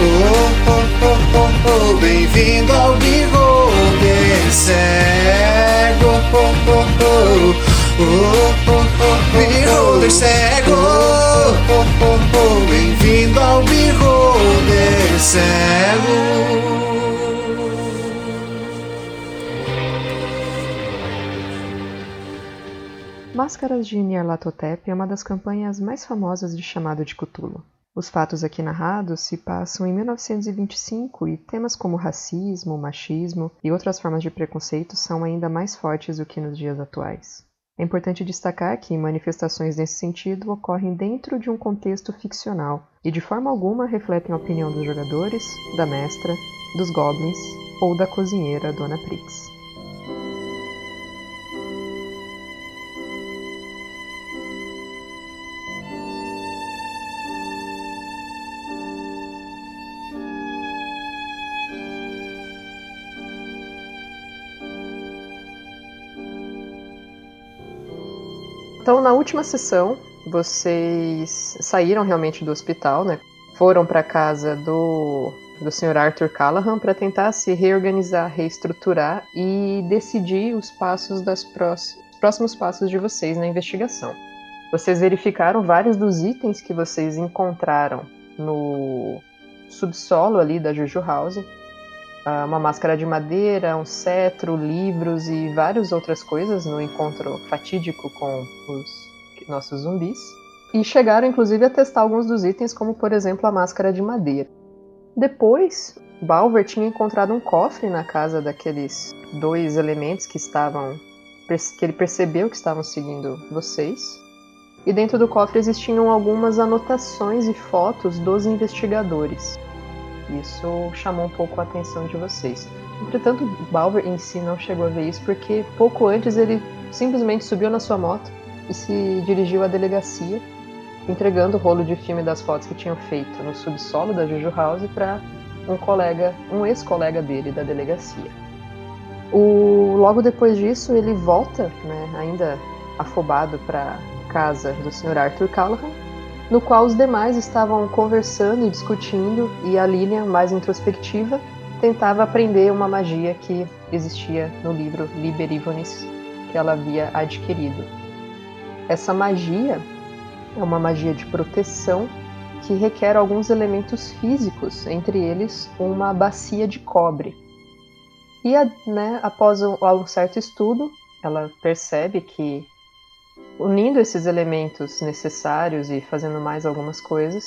oh, oh, Bem-vindo ao Bigode Cego. Bigode Cego. Bem-vindo ao Bigode Cego. Máscaras de Nyarlathotep é uma das campanhas mais famosas de chamado de Cthulhu. Os fatos aqui narrados se passam em 1925 e temas como racismo, machismo e outras formas de preconceito são ainda mais fortes do que nos dias atuais. É importante destacar que manifestações nesse sentido ocorrem dentro de um contexto ficcional e de forma alguma refletem a opinião dos jogadores, da mestra, dos goblins ou da cozinheira Dona Prix. Então, na última sessão, vocês saíram realmente do hospital, né? Foram para casa do, do Sr. Arthur Callahan para tentar se reorganizar, reestruturar e decidir os passos das próximos, próximos passos de vocês na investigação. Vocês verificaram vários dos itens que vocês encontraram no subsolo ali da Juju House, uma máscara de madeira, um cetro, livros e várias outras coisas no encontro fatídico com os nossos zumbis. E chegaram inclusive a testar alguns dos itens, como por exemplo a máscara de madeira. Depois, Balver tinha encontrado um cofre na casa daqueles dois elementos que estavam que ele percebeu que estavam seguindo vocês. E dentro do cofre existiam algumas anotações e fotos dos investigadores. Isso chamou um pouco a atenção de vocês. Entretanto, Balver em si não chegou a ver isso porque pouco antes ele simplesmente subiu na sua moto e se dirigiu à delegacia, entregando o rolo de filme das fotos que tinham feito no subsolo da Juju House para um colega, um ex-colega dele da delegacia. O, logo depois disso, ele volta, né, ainda afobado para casa do Sr. Arthur Callahan no qual os demais estavam conversando e discutindo, e a Lilian, mais introspectiva, tentava aprender uma magia que existia no livro Liber Ivonis, que ela havia adquirido. Essa magia é uma magia de proteção que requer alguns elementos físicos, entre eles uma bacia de cobre. E né, após um certo estudo, ela percebe que unindo esses elementos necessários e fazendo mais algumas coisas,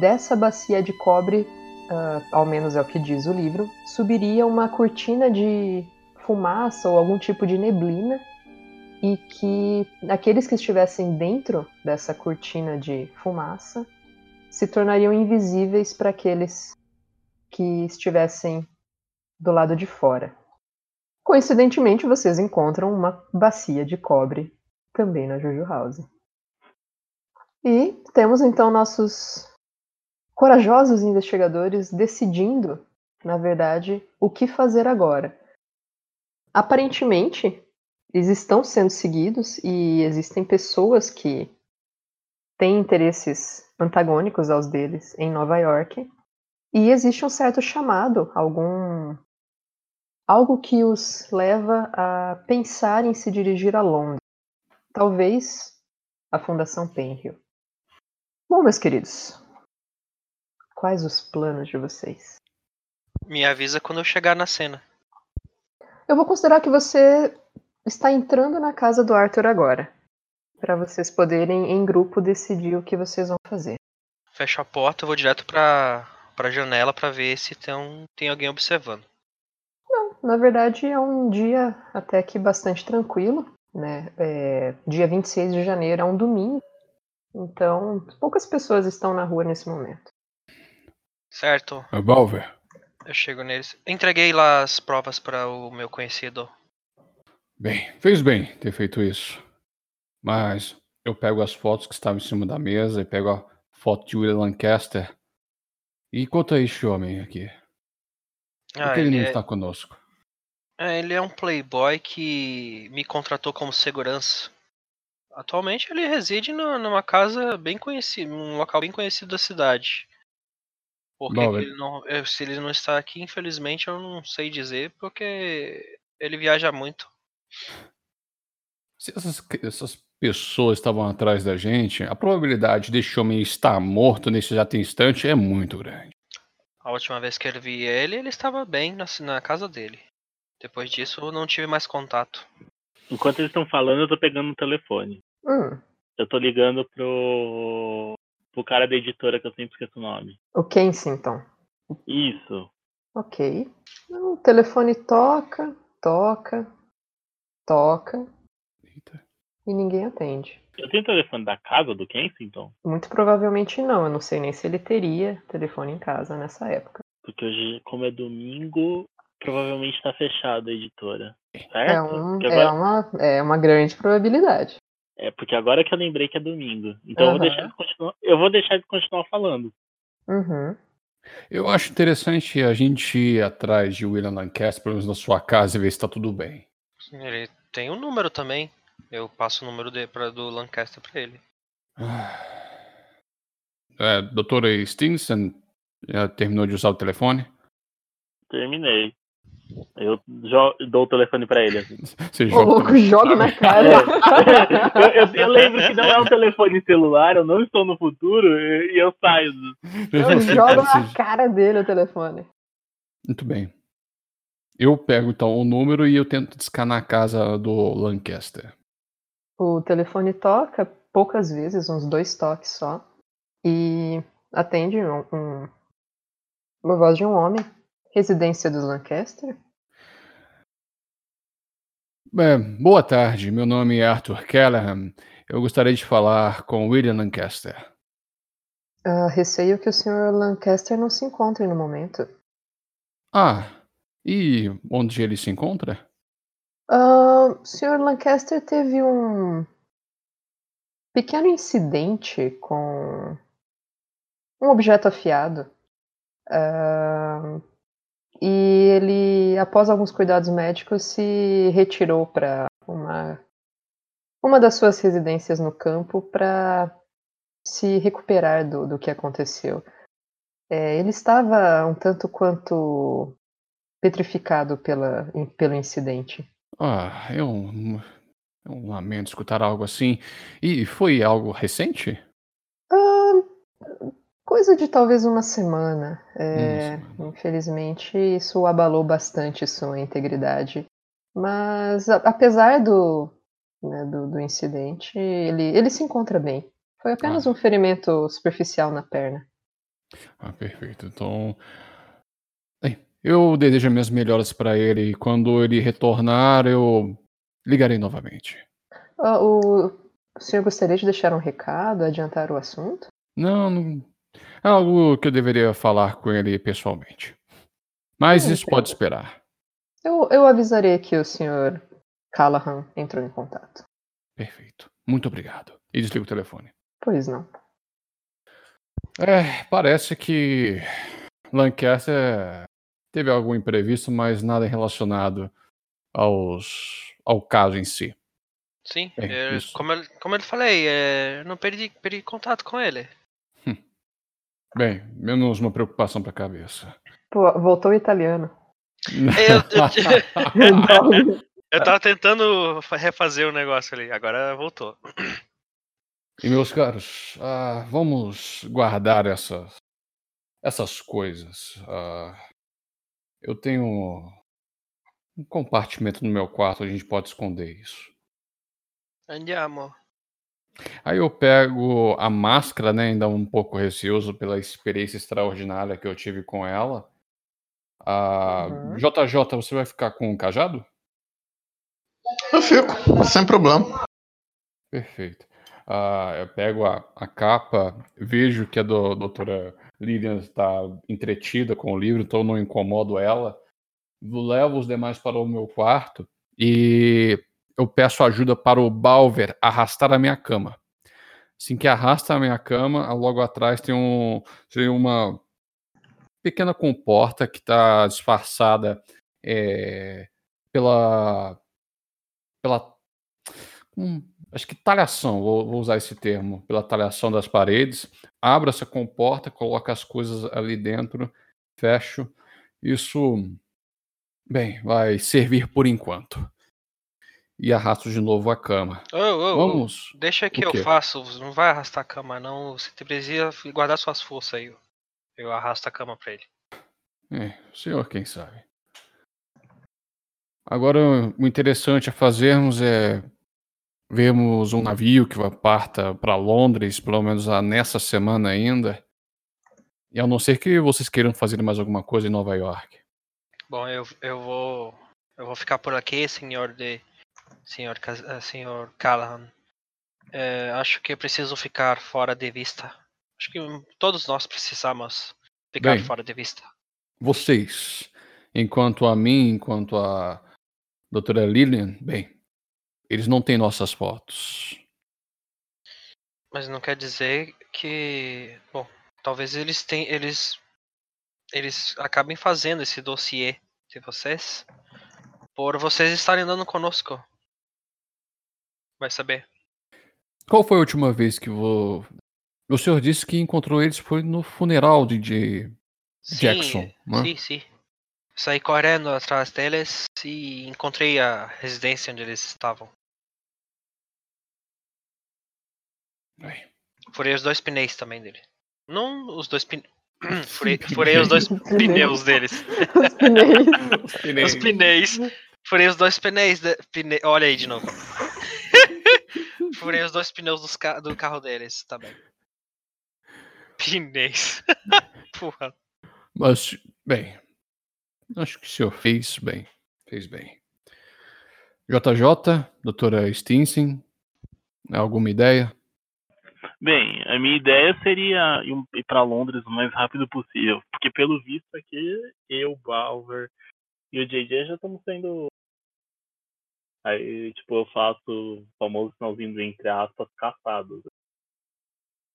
dessa bacia de cobre, uh, ao menos é o que diz o livro, subiria uma cortina de fumaça ou algum tipo de neblina e que aqueles que estivessem dentro dessa cortina de fumaça se tornariam invisíveis para aqueles que estivessem do lado de fora. Coincidentemente, vocês encontram uma bacia de cobre também na Jojo House. E temos então nossos corajosos investigadores decidindo, na verdade, o que fazer agora. Aparentemente, eles estão sendo seguidos e existem pessoas que têm interesses antagônicos aos deles em Nova York. E existe um certo chamado, algum algo que os leva a pensar em se dirigir a Londres. Talvez a Fundação Penhill. Bom, meus queridos, quais os planos de vocês? Me avisa quando eu chegar na cena. Eu vou considerar que você está entrando na casa do Arthur agora, para vocês poderem em grupo decidir o que vocês vão fazer. Fecho a porta, eu vou direto para para janela para ver se tem, tem alguém observando. Não, na verdade é um dia até que bastante tranquilo, né? É, dia 26 de janeiro é um domingo, então poucas pessoas estão na rua nesse momento. Certo. Balver. Eu chego neles. Entreguei lá as provas para o meu conhecido. Bem, fez bem ter feito isso. Mas eu pego as fotos que estavam em cima da mesa e pego a foto de William Lancaster. E conta aí esse homem aqui. Por Ah, que ele ele não é- está conosco? É, ele é um playboy que me contratou como segurança. Atualmente ele reside no- numa casa bem conhecida, num local bem conhecido da cidade. Por que Bom, que ele- ele não, é, se ele não está aqui, infelizmente eu não sei dizer, porque ele viaja muito. Se essas, essas pessoas estavam atrás da gente, a probabilidade desse homem estar morto nesse exato instante é muito grande. A última vez que eu vi ele, ele estava bem na, na casa dele. Depois disso eu não tive mais contato. Enquanto eles estão falando, eu tô pegando o telefone. Hum, Eu tô ligando pro. pro cara da editora que eu sempre esqueço o nome. o Kensington. Isso. Ok. O telefone toca, toca, toca Eita. e ninguém atende. Eu tenho o telefone da casa do Kensington, Muito provavelmente não. Eu não sei nem se ele teria telefone em casa nessa época. porque hoje, como é domingo, provavelmente tá fechada a editora. Certo? É, um, Porque é, agora- uma, é uma grande probabilidade. é porque agora que eu lembrei que é domingo. Então eu, vou deixar ele continuar, eu vou deixar ele continuar falando. Uhum. Eu acho interessante a gente ir atrás de William Lancaster, pelo menos na sua casa, e ver se está tudo bem. Ele tem um número também. Eu passo o número de, pra, do Lancaster pra ele. É, doutora Stinson já terminou de usar o telefone? Terminei. Eu dou o telefone pra ele. assim. Você joga o louco, joga na cara. eu, eu- eu lembro que não é um telefone celular, eu não estou no futuro e, e eu saio. Eu jogo na cara dele o telefone. Muito bem. Eu pego então o número e eu tento descanar a casa do Lancaster. O telefone toca poucas vezes, uns dois toques só. E atende um, um- uma voz de um homem. Residência dos Lancaster. É, boa tarde, meu nome é Arthur Callahan. Eu gostaria de falar com William Lancaster. Ah, receio que o Sr. Lancaster não se encontre no momento. Ah, e onde ele se encontra? Ah, o Sr. Lancaster teve um pequeno incidente com um objeto afiado. Ah, e ele, após alguns cuidados médicos, se retirou para uma, uma das suas residências no campo para se recuperar do, do que aconteceu. É, ele estava um tanto quanto petrificado pela, pelo incidente. Ah, eu, eu lamento escutar algo assim. E foi algo recente? Coisa de talvez uma semana. É, semana. Infelizmente, isso abalou bastante sua integridade. Mas, a- apesar do, né, do, do incidente, ele, ele se encontra bem. Foi apenas Ah. um ferimento superficial na perna. Ah, perfeito. Então. Bem, eu desejo as minhas melhoras para ele e quando ele retornar, eu ligarei novamente. Ah, O, o senhor gostaria de deixar um recado, adiantar o assunto? Não, não. É algo que eu deveria falar com ele pessoalmente. Mas Hum, isso pode esperar. Eu, eu avisarei que o senhor Callahan entrou em contato. Perfeito. Muito obrigado. E desligo o telefone. Pois não. É, parece que Lancaster teve algum imprevisto, mas nada relacionado aos, ao caso em si. Sim, é, isso. como, eu, como eu falei, é, não perdi, perdi contato com ele. Bem, menos uma preocupação para a cabeça. Pô, voltou o italiano. Eu, eu, Droga. eu tava tentando fa- refazer o negócio ali, agora voltou. E meus caros, ah, vamos guardar essas, essas coisas. Ah, eu tenho um compartimento no meu quarto, a gente pode esconder isso. Andiamo. Aí eu pego a máscara, né? Ainda um pouco receoso pela experiência extraordinária que eu tive com ela. Ah, Uhum. JJ, você vai ficar com o cajado? Eu fico, sem problema. Perfeito. Ah, eu pego a, a capa, vejo que a do, doutora Lilian está entretida com o livro, então não incomodo ela. Levo os demais para o meu quarto e eu peço ajuda para o Balver arrastar a minha cama. Assim que arrasta a minha cama, logo atrás tem, um, tem uma pequena comporta que está disfarçada é, pela. pela. hum, acho que talhação, vou, vou usar esse termo, pela talhação das paredes. Abro essa comporta, coloco as coisas ali dentro, fecho. Isso, bem, vai servir por enquanto. E arrasto de novo a cama. Ô, ô, Vamos. deixa que eu faço, não vai arrastar a cama não, você precisa guardar suas forças aí. Eu arrasto a cama pra ele. É, o senhor quem sabe. Agora, o interessante a fazermos é vermos um navio que parta para Londres, pelo menos nessa semana ainda. E a não ser que vocês queiram fazer mais alguma coisa em Nova York. Bom, eu, eu vou eu vou ficar por aqui, senhor de senhor eh, senhor Callahan. É, acho que eu preciso ficar fora de vista. Acho que todos nós precisamos ficar Bem. fora de vista. Vocês, enquanto a mim, enquanto a doutora Lillian, bem, eles não têm nossas fotos. Mas não quer dizer que, bom, talvez eles tenham, eles eles acabem fazendo esse dossiê de vocês por vocês estarem andando conosco. Vai saber. Qual foi a última vez que vo... o senhor disse que encontrou eles foi no funeral de, de Jackson, Sim, né? sim, sim. Saí correndo atrás deles e encontrei a residência onde eles estavam. Bem, Furei os dois pneus também dele. Não os dois pneus. furei, furei os dois pneus deles. Os pneus. Os pneus. Furei os dois pneus. De... Pne... Olha aí de novo. Furei os dois pneus dos ca... do carro deles também. Pneus. Porra. Mas, bem, acho que o senhor fez bem. Fez bem. JJ, doutora Stinson, alguma ideia? Bem, a minha ideia seria ir pra Londres o mais rápido possível. Porque pelo visto aqui, eu, Balver e o JJ já estamos sendo. Aí, tipo, eu faço o famoso sinalzinho do, entre aspas, caçados.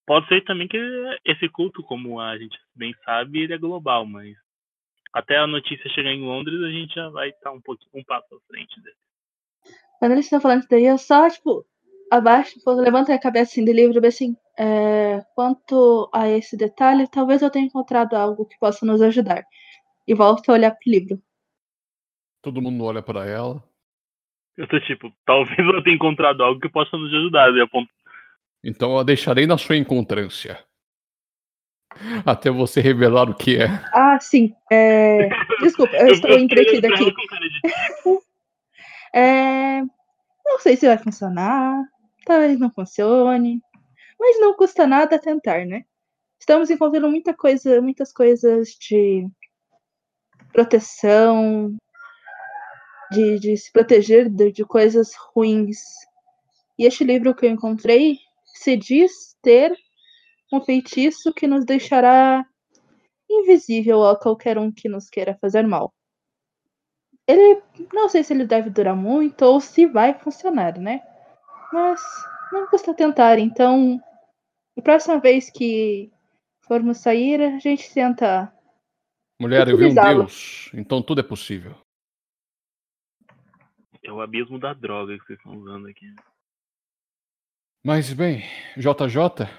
Pode ser também que esse culto, como a gente bem sabe, ele é global, mas até a notícia chegar em Londres, a gente já vai estar um pouquinho um passo à frente dele. Quando eles estão falando isso daí, eu só, tipo, abaixo, tipo, levanto a cabeça assim do livro e assim, é, quanto a esse detalhe, talvez eu tenha encontrado algo que possa nos ajudar. E volto a olhar pro livro. Todo mundo olha para ela. Eu tô tipo, talvez eu tenha encontrado algo que possa nos ajudar. Eu aponto Então eu deixarei na sua encontrância. Até você revelar o que é. Ah, sim. É... Desculpa, eu estou entretida aqui. É... Não sei se vai funcionar. Talvez não funcione. Mas não custa nada tentar, né? Estamos encontrando muita coisa, muitas coisas de proteção, de, de se proteger de, de coisas ruins. E este livro que eu encontrei se diz ter um feitiço que nos deixará invisível a qualquer um que nos queira fazer mal. Ele não sei se ele deve durar muito ou se vai funcionar, né? Mas não custa tentar, então a próxima vez que formos sair, a gente tenta. Mulher, eu vi um Deus, então tudo é possível. É o abismo da droga que vocês estão usando aqui. Mas bem, JJ,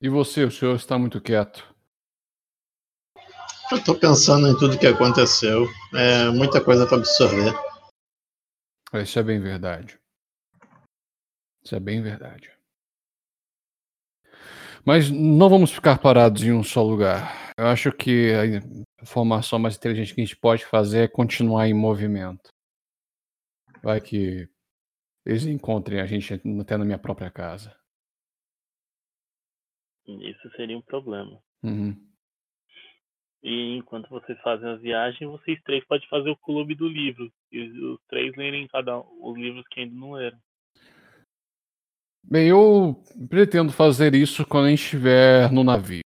e você, o senhor está muito quieto. Eu estou pensando em tudo que aconteceu. É muita coisa para absorver. Isso é bem verdade. Isso é bem verdade. Mas não vamos ficar parados em um só lugar. Eu acho que a formação mais inteligente que a gente pode fazer é continuar em movimento. Vai que eles encontrem a gente até na minha própria casa. Isso seria um problema. Uhum. E enquanto vocês fazem a viagem, vocês três podem fazer o clube do livro. E os três lerem cada um, os livros que ainda não leram. Bem, eu pretendo fazer isso quando a gente estiver no navio.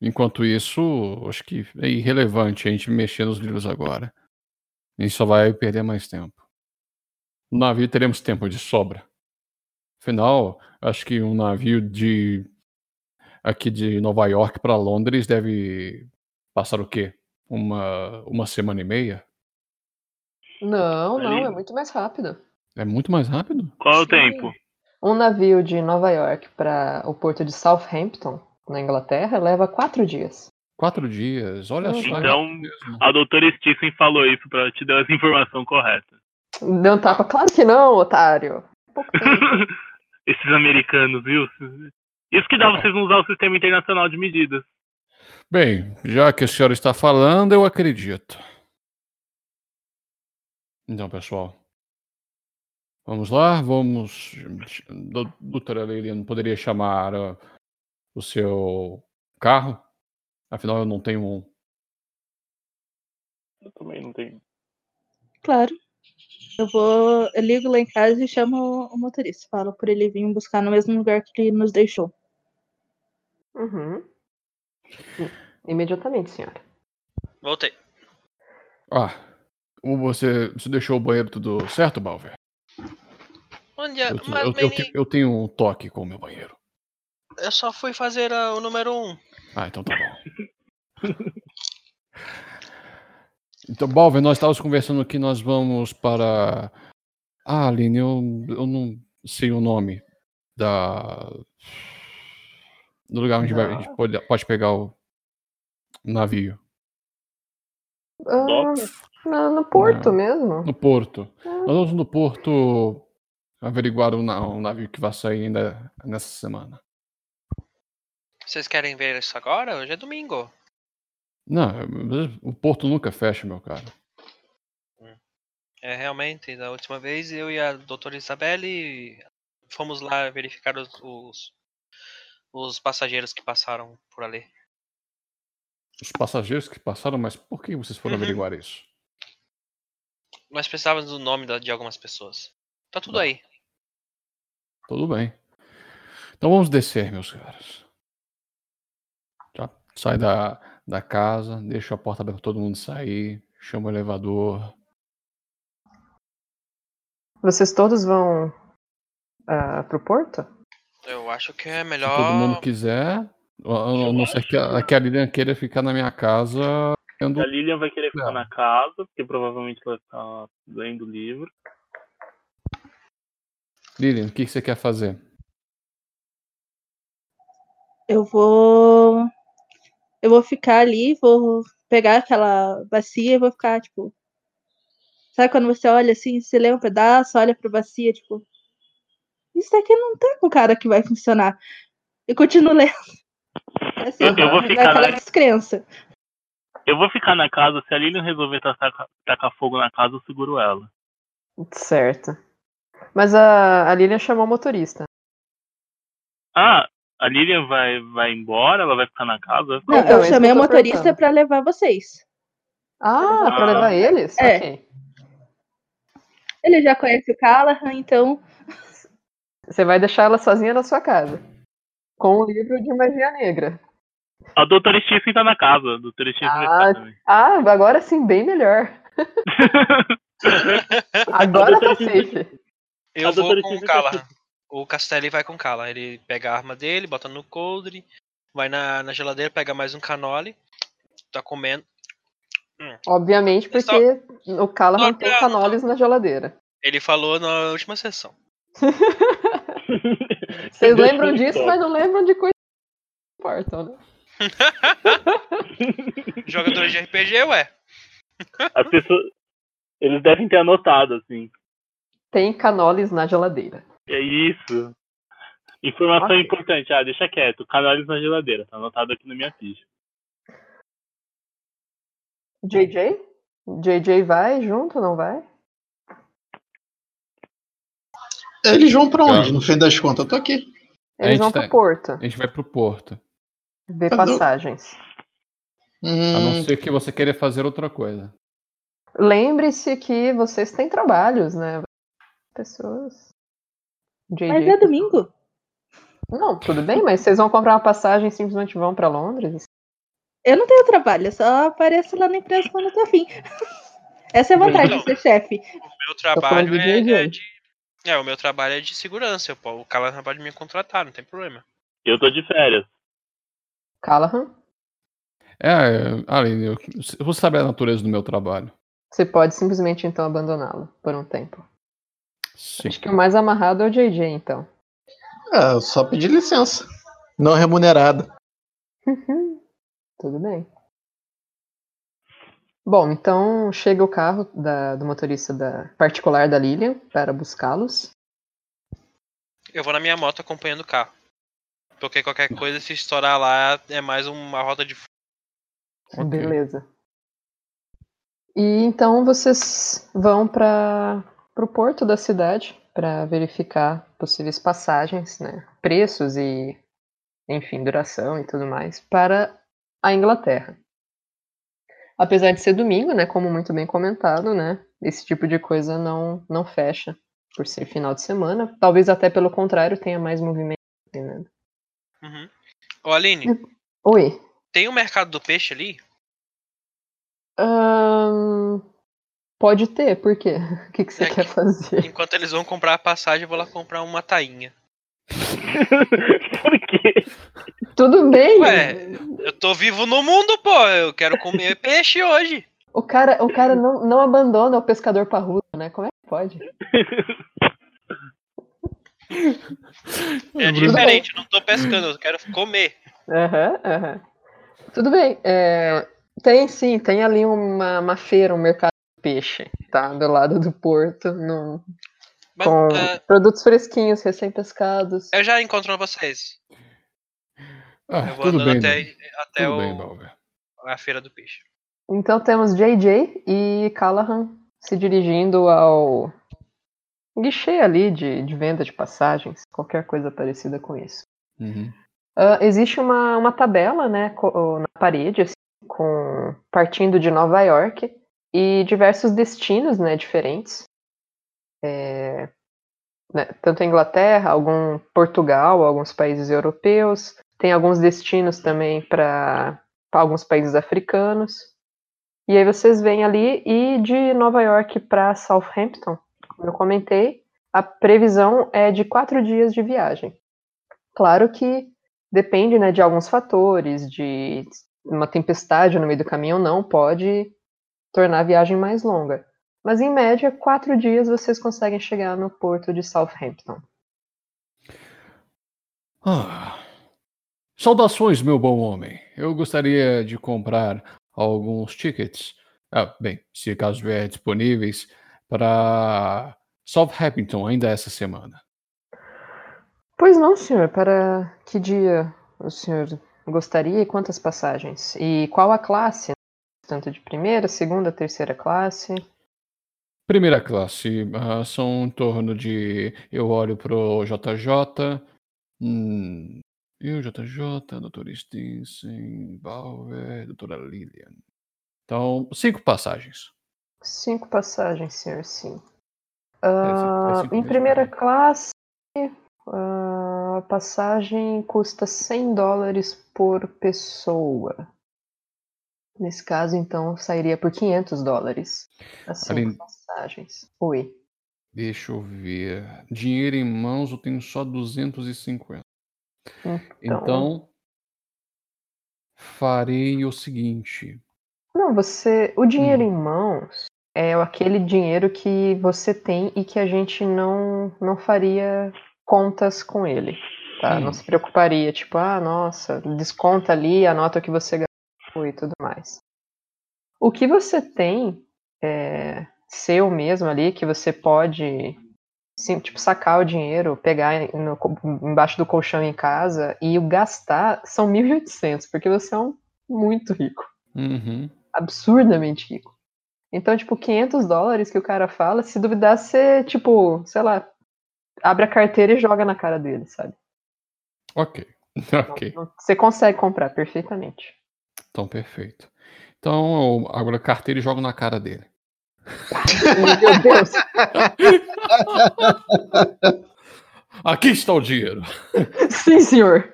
Enquanto isso, acho que é irrelevante a gente mexer nos livros agora. A gente só vai perder mais tempo. No navio teremos tempo de sobra. Afinal, acho que um navio de aqui de Nova York para Londres deve passar o quê? Uma, uma semana e meia? Não, não, é muito mais rápido. É muito mais rápido? Qual o tempo? Um navio de Nova York para o porto de Southampton, na Inglaterra, leva quatro dias. Quatro dias, olha só. Então, a doutora Stephen falou isso para te dar essa informação correta. Deu um tapa? Claro que não, otário. Esses americanos, viu? Isso que dá vocês não usar o sistema internacional de medidas. Bem, já que a senhora está falando, eu acredito. Então, pessoal, Vamos lá, vamos. Doutora Leiliano, poderia chamar uh, o seu carro? Afinal, eu não tenho um. Eu também não tenho. Claro. Eu vou. Eu ligo lá em casa e chamo o motorista. Falo por ele vir buscar no mesmo lugar que ele nos deixou. Uhum. Imediatamente, senhora. Voltei. Ah, você, você deixou o banheiro tudo certo, Balver? Onde é? Eu, eu, eu, eu tenho um toque com o meu banheiro. Eu só fui fazer ah, o número um. Ah, então tá bom. Então, Balver, nós estávamos conversando que nós vamos para. Ah, Aline, eu, eu não sei o nome da. Do lugar onde vai- a gente pode, pode pegar o navio. Ah, no, no porto mesmo. No porto. Nós vamos no porto averiguar o, o navio que vai sair ainda nessa semana. Vocês querem ver isso agora? Hoje é domingo. Não, o porto nunca fecha, meu caro. É, realmente, da última vez eu e a doutora Isabelle fomos lá verificar os, os, os passageiros que passaram por ali. Os passageiros que passaram, mas por que vocês foram Uhum. averiguar isso? Nós precisávamos do nome de algumas pessoas. Tá tudo Tá. aí. Tudo bem. Então vamos descer, meus caros. Sai da, da casa, deixa a porta aberta para todo mundo sair, chama o elevador. Vocês todos vão ah, pro porto? Eu acho que é Se melhor. todo mundo quiser, a não ser que a, que a Lilian queira ficar na minha casa tendo A Lilian vai querer ficar Não. na casa, porque provavelmente ela está lendo o livro. Lilian, o que, que você quer fazer? Eu vou. Eu vou ficar ali, vou pegar aquela bacia e vou ficar, tipo. Sabe quando você olha assim, você lê um pedaço, olha pra bacia, tipo. Isso daqui não tá com cara que vai funcionar. e continuo lendo. É assim, Eu- eu vou ficar aquela na- descrença. Eu vou ficar na casa, se a Lilian resolver tacar, tacar fogo na casa, eu seguro ela. Certo. Mas a, a Lilian chamou o motorista. Ah, a Lilian vai, vai embora? Ela vai ficar na casa? Ficar- Não, Então, eu é chamei que o motorista pra levar vocês. Ah, pra Ah. levar eles? É. Ok. Ele já conhece o Callahan, então. Você vai deixar ela sozinha na sua casa. Com o livro de magia negra. A doutora Stephen tá na casa. A doutora Stephen vai Ah, ficar também. Ah, agora sim, bem melhor. Agora tá safe. Eu vou com o Stephen Callahan. O Castelli vai com o Callahan. Ele pega a arma dele, bota no coldre, vai na, na geladeira, pega mais um canole, tá comendo. Obviamente, É só- porque o Callahan Só tem pra- canoles na geladeira. Ele falou na última sessão. Vocês lembram disso, mas não lembram de coisas que importam, né? Jogadores de RPG, ué. As pessoas. Eles devem ter anotado, assim. Tem canoles na geladeira. É isso. Informação importante. Ah, deixa quieto. Canais na geladeira. Tá anotado aqui na minha ficha. JJ? JJ vai junto, não vai? Eles vão pra onde? Tá. No fim das contas, eu tô aqui. Eles vão tá- pro porto, A gente vai pro porto. ver passagens. A não Hum, ser que você queira fazer outra coisa. Lembre-se que vocês têm trabalhos, né? Pessoas. JJ. Mas é domingo. Não, tudo bem, mas vocês vão comprar uma passagem e simplesmente vão pra Londres? Eu não tenho trabalho, eu só apareço lá na empresa quando eu tô afim. Essa é a vantagem de ser chefe. O meu trabalho é, é de. É, o meu trabalho é de segurança. eu- O Callahan pode me contratar, não tem problema. Eu tô de férias. Callahan? É, Aline, eu- você sabe a natureza do meu trabalho. Você pode simplesmente então abandoná-lo por um tempo. Sim. Acho que o mais amarrado é o JJ, então. é, eu só pedir licença. Não remunerada. Tudo bem. Bom, então chega o carro da- do motorista da, particular da Lilian para buscá-los. Eu vou na minha moto acompanhando o carro. Porque qualquer coisa, se estourar lá, é mais uma rota de. Beleza. E então vocês vão para o porto da cidade para verificar possíveis passagens, né, preços e, enfim, duração e tudo mais para a Inglaterra. Apesar de ser domingo, né, como muito bem comentado, né, esse tipo de coisa não não fecha por ser final de semana. Talvez até pelo contrário tenha mais movimento. Né? Uhum. Ô, Aline, Oi. tem o mercado do peixe ali? Ahn, pode ter, por quê? O que, que você É quer que- fazer? Enquanto eles vão comprar a passagem, eu vou lá comprar uma tainha. Por quê? Tudo bem. Ué, eu tô vivo no mundo, pô. Eu quero comer peixe hoje. O cara, o cara não, não abandona o pescador parrudo, né? Como é que pode? É diferente, eu não tô pescando, eu quero comer. Aham, aham. Tudo bem. é, tem sim, tem ali uma, uma feira, um mercado peixe, tá? Do lado do porto, no- Mas, com ah, produtos fresquinhos, recém-pescados. eu já encontro vocês. Ah, Eu vou tudo andando bem, até, até tudo o- bem, a feira do peixe. Então temos JJ e Callahan se dirigindo ao guichê ali de, de venda de passagens, qualquer coisa parecida com isso. Uhum. Ah, existe uma, uma tabela né, na parede, assim, com, partindo de Nova York e diversos destinos né, diferentes. É, né, tanto a Inglaterra, algum Portugal, alguns países europeus. Tem alguns destinos também para alguns países africanos. E aí vocês veem ali, e de Nova York para Southampton, como eu comentei, a previsão é de quatro dias de viagem. Claro que depende né, de alguns fatores, de uma tempestade no meio do caminho ou não, pode tornar a viagem mais longa. Mas em média, quatro dias vocês conseguem chegar no porto de Southampton. Ah. Saudações, meu bom homem. Eu gostaria de comprar alguns tickets. Ah, bem, se caso estiver disponíveis, para Southampton ainda essa semana. Pois não, senhor. Para que dia o senhor gostaria e quantas passagens? E qual a classe? Tanto de primeira, segunda, terceira classe? Primeira classe, ah, são em torno de. Eu olho pro JJ. Hum, eu, JJ, Doutor Stinson, Bauer, Doutora Lilian. Então, cinco passagens. Cinco passagens, senhor, sim. É, Ah, cinco- é em primeira mais. classe, ah, a passagem custa 100 dólares por pessoa. Nesse caso, então, sairia por 500 dólares. As cinco Aline- passagens. Oi. Deixa eu ver. Dinheiro em mãos eu tenho só 250. Então, Então, farei o seguinte. Não, você. O dinheiro Hum. em mãos é aquele dinheiro que você tem e que a gente não, não faria contas com ele. Tá? Não Hum. se preocuparia, tipo, ah, nossa, desconta ali, anota o que você e tudo mais. O que você tem é seu mesmo ali, que você pode sim, tipo, sacar o dinheiro, pegar no embaixo do colchão em casa e o gastar são 1.800, porque você é um muito rico Uhum. absurdamente rico. Então, tipo, 500 dólares que o cara fala, se duvidar, você, tipo, sei lá, abre a carteira e joga na cara dele, sabe? Ok. Ok. Você consegue comprar perfeitamente. Então, perfeito. Então, eu abro a carteira e jogo na cara dele. Meu Deus! Aqui está o dinheiro. Sim, senhor!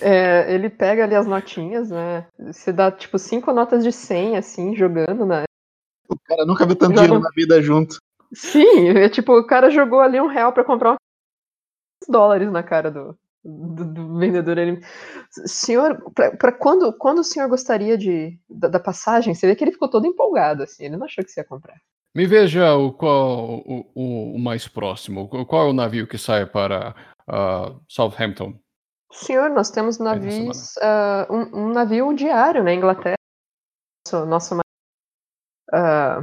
É, ele pega ali as notinhas, né? Você dá, tipo, cinco notas de 100, assim, jogando na. O cara nunca viu tanto dinheiro na vida junto. Sim, é tipo, o cara jogou ali um real pra comprar uns dólares na cara do, do, do vendedor. Ele, senhor, pra quando, quando o senhor gostaria de, da, da passagem? Você vê que ele ficou todo empolgado, assim, ele não achou que você ia comprar. Me veja o qual o, o, o mais próximo. Qual é o navio que sai para ah, Southampton? Senhor, nós temos na navios, ah, um, um navio diário na Inglaterra. Nosso, nosso, ah,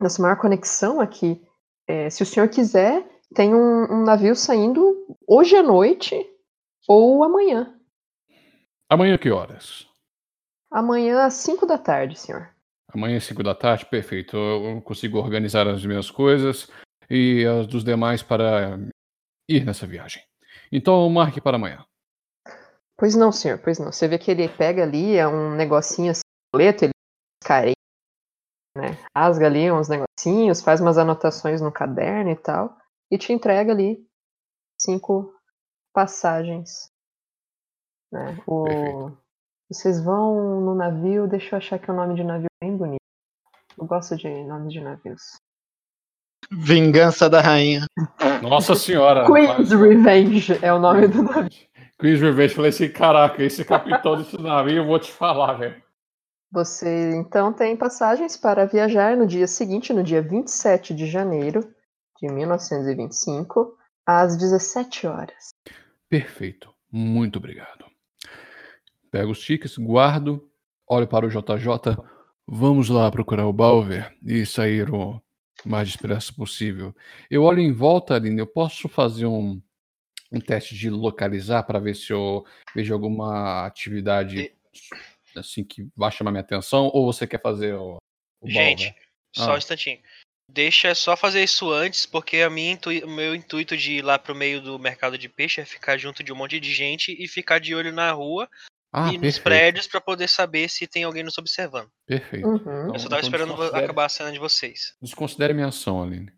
nossa maior conexão aqui. É, se o senhor quiser, tem um, um navio saindo hoje à noite ou amanhã. Amanhã que horas? Amanhã às 5 da tarde, senhor. Amanhã, 5 da tarde, perfeito. Eu consigo organizar as minhas coisas e as dos demais para ir nessa viagem. Então, marque para amanhã. Pois não, senhor, pois não. Você vê que ele pega ali, é um negocinho assim, boleto, ele descarei, né? Rasga ali uns negocinhos, faz umas anotações no caderno e tal, e te entrega ali cinco passagens. Né? O... Vocês vão no navio, deixa eu achar que é o nome de navio bem bonito. Eu gosto de nomes de navios. Vingança da rainha. Nossa senhora! Queen's Revenge é o nome do navio. Queen's Revenge. Falei assim, caraca, esse capitão desse navio, eu vou te falar, velho. Você então tem passagens para viajar no dia seguinte, no dia 27 de janeiro de 1925, às 17 horas. Perfeito. Muito obrigado. Pego os tickets, guardo, olho para o JJ. Vamos lá procurar o Balver e sair o mais depressa possível. Eu olho em volta, Aline. Eu posso fazer um, um teste de localizar para ver se eu vejo alguma atividade assim que vai chamar minha atenção? Ou você quer fazer o, o Gente, Balver? só Ah. um instantinho. Deixa só fazer isso antes, porque a minha o meu intuito de ir lá pro meio do mercado de peixe é ficar junto de um monte de gente e ficar de olho na rua Ah, e nos perfeito. prédios pra poder saber se tem alguém nos observando. Perfeito. Uhum. Então- Eu só tava então esperando desconsidere- acabar a cena de vocês. Desconsidere minha ação, Aline.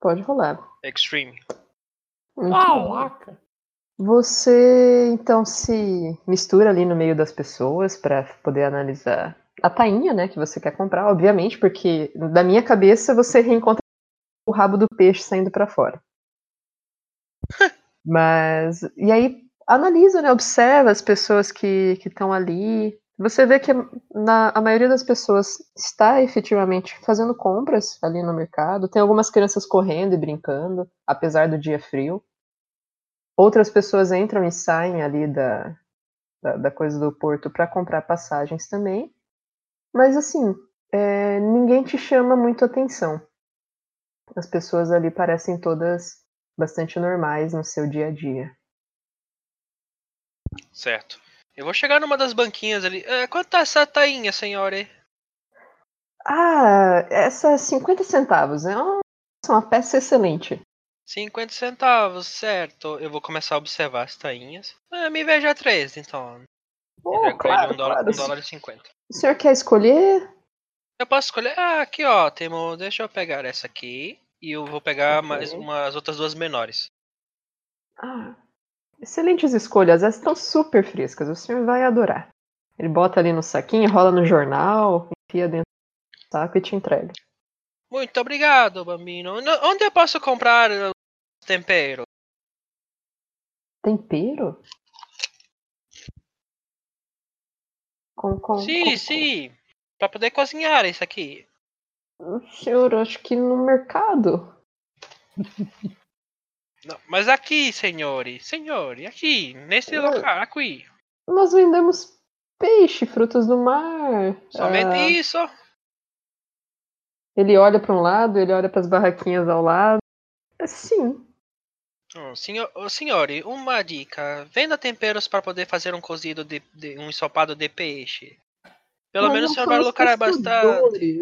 Pode rolar. Extreme. Muito bom. Você então se mistura ali no meio das pessoas para poder analisar a tainha, né, que você quer comprar, obviamente, porque da minha cabeça você reencontra o rabo do peixe saindo para fora. Mas e aí analisa, né, observa as pessoas que estão ali. Você vê que na, a maioria das pessoas está efetivamente fazendo compras ali no mercado. Tem algumas crianças correndo e brincando, apesar do dia frio. Outras pessoas entram e saem ali da, da, da coisa do porto para comprar passagens também. Mas assim, é, ninguém te chama muito atenção. As pessoas ali parecem todas bastante normais no seu dia a dia. Certo. Eu vou chegar numa das banquinhas ali. É, quanto tá essa tainha, senhora? Ah, essa 50 centavos é uma, é uma peça excelente. 50 centavos, certo. Eu vou começar a observar as tainhas. Ah, me veja três, então. Oh, claro, um dólar, claro. um dólar e 50. O senhor quer escolher? Eu posso escolher. Ah, aqui ó, temo. Deixa eu pegar essa aqui. E eu vou pegar Ok. mais umas outras duas menores. Ah, excelentes escolhas. Essas estão super frescas. O senhor vai adorar. Ele bota ali no saquinho, rola no jornal, enfia dentro do saco e te entrega. Muito obrigado, Bambino. No- Onde eu posso comprar tempero? Tempero? Com, com, sim, com- sim. Pra poder cozinhar isso aqui. Senhor, acho que no mercado. Não, mas aqui, senhore. Senhore, aqui. Nesse Eu- local, aqui. Nós vendemos peixe, frutos do mar. Somente Ah, isso. Ele olha para um lado, ele olha para as barraquinhas ao lado. Sim. Hum, senhor, ô, senhore, uma dica. Venda temperos para poder fazer um cozido de, de- um ensopado de peixe. Pelo Nós menos o senhor vai lucrar bastante.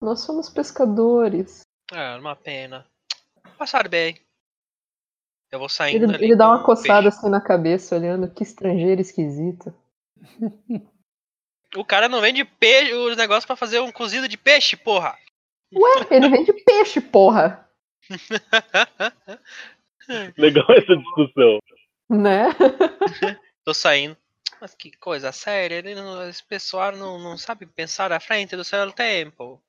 Nós somos pescadores. Ah, uma pena. Passar bem. Eu vou saindo Ele, ali ele dá uma coçada peixe. assim na cabeça, olhando. Que estrangeiro esquisito. O cara não vende peixe, os negócios pra fazer um cozido de peixe, porra. Ué, ele vende peixe, porra! Legal essa discussão. Né? Tô saindo. Mas que coisa séria, ele não- esse pessoal não, não sabe pensar à frente do seu tempo.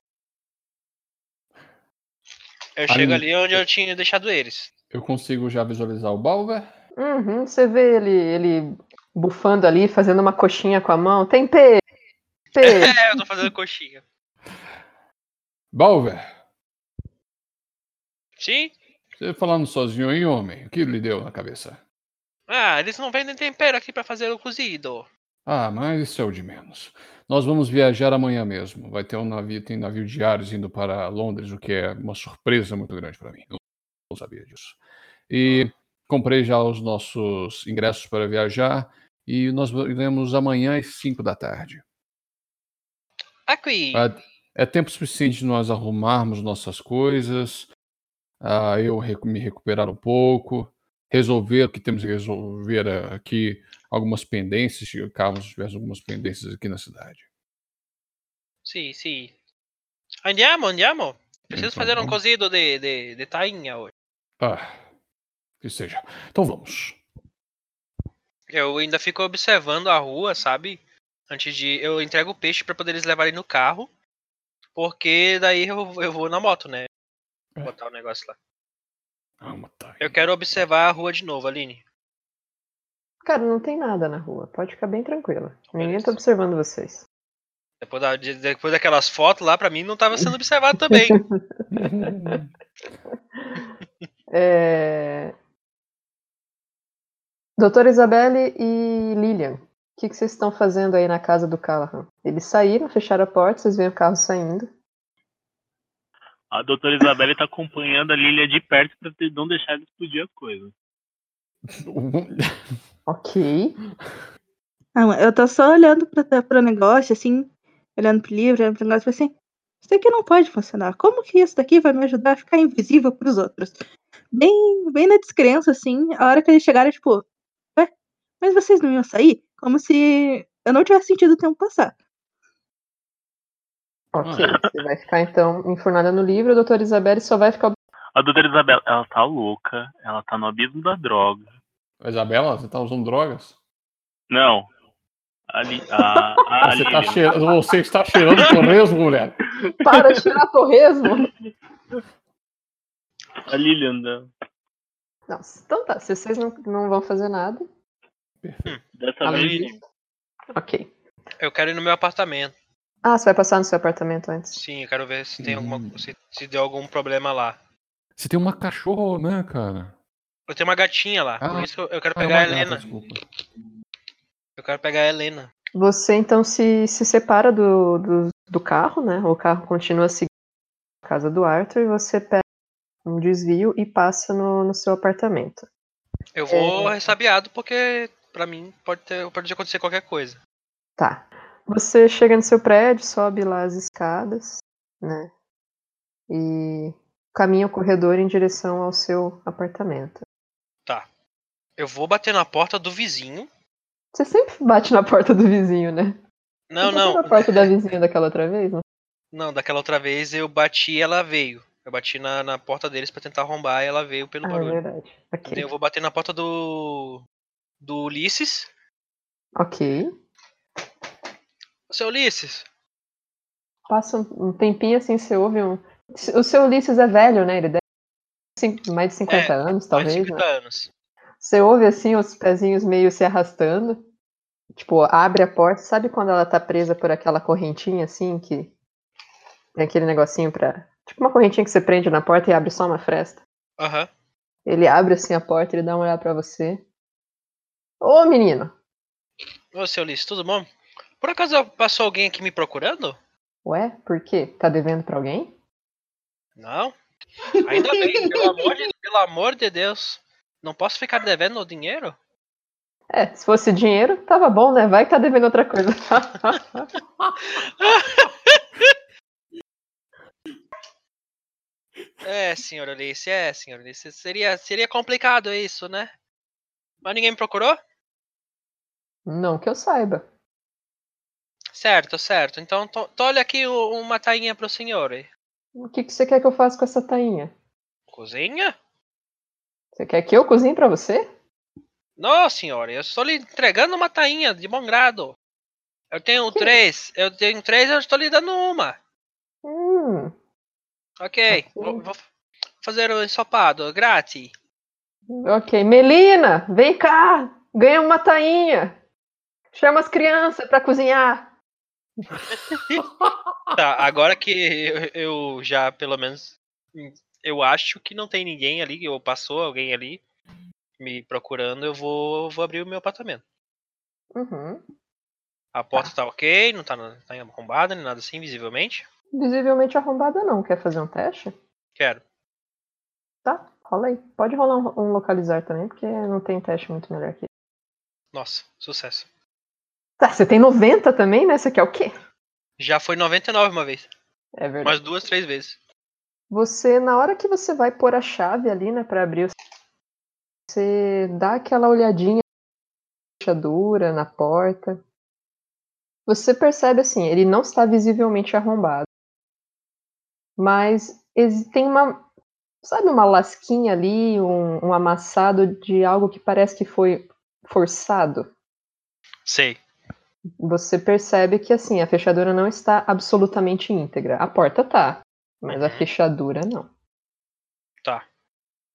Eu chego Ali- onde eu tinha deixado eles. Eu consigo já visualizar o Balver. Uhum, você vê ele, ele bufando ali, fazendo uma coxinha com a mão. Tem peixe! Peixe! É, eu tô fazendo coxinha. Balver, Sim? Você falando sozinho aí, homem, o que lhe deu na cabeça? Ah, eles não vendem tempero aqui pra fazer o cozido. Ah, mas isso é o de menos. Nós vamos viajar amanhã mesmo. Vai ter um navio, tem navio diários indo para Londres, o que é uma surpresa muito grande para mim. Eu não sabia disso. E comprei já os nossos ingressos para viajar e nós iremos amanhã às 5 da tarde. Aqui. É, é tempo suficiente de nós arrumarmos nossas coisas, ah, eu recu- me recuperar um pouco, resolver o que temos que resolver aqui, algumas pendências, se caso tivesse algumas pendências aqui na cidade. Sim, sim. Andiamo, andiamo. Preciso Então fazer um vamos. cozido de, de, de tainha hoje. Ah, que seja. Então vamos. Eu ainda fico observando a rua, sabe? Antes de. Eu entrego o peixe pra poder eles levarem no carro. Porque daí eu, eu vou na moto, né? É. Botar o negócio lá. Tainha. Eu quero observar a rua de novo, Aline. Cara, não tem nada na rua. Pode ficar bem tranquila. Ninguém beleza. tá observando vocês. Depois, da- de- depois daquelas fotos lá, pra mim não tava sendo observado também. É... Doutora Isabelle e Lilian, o que, que vocês estão fazendo aí na casa do Callahan? Eles saíram, fecharam a porta, vocês veem o carro saindo. A doutora Isabelle tá acompanhando a Lilia de perto pra ter- não deixar ele explodir as coisas. Ok. Não, eu tô só olhando pra, pro negócio, assim, olhando pro livro, olhando pro negócio, e assim, isso aqui não pode funcionar. Como que isso daqui vai me ajudar a ficar invisível pros outros? Bem, bem na descrença, assim, a hora que eles chegaram, tipo, ué, mas vocês não iam sair? Como se eu não tivesse sentido o tempo passar. Ok. Você vai ficar então enfurnada no livro, a doutora Isabelle só vai ficar. A doutora Isabelle, ela tá louca, ela tá no abismo da droga. Isabela, você tá usando drogas? Não. A, Li, a, a Você, tá cheirando, você está cheirando torresmo, mulher. Para de tirar torresmo! A Lilian, né? Não, então tá, se vocês não, não vão fazer nada. dessa além vez. Ok. Eu quero ir no meu apartamento. Ah, você vai passar no seu apartamento antes? Sim, eu quero ver se tem alguma. Hum. Se, se deu algum problema lá. Você tem uma cachorra, né, cara? Eu tenho uma gatinha lá, por Ah, isso eu, eu quero Ah, é pegar a uma gata, Helena. desculpa. Eu quero pegar a Helena. Você então se, se separa do, do, do carro, né? O carro continua seguindo a casa do Arthur e você pega um desvio e passa no, no seu apartamento. Eu vou É. ressabiado porque pra mim pode ter, pode acontecer qualquer coisa. Tá. Você chega no seu prédio, sobe lá as escadas, né? E caminha o corredor em direção ao seu apartamento. Tá. Eu vou bater na porta do vizinho. Você sempre bate na porta do vizinho, né? Não, Você não. na porta da vizinha daquela outra vez, não? Não, daquela outra vez eu bati e ela veio. Eu bati na, na porta deles pra tentar arrombar e ela veio pelo Ah, é barulho. verdade. Então Ok. eu vou bater na porta do. do Ulisses. Ok. Seu Ulisses, Passa um tempinho assim, você ouve um. O seu Ulisses é velho, né? Ele deve mais de 50 É, anos, mais de talvez, 50 né? anos. Você ouve assim os pezinhos meio se arrastando. Tipo, abre a porta. Sabe quando ela tá presa por aquela correntinha assim que tem aquele negocinho pra. Tipo uma correntinha que você prende na porta e abre só uma fresta. Aham. Ele abre assim a porta, ele dá uma olhada pra você. Ô menino! Ô, seu Ulisses, tudo bom? Por acaso passou alguém aqui me procurando? Ué, por quê? Tá devendo pra alguém? Não. Ainda bem, pelo amor de, pelo amor de Deus. Não posso ficar devendo o dinheiro? É, se fosse dinheiro, tava bom, né? Vai que tá devendo outra coisa. É, senhor Ulisses, é, senhor Ulisses. Seria, seria complicado isso, né? Mas ninguém me procurou? Não que eu saiba. Certo, certo. Então, to, tolhe aqui o- uma tainha pro senhor. aí. O que, que você quer que eu faça com essa tainha? Cozinha? Você quer que eu cozinhe pra você? Não, senhor, eu estou lhe entregando uma tainha de bom grado. Eu tenho Que? três, eu tenho três, eu estou lhe dando uma. Hum, Ok, Ok. vou, vou fazer o ensopado, grátis. ok. Melina, vem cá! Ganha uma tainha! Chama as crianças pra cozinhar! Tá, agora que eu, eu já, pelo menos, eu acho que não tem ninguém ali, ou passou alguém ali me procurando, eu vou, vou abrir o meu apartamento. Uhum. A porta tá ok, não tá, tá arrombada, nem nada assim, visivelmente. Visivelmente arrombada não. Quer fazer um teste? Quero. Tá, rola aí. Pode rolar um, um localizar também, porque não tem teste muito melhor que Nossa, sucesso. Tá, você tem 90 também, né? Você quer o quê? Já foi 99 uma vez. É verdade. Mais duas, três vezes. Você, na hora que você vai pôr a chave ali, né, pra abrir, o- você dá aquela olhadinha na fechadura, na porta. Você percebe assim, ele não está visivelmente arrombado. Mas tem uma, sabe, uma lasquinha ali, um, um amassado de algo que parece que foi forçado. Sei. Você percebe que assim, a fechadura não está absolutamente íntegra. A porta tá, mas a Uhum. fechadura não. Tá.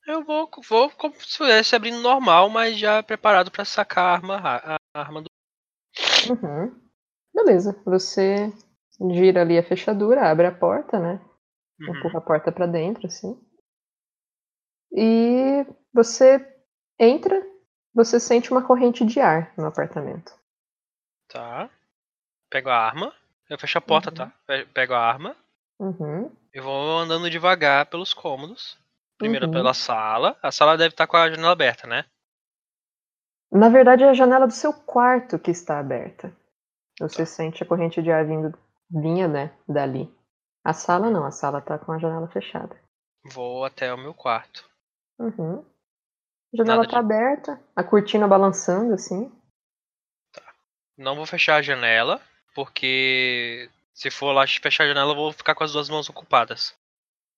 Eu vou, vou como se estivesse abrindo normal, mas já preparado pra sacar a arma, ra- a arma do. Uhum. Beleza, você gira ali a fechadura, abre a porta, né? Uhum. Empurra a porta pra dentro, assim. E você entra, você sente uma corrente de ar no apartamento. Tá. Pego a arma. Eu fecho a porta, Uhum. tá? Pe- Pego a arma. Uhum. Eu vou andando devagar pelos cômodos. Primeiro Uhum. pela sala. A sala deve estar com a janela aberta, né? Na verdade, é a janela do seu quarto que está aberta. Você sente a corrente de ar vindo, vinha, né, dali. A sala não, a sala tá com a janela fechada. Vou até o meu quarto. Uhum. A janela Nada tá de- aberta, a cortina balançando, assim. Não vou fechar a janela, porque se for lá fechar a janela, eu vou ficar com as duas mãos ocupadas.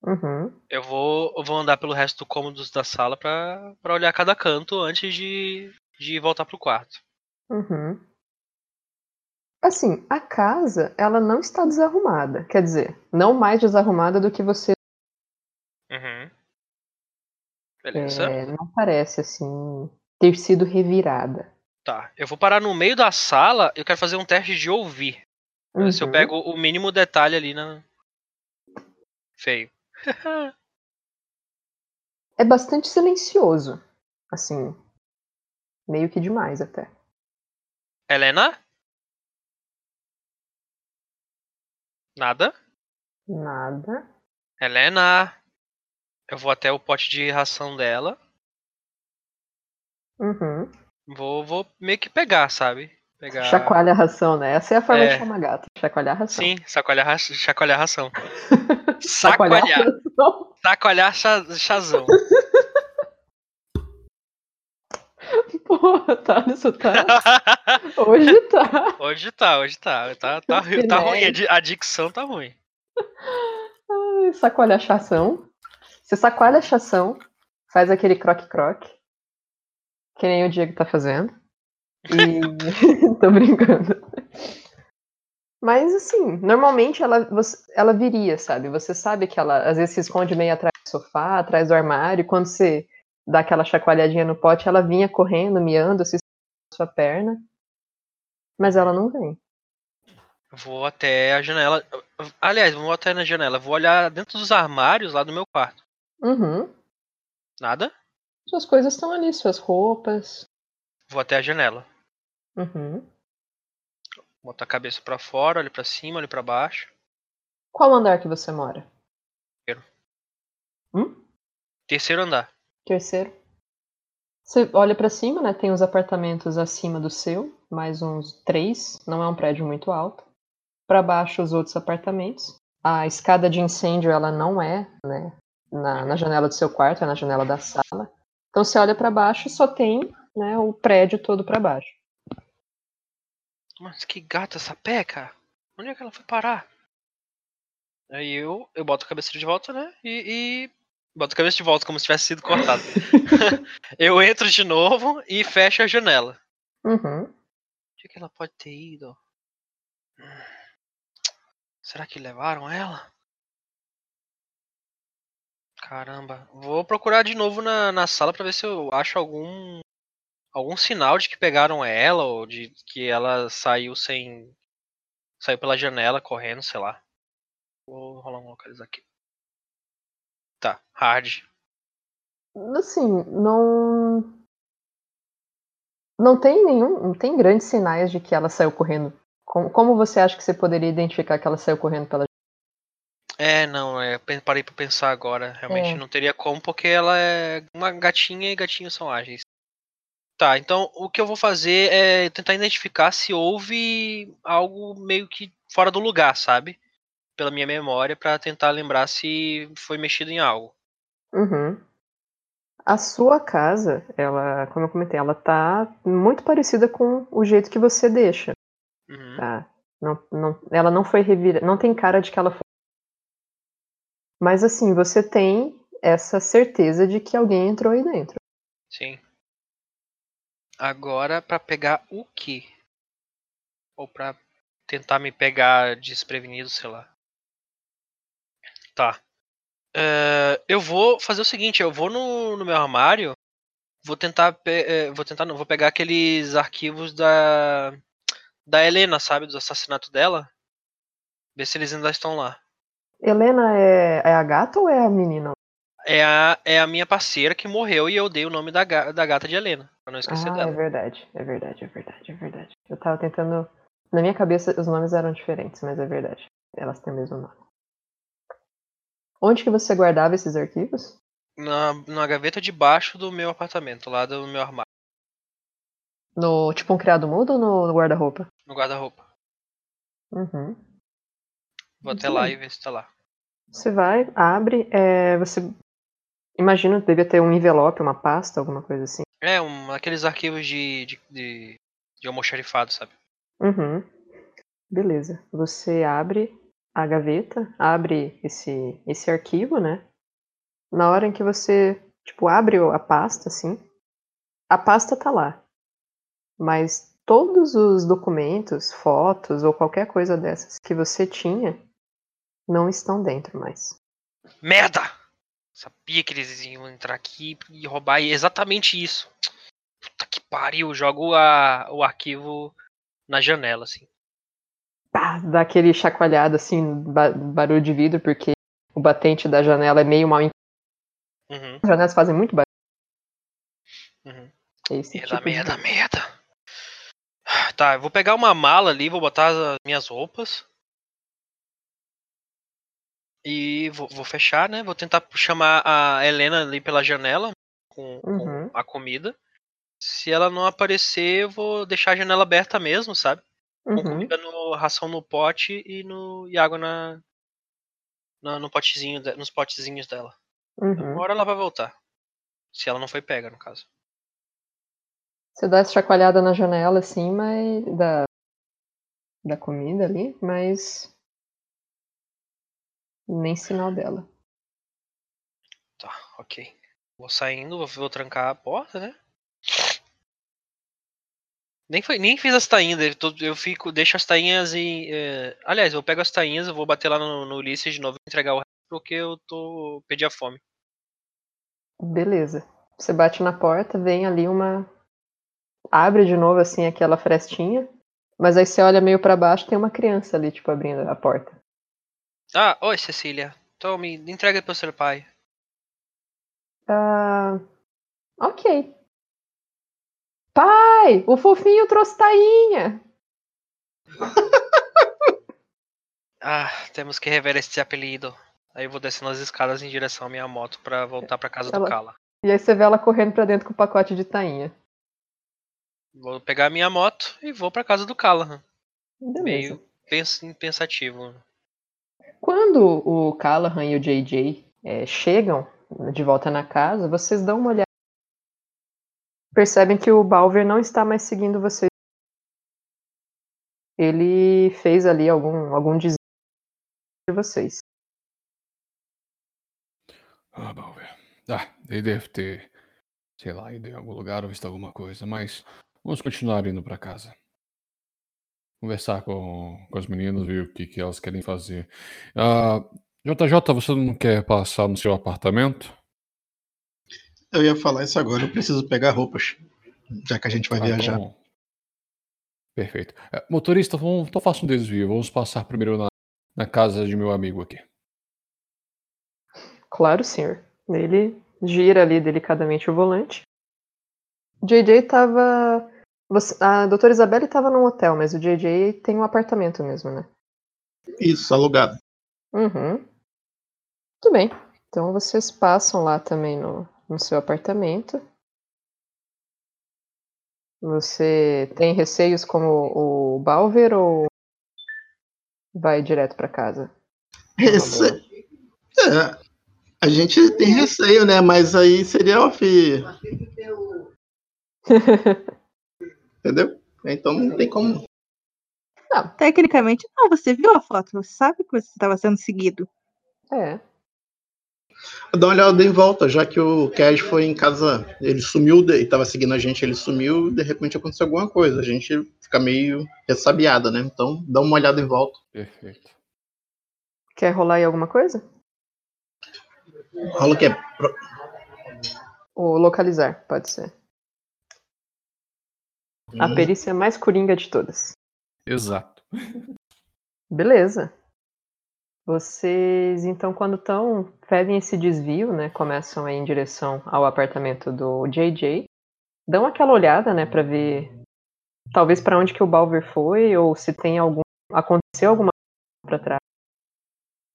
Uhum. Eu vou, eu vou andar pelo resto do cômodos da sala pra, pra olhar cada canto antes de, de voltar pro quarto. Uhum. Assim, a casa, ela não está desarrumada. Quer dizer, não mais desarrumada do que você. Uhum. Beleza. é, não parece, assim, ter sido revirada. Tá. Eu vou parar no meio da sala. Eu quero fazer um teste de ouvir. ver Se eu Uhum. pego o mínimo detalhe ali na. Feio. É bastante silencioso. Assim, meio que demais até. Helena? Nada? Nada. Helena? Eu vou até o pote de ração dela. Uhum. Vou, vou meio que pegar, sabe? Pegar. Chacoalha a ração, né? Essa é a forma É. de chamar gato. Chacoalhar a ração. Sim, chacoalhar, ra- chacoalhar a ração. Chacoalhar a Sacoalhar. ração. Sacoalhar cha- chazão. Porra, tá, isso tá. Hoje tá. hoje tá, hoje tá. Tá, tá, Que tá ruim, a dicção tá ruim. Ai, Sacoalha a chação. Você sacoalha a chação, faz aquele croque-croque. Que nem o Diego tá fazendo. E. Tô brincando. Mas assim, normalmente ela, você- ela viria, sabe? Você sabe que ela às vezes se esconde meio atrás do sofá, atrás do armário, e quando você dá aquela chacoalhadinha no pote, ela vinha correndo, miando, se escondendo na sua perna. Mas ela não vem. Vou até a janela. Aliás, vou até na janela. Vou olhar dentro dos armários lá do meu quarto. Uhum. Nada? Suas coisas estão ali, suas roupas. Vou até a janela. Uhum. Boto a cabeça pra fora, olho pra cima, olho pra baixo. Qual andar que você mora? Terceiro andar. Terceiro. Você olha pra cima, né? Tem os apartamentos acima do seu, mais uns três. Não é um prédio muito alto. Pra baixo os outros apartamentos. A escada de incêndio ela não é, né? Na, na janela do seu quarto, é na janela da sala. Então você olha pra baixo e só tem, né? O prédio todo pra baixo. Mas que gata essa pé, cara. Onde é que ela foi parar? Aí eu, eu boto a cabeça de volta, né? E, e boto a cabeça de volta como se tivesse sido cortado. eu entro de novo e fecho a janela. Uhum. Onde é que ela pode ter ido? Será que levaram ela? Caramba, vou procurar de novo na, na sala pra ver se eu acho algum algum sinal de que pegaram ela ou de que ela saiu sem saiu pela janela correndo, sei lá. Vou rolar um localizar aqui. Tá, hard. Assim, não. Não tem nenhum. Não tem grandes sinais de que ela saiu correndo. Como, como você acha que você poderia identificar que ela saiu correndo pela É, não, é, parei pra pensar agora. Realmente É. não teria como, porque ela é uma gatinha e gatinhos são ágeis. Tá, então o que eu vou fazer é tentar identificar se houve algo meio que fora do lugar, sabe? Pela minha memória, pra tentar lembrar se foi mexido em algo. Uhum. A sua casa, ela, como eu comentei, ela tá muito parecida com o jeito que você deixa, Uhum. tá? Não, não, ela não foi revira, não tem cara de que ela foi. Mas assim, você tem essa certeza de que alguém entrou aí dentro. Sim. Agora pra pegar o quê? Ou pra tentar me pegar desprevenido, sei lá. Tá. É, eu vou fazer o seguinte, eu vou no, no meu armário, vou tentar, é, vou tentar, não, vou pegar aqueles arquivos da da Helena, sabe, do assassinato dela, ver se eles ainda estão lá. Helena é, é a gata ou é a menina? É a, é a minha parceira que morreu e eu dei o nome da, da gata de Helena, pra não esquecer ah, dela. é verdade, é verdade, é verdade, é verdade. Eu tava tentando. Na minha cabeça os nomes eram diferentes, mas é verdade. Elas têm o mesmo nome. Onde que você guardava esses arquivos? Na, na gaveta de baixo do meu apartamento, lá do meu armário, No tipo um criado mudo ou no guarda-roupa? no guarda-roupa. Uhum. Vou até lá e ver se tá lá. Você vai, abre, é, você imagina que devia ter um envelope, uma pasta, alguma coisa assim. É, um, aqueles arquivos de, de, de, de almoxarifado, sabe? Uhum. Beleza. Você abre a gaveta, abre esse, esse arquivo, né? Na hora em que você, tipo, abre a pasta, assim, a pasta tá lá. Mas todos os documentos, fotos ou qualquer coisa dessas que você tinha não estão dentro mais. Merda! Sabia que eles iam entrar aqui e roubar exatamente isso. Puta que pariu, jogo a, o arquivo na janela, assim. Pá, dá aquele chacoalhado, assim, ba- barulho de vidro, porque o batente da janela é meio mal. Uhum, As janelas fazem muito barulho. uhum. É esse Merda, tipo de merda, barulho. merda. Tá, eu vou pegar uma mala ali, vou botar as minhas roupas. E vou, vou fechar, né? Vou tentar chamar a Helena ali pela janela com, com Uhum. a comida. Se ela não aparecer, eu vou deixar a janela aberta mesmo, sabe? Com Uhum. comida no ração no pote e no e água na, na- no potezinho, de- nos potezinhos dela. Uhum. Uma hora ela vai voltar. Se ela não foi pega, no caso. Você dá essa chacoalhada na janela, assim, mas. Da, da comida ali, mas. Nem sinal dela. Tá, ok. Vou saindo, vou, vou trancar a porta, né? Nem, foi, nem fiz as tainhas, eu fico, deixo as tainhas e. eh, aliás, eu pego as tainhas, eu vou bater lá no, no Ulisses de novo e entregar o resto, porque eu tô. perdi a fome. Beleza. Você bate na porta, vem ali uma. Abre de novo, assim, aquela frestinha. Mas aí você olha meio pra baixo, tem uma criança ali, tipo, abrindo a porta. Ah, oi Cecília. Tome, entrega pro seu pai. Ah. Ok. Pai! O fofinho trouxe tainha! Ah, temos que rever esse apelido. Aí eu vou descendo as escadas em direção à minha moto pra voltar pra casa do Ela- Kala. E aí você vê ela correndo pra dentro com o pacote de tainha. Vou pegar a minha moto e vou pra casa do. Beleza. Meio pens- pensativo. Quando o Callahan e o JJ é, chegam de volta na casa, vocês dão uma olhada. Percebem que o Balver não está mais seguindo vocês. Ele fez ali algum, algum desvio de vocês. Ah, Balver. Ah, ele deve ter, sei lá, ido em algum lugar ou visto alguma coisa, mas vamos continuar indo pra casa. Conversar com, com as meninas, ver o que, que elas querem fazer. Ah, JJ, você não quer passar no seu apartamento? Eu ia falar isso agora, eu preciso pegar roupas. Já que a gente vai Ah, viajar. então- Perfeito. É, motorista, vamos, então faça um desvio. Vamos passar primeiro na, na casa de meu amigo aqui. Claro, senhor. Ele gira ali delicadamente o volante. JJ tava. Você- A doutora Isabelle estava num hotel, mas o JJ tem um apartamento mesmo, né? Isso, alugado. Uhum. Tudo bem. Então vocês passam lá também no, no seu apartamento. Você tem receios como o Balver ou vai direto pra casa? Rece... É, a gente tem receio, né? Mas aí seria off. Entendeu? Então não tem como. Tecnicamente, não, você viu a foto, você sabe que você estava sendo seguido. É. Dar uma olhada em volta, já que o Cash foi em casa, ele sumiu, ele tava seguindo a gente, ele sumiu, de repente aconteceu alguma coisa. A gente fica meio ressabiada, né? Então dá uma olhada em volta. Perfeito. Quer rolar aí alguma coisa? Rola que é. pro- Ou localizar, pode ser. A Hum, perícia mais coringa de todas. Exato. Beleza. Vocês, então, quando estão, fazem esse desvio, né? Começam a ir em direção ao apartamento do JJ. Dão aquela olhada, né, pra ver talvez pra onde que o Balver foi ou se tem algum aconteceu alguma coisa pra trás.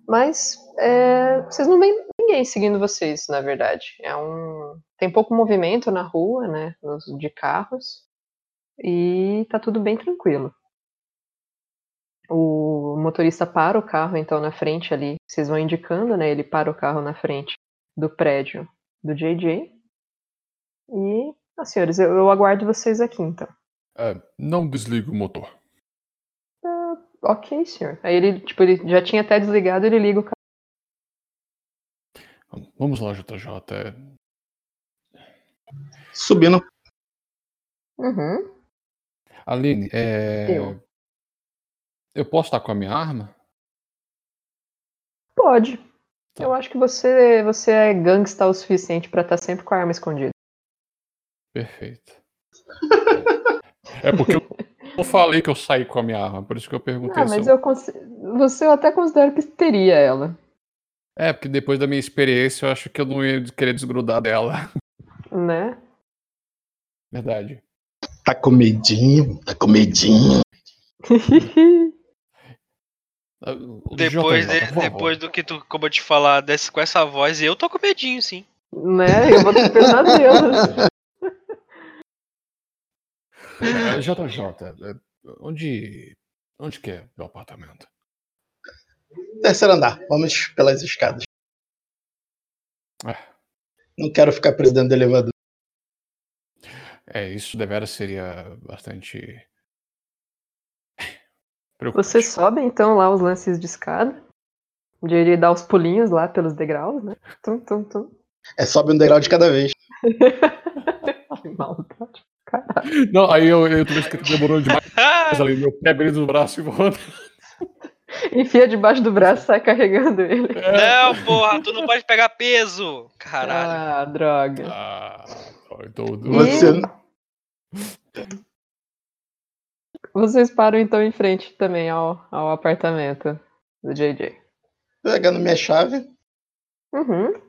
Mas é, vocês não veem ninguém seguindo vocês, na verdade. É um tem pouco movimento na rua, né, de carros e tá tudo bem tranquilo. O motorista para o carro, então, na frente ali. Vocês vão indicando, né? Ele para o carro na frente do prédio do JJ. E, ah, senhores, eu, eu aguardo vocês aqui, então. É, não desliga o motor. Ok, senhor. Aí ele, tipo, ele já tinha até desligado, ele liga o carro. Vamos lá, JJ. É, Subindo. Uhum. Aline, é... Eu. eu posso estar com a minha arma? Pode. Tá. Eu acho que você, você é gangsta o suficiente pra estar sempre com a arma escondida. Perfeito. É porque eu não falei que eu saí com a minha arma, por isso que eu perguntei Ah, se mas eu... eu consi- você eu até considero que teria ela, É, porque depois da minha experiência eu acho que eu não ia querer desgrudar dela. né? Verdade. Tá com medinho, tá com medinho. Ah, o Depois, JJ, de- depois do que tu acabou de falar desse, com essa voz, eu tô com medinho, sim. Né? Eu vou ter pesadelos. É, JJ, é, onde. Onde que é meu apartamento? Terceiro andar. Vamos pelas escadas. É, Não quero ficar preso dentro do elevador. É, isso deveras seria bastante. Você sobe então lá os lances de escada. De ele dar os pulinhos lá pelos degraus, né? Tum, tum, tum. É sobe um degrau de cada vez. Que maldade. Não, aí eu, eu tô vendo que demorou demais ali, meu pé abrindo o braço e voando. Enfia debaixo do braço e sai carregando ele. Não, porra, tu não pode pegar peso. Caralho. Ah, droga. Ah, então, Você. Vocês param então em frente também ao, ao apartamento do JJ. Pegando minha chave. Uhum.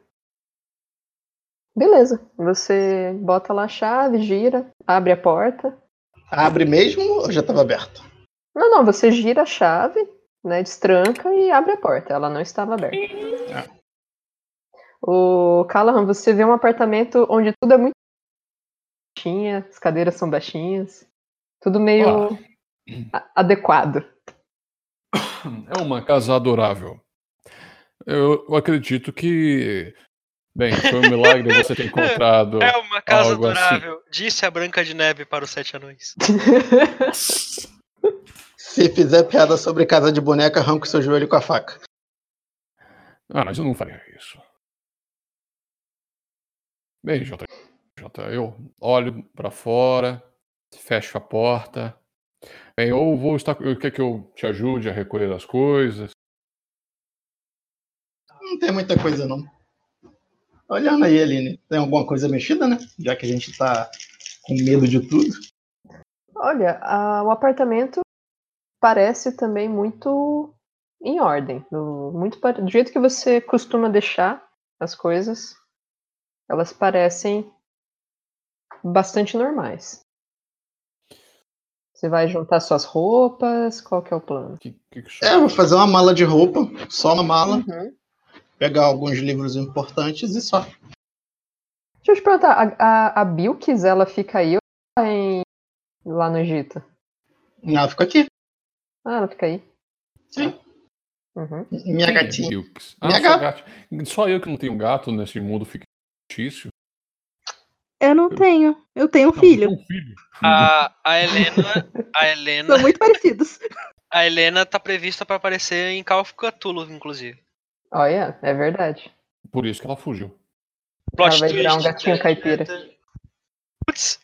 Beleza. Você bota lá a chave, gira, abre a porta. Abre mesmo ou já estava aberto? Não, não, você gira a chave, né? Destranca e abre a porta. Ela não estava aberta. O Callahan, você vê um apartamento onde tudo é muito baixinha, as cadeiras são baixinhas, tudo meio a- adequado. É uma casa adorável. Eu, eu acredito que. Bem, foi um milagre você ter encontrado. É uma casa algo assim. adorável, disse a Branca de Neve para os sete anões. Se fizer piada sobre casa de boneca, arranca o seu joelho com a faca. Ah, mas eu não faria isso. Bem, Jota, Eu olho pra fora, fecho a porta. Bem, ou vou estar. Quer que eu te ajude a recolher as coisas? Não tem muita coisa, não. Olhando aí, Aline, tem alguma coisa mexida, né? Já que a gente tá com medo de tudo. Olha, a- o apartamento parece também muito em ordem. Do, muito do jeito que você costuma deixar as coisas, elas parecem bastante normais. Você vai juntar suas roupas? Qual que é o plano? Que, que que É, eu vou fazer uma mala de roupa, só uma mala, Uhum. pegar alguns livros importantes e só. Deixa eu te perguntar, a, a, a Bilkis, ela fica aí ou tá em, lá no Egito? Não, fica aqui. Ah, ela fica aí. Sim. Uhum. Minha é gatinha. Ah, Minha gata. Só eu que não tenho gato nesse mundo fictício. Eu não tenho. Eu tenho um filho. um filho. A, a Helena. A Helena. São muito parecidos. A Helena tá prevista pra aparecer em Call of Cthulhu, inclusive. Olha, é verdade. Por isso que ela fugiu. Ela vai virar um gatinho caipira. Putz.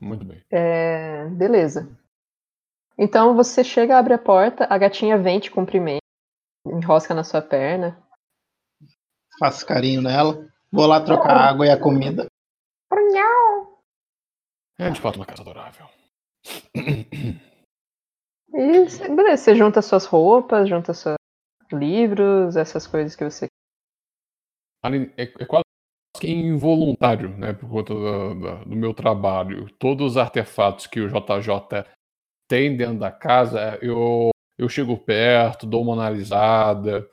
Muito bem. É, beleza. Então você chega, abre a porta, a gatinha vem te cumprimenta, enrosca na sua perna. Faço carinho nela. Vou lá trocar a água e a comida. É de fato uma casa adorável. E beleza, você junta suas roupas, junta seus livros, essas coisas que você. É, é quase que involuntário, né? Por conta da- do meu trabalho. Todos os artefatos que o JJ tem dentro da casa, eu, eu chego perto, dou uma analisada,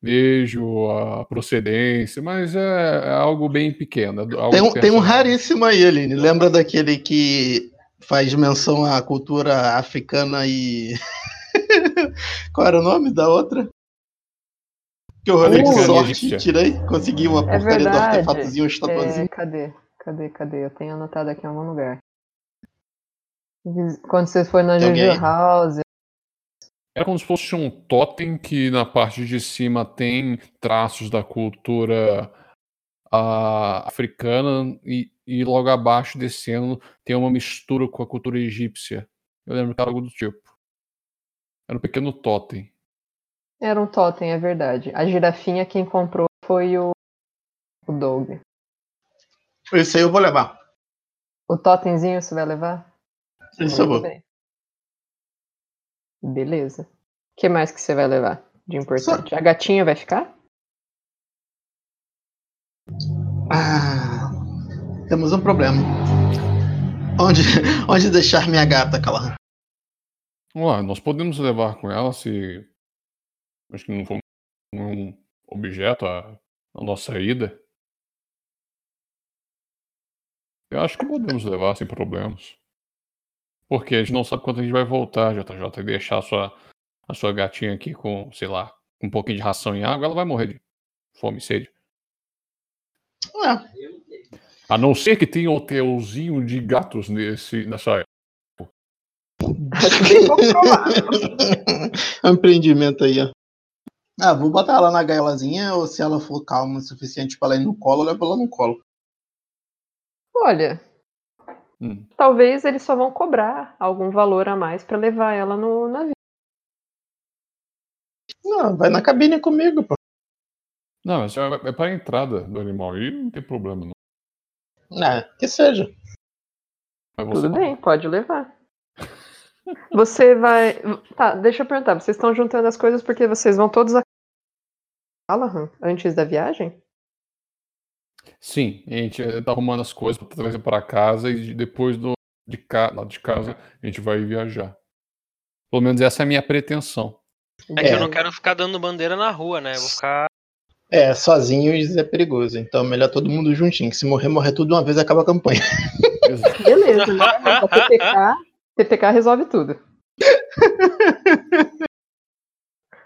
vejo a procedência, mas é, é algo bem pequeno. é algo Tem um, tem um raríssimo aí, Aline. Lembra daquele que faz menção à cultura africana e. Qual era o nome da outra? Que eu rolei com sorte, tirei, consegui uma É porcaria do artefatozinho, um É, estatuazinho. cadê? Cadê? Cadê? Eu tenho anotado aqui em algum lugar. Quando você foi na Juju? House. É como se fosse um totem que na parte de cima tem traços da cultura ah, africana e, e logo abaixo descendo tem uma mistura com a cultura egípcia. Eu lembro que era algo do tipo. Era um pequeno totem. Era um totem, é verdade. A girafinha quem comprou foi o, o Doug. Isso aí eu vou levar. O totemzinho você vai levar? Isso eu vou. bem. Beleza. O que mais que você vai levar de importante? A gatinha vai ficar? Ah, temos um problema. Onde, onde deixar minha gata? Vamos lá, nós podemos levar com ela se Acho que não foi um objeto a, a nossa ida. Eu acho que podemos levar sem problemas. Porque a gente não sabe quando a gente vai voltar, JJ, e deixar a sua, a sua gatinha aqui com, sei lá, um pouquinho de ração e água, ela vai morrer de fome e sede. É, A não ser que tenha um hotelzinho de gatos nesse, nessa área. Acho bem. É um empreendimento aí, ó. Ah, vou botar ela na gaiolazinha ou se ela for calma o suficiente pra ela ir no colo, eu levo ela no colo. Olha, Hum. talvez eles só vão cobrar algum valor a mais pra levar ela no navio. Não, vai na cabine comigo, pô. Não, mas é, é para a entrada do animal. E não tem problema, não. É, que seja. Tudo bem, pode levar. Você vai. Tá, deixa eu perguntar. Vocês estão juntando as coisas porque vocês vão todos a Callahan antes da viagem? Sim, a gente eh, tá arrumando as coisas para trazer para casa e depois do, de, ca, lá de casa a gente vai viajar. Pelo menos essa é a minha pretensão. É que É. eu não quero ficar dando bandeira na rua, né? Eu Vou ficar. É, sozinhos é perigoso. Então melhor todo mundo juntinho. Que se morrer, morrer tudo de uma vez acaba a campanha. Beleza, né? A TTK, TTK resolve tudo.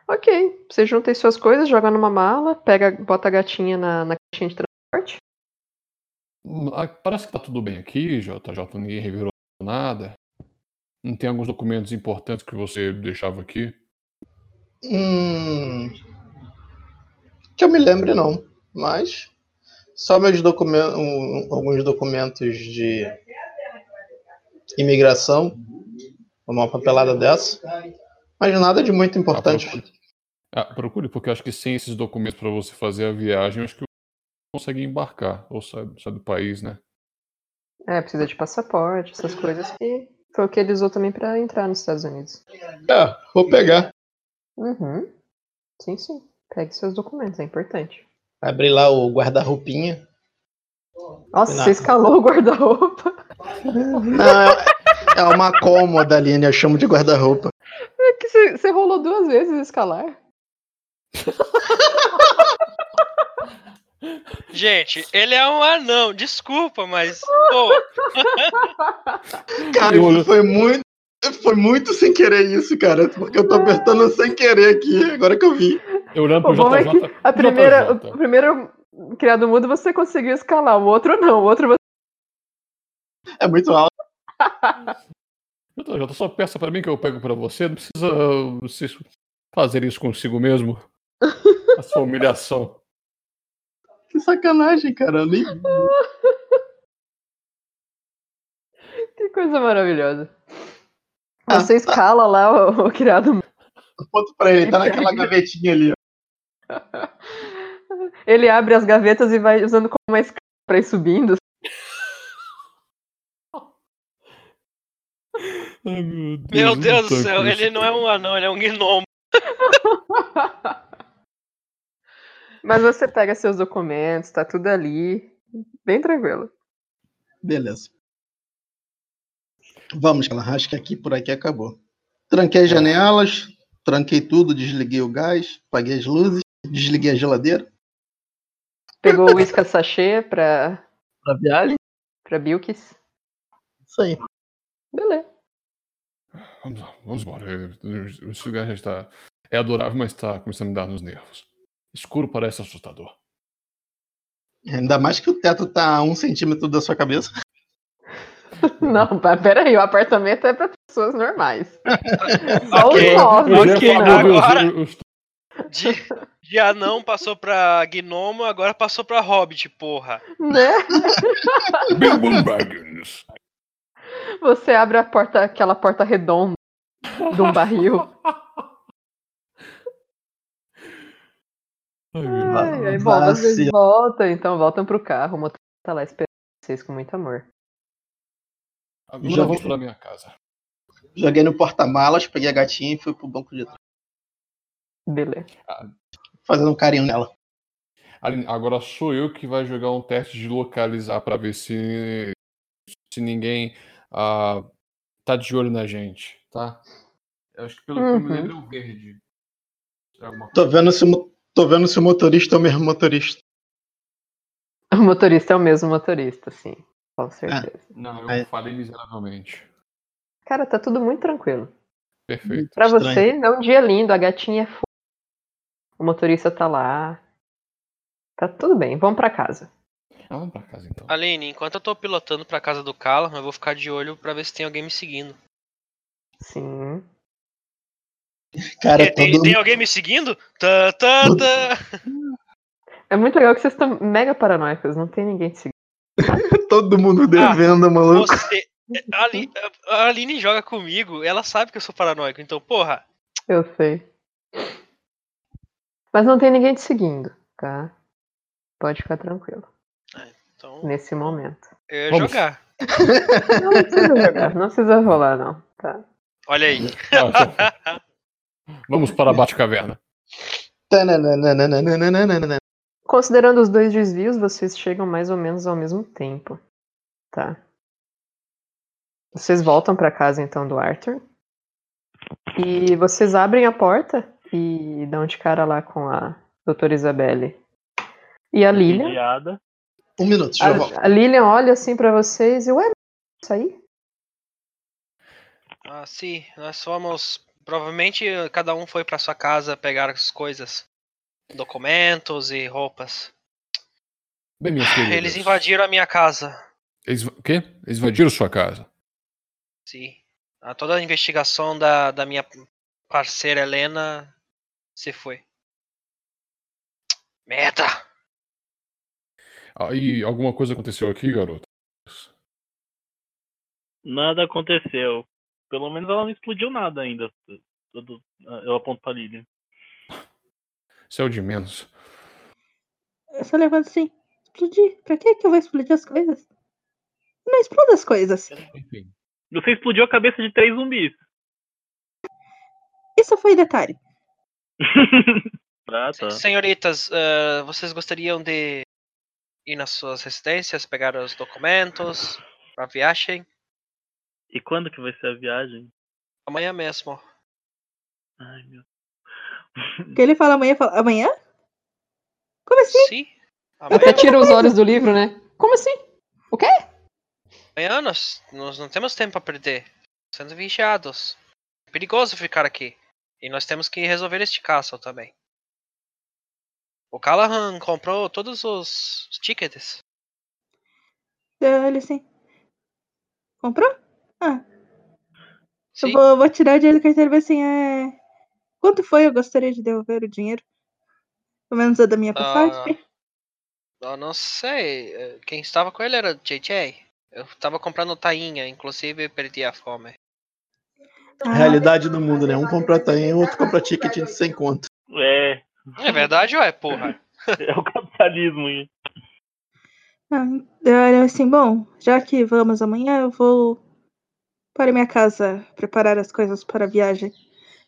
ok, você junta aí suas coisas, joga numa mala, pega, bota a gatinha na, na caixinha de transporte. Ah, Parece que tá tudo bem aqui, JJ. Ninguém revirou nada. Não tem alguns documentos importantes que você deixava aqui? Hum. Que eu me lembre, não. Mas. Só meus documentos. alguns documentos de imigração. Uma papelada dessa. Mas nada de muito importante. Ah, procure. Ah, procure, porque eu acho que sem esses documentos para você fazer a viagem, eu acho que consegue embarcar. Ou sai, sai do país, né? É, precisa de passaporte, essas coisas que foi o que ele usou também pra entrar nos Estados Unidos. É, vou pegar. Uhum. Sim, sim. Pegue seus documentos, é importante. Abri lá o guarda-roupinha. Nossa, você escalou o guarda-roupa. Não, é- uma cômoda ali, né? Eu chamo de guarda-roupa. É que você, você rolou duas vezes escalar. Gente, ele é um anão, desculpa, mas. Pô, Cara, olho- foi muito. Foi muito sem querer isso, cara. Porque eu tô apertando sem querer aqui, agora que eu vi. Eu olhando O pro bom é JJ. que a primeira, JJ. o primeiro criado mudo você conseguiu escalar, o outro não. O outro você. É muito alto. JJ, só peça pra mim que eu pego pra você. Não precisa uh, fazer isso consigo mesmo. A sua humilhação. Sacanagem, cara. Nem Que coisa maravilhosa. Ah, Você escala lá o, o criado ponto pra ele. Tá naquela gavetinha ali, ó. Ele abre as gavetas e vai usando como uma escada pra ir subindo. Ai, meu Deus, meu Deus do céu, ele não é um anão, ele é um gnomo. Mas você pega seus documentos, tá tudo ali. Bem tranquilo. Beleza. Vamos, ela acho que aqui por aqui acabou. Tranquei as janelas, tranquei tudo, desliguei o gás, apaguei as luzes, desliguei a geladeira Pegou o uísque sachê pra, pra viagem. pra Bilkis. Isso aí. Beleza. Vamos lá, vamos embora. Esse lugar já está. É adorável, mas está começando a me dar nos nervos. Escuro parece assustador. Ainda mais que o teto tá a um centímetro da sua cabeça. Não, pá, pera aí, o apartamento é pra pessoas normais. Só Ok, os nove. Eu já ia ok, falar, meu Deus, agora- De, de anão passou pra gnomo, agora passou pra hobbit, porra. Né? Você abre a porta, aquela porta redonda de um barril. Ai, aí, bom, vocês Vacilo. voltam, então voltam pro carro. O motor tá lá esperando vocês com muito amor. Agora Já vou- para minha casa. Joguei no porta-malas, peguei a gatinha e fui pro banco de trás, Beleza. fazendo um carinho nela. Aline, agora sou eu que vai jogar um teste de localizar para ver se se ninguém ah, tá de olho na gente, tá? Eu acho que pelo que eu me Uhum. lembro é o verde. É Tô vendo se, tô vendo se o motorista é o mesmo motorista. O motorista é o mesmo motorista, sim. Com certeza. Não, eu Aí- falei miseravelmente. Cara, tá tudo muito tranquilo. Perfeito. Pra Estranho. você, é um dia lindo, a gatinha é fo... O motorista tá lá. Tá tudo bem, vamos pra casa. Ah, vamos pra casa então. Aline, enquanto eu tô pilotando pra casa do Callahan, eu vou ficar de olho pra ver se tem alguém me seguindo. Sim. Cara, tem, tem- todo, tem alguém me seguindo? Tá, tá, tá. É muito legal que vocês estão mega paranoicos, não tem ninguém te seguindo. todo mundo devendo, maluco. Você. A Ali- a Aline joga comigo, ela sabe que eu sou paranoico, então, porra. Eu sei. Mas não tem ninguém te seguindo, tá? Pode ficar tranquilo. Então, Nesse momento. eu ia Vamos. jogar. Não precisa jogar, não precisa rolar, não. Tá. Olha aí. Vamos para a Batcaverna. Considerando os dois desvios, vocês chegam mais ou menos ao mesmo tempo, tá? Vocês voltam pra casa então do Arthur. E vocês abrem a porta e dão de cara lá com a doutora Isabelle. E a Lilian. Vigiada. Um minuto, já volto. A, a Lilian olha assim pra vocês e, ué, isso aí? Ah, sim, nós fomos. Provavelmente cada um foi pra sua casa pegar as coisas. Documentos e roupas. Bem, minhas queridas. Eles invadiram a minha casa. Eles... O quê? Eles invadiram sua casa. Sim. Ah, Toda a investigação da, da minha parceira Helena se foi. Merda! Aí, alguma coisa aconteceu aqui, garoto? Nada aconteceu. Pelo menos ela não explodiu nada ainda. Tudo- Eu aponto pra Lilian. Isso é o de menos. Eu só levanto assim. Explodir? Pra que que eu vou explodir as coisas? Não exploda as coisas. Enfim. Você explodiu a cabeça de três zumbis. Isso foi detalhe. ah, tá. Senhoritas, ah, vocês gostariam de ir nas suas residências, pegar os documentos pra viagem? E quando que vai ser a viagem? Amanhã mesmo. Ai, meu. Que ele fala amanhã, fala amanhã? Como assim? Sim. Até Amanhã, tira os olhos do livro, né? Como assim? O quê? amanhã nós, nós não temos tempo a perder. Sendo vigiados. É perigoso ficar aqui. E nós temos que resolver este caso também. O Callahan comprou todos os tickets. Ele assim. Comprou? Ah, Sim. eu vou, vou tirar o dinheiro do carteiro e ver assim, é. Quanto foi? Eu gostaria de devolver o dinheiro. Pelo menos a da minha passagem. Eu não sei. eh, Quem estava com ele era o JJ. Eu tava comprando tainha, inclusive perdi a fome. Ah, Realidade do mundo, né? Um compra tainha, o outro compra ticket de 100 conto. É, É verdade ou é, porra? é o capitalismo. hein? Ah, assim, bom, já que vamos amanhã, eu vou para minha casa preparar as coisas para a viagem.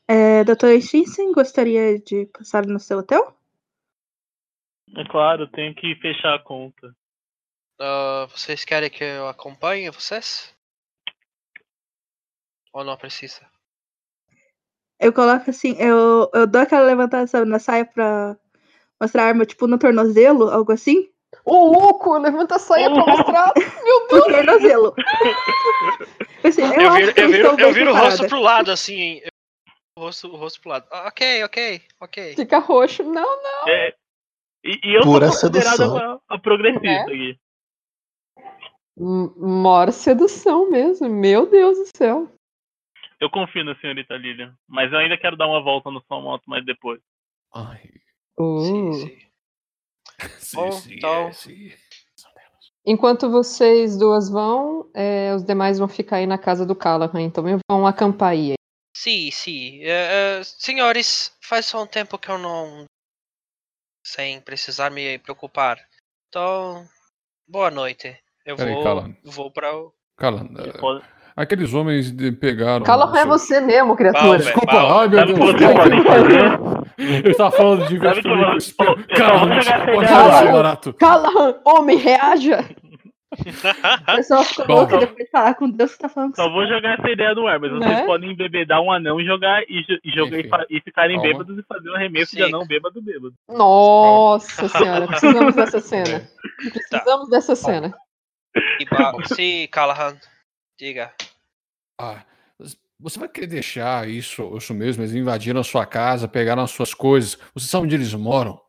É, Dr. Stinson, gostaria de passar no seu hotel? É claro, tenho que fechar a conta. Ah, vocês querem que eu acompanhe vocês? Ou não precisa? Eu coloco assim, eu, eu dou aquela levantada sabe, na saia pra mostrar a arma, tipo, no tornozelo, algo assim. Ô, louco, levanta a saia pra mostrar. No tornozelo. Assim, eu, Eu viro, eu viro, eu viro o rosto pro lado, assim. O rosto, o rosto pro lado. Ah, ok, ok, ok. Fica roxo. Não, não. É, e, e eu Pura sou a, a progressista É? aqui. Mora sedução mesmo. Meu Deus do céu. Eu confio na senhorita Lilian, mas eu ainda quero dar uma volta no sua moto mais depois. Ai. Sim, Uh. sim. Sim, Bom, sim, então- é, sim. Enquanto vocês duas vão, é, os demais vão ficar aí na casa do Callahan, então vão acampar aí. Sim, sim. Eh, senhores, faz só um tempo que eu não. Sem precisar me preocupar. Então, boa noite. Eu Peraí, vou, vou pra. o- eh, pode- aqueles homens de- pegaram. Callahan é seu- você mesmo, criatura. Balmer. Desculpa, Balmer. ai meu Deus. Eu tava falando de Sabe que eu falar ideia. isso, barato. Callahan, homem, reaja! O pessoal ficou Bom, louco depois de falar com Deus que tá falando Só vou jogar essa ideia no ar, mas Né? vocês podem embebedar um anão e jogar e, e jogar e, e ficarem Calma. bêbados e fazer um arremesso de Sim. anão bêbado bêbado. Nossa senhora, precisamos dessa cena. Precisamos dessa cena. E Sim, Callahan. Diga. Ah, você vai querer deixar isso, isso mesmo? Eles invadiram a sua casa, pegaram as suas coisas. Você sabe onde eles moram?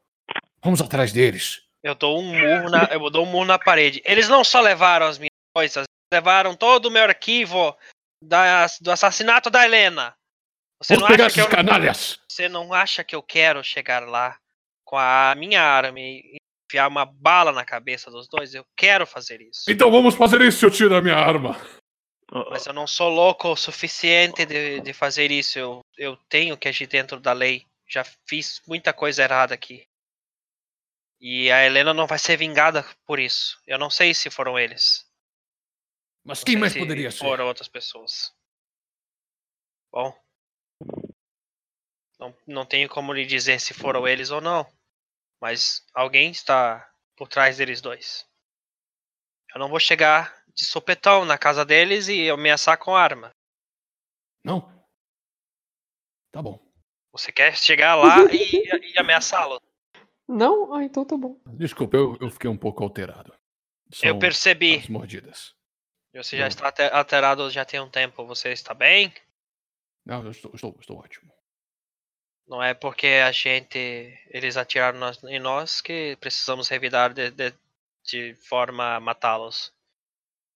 Vamos atrás deles. Eu dou um murro na, eu dou um murro na parede. Eles não só levaram as minhas coisas, levaram todo o meu arquivo da- do assassinato da Helena. Você Vamos não, pegar acha que eu, canalhas. você não acha que eu quero chegar lá com a minha arma e enfiar uma bala na cabeça dos dois? Eu quero fazer isso. Então vamos fazer isso, eu tiro a minha arma. Mas eu não sou louco o suficiente de, de fazer isso. Eu, eu tenho que agir dentro da lei. Já fiz muita coisa errada aqui. E a Helena não vai ser vingada por isso. Eu não sei se foram eles. Mas Não quem mais se poderia ser? Foram outras pessoas. Bom. Não, não tenho como lhe dizer se foram eles ou não. Mas alguém está por trás deles dois. Eu não vou chegar de sopetão na casa deles e ameaçar com arma. Não? Tá bom. Você quer chegar lá e, e ameaçá-lo? Não? Ah, então tá bom. Desculpa, eu, eu fiquei um pouco alterado. Eu São percebi. as mordidas. Você já Não. está alterado já tem um tempo. Você está bem? Não, eu estou, estou, estou ótimo. Não é porque a gente. Eles atiraram nós- em nós que precisamos revidar de, de, de forma a matá-los.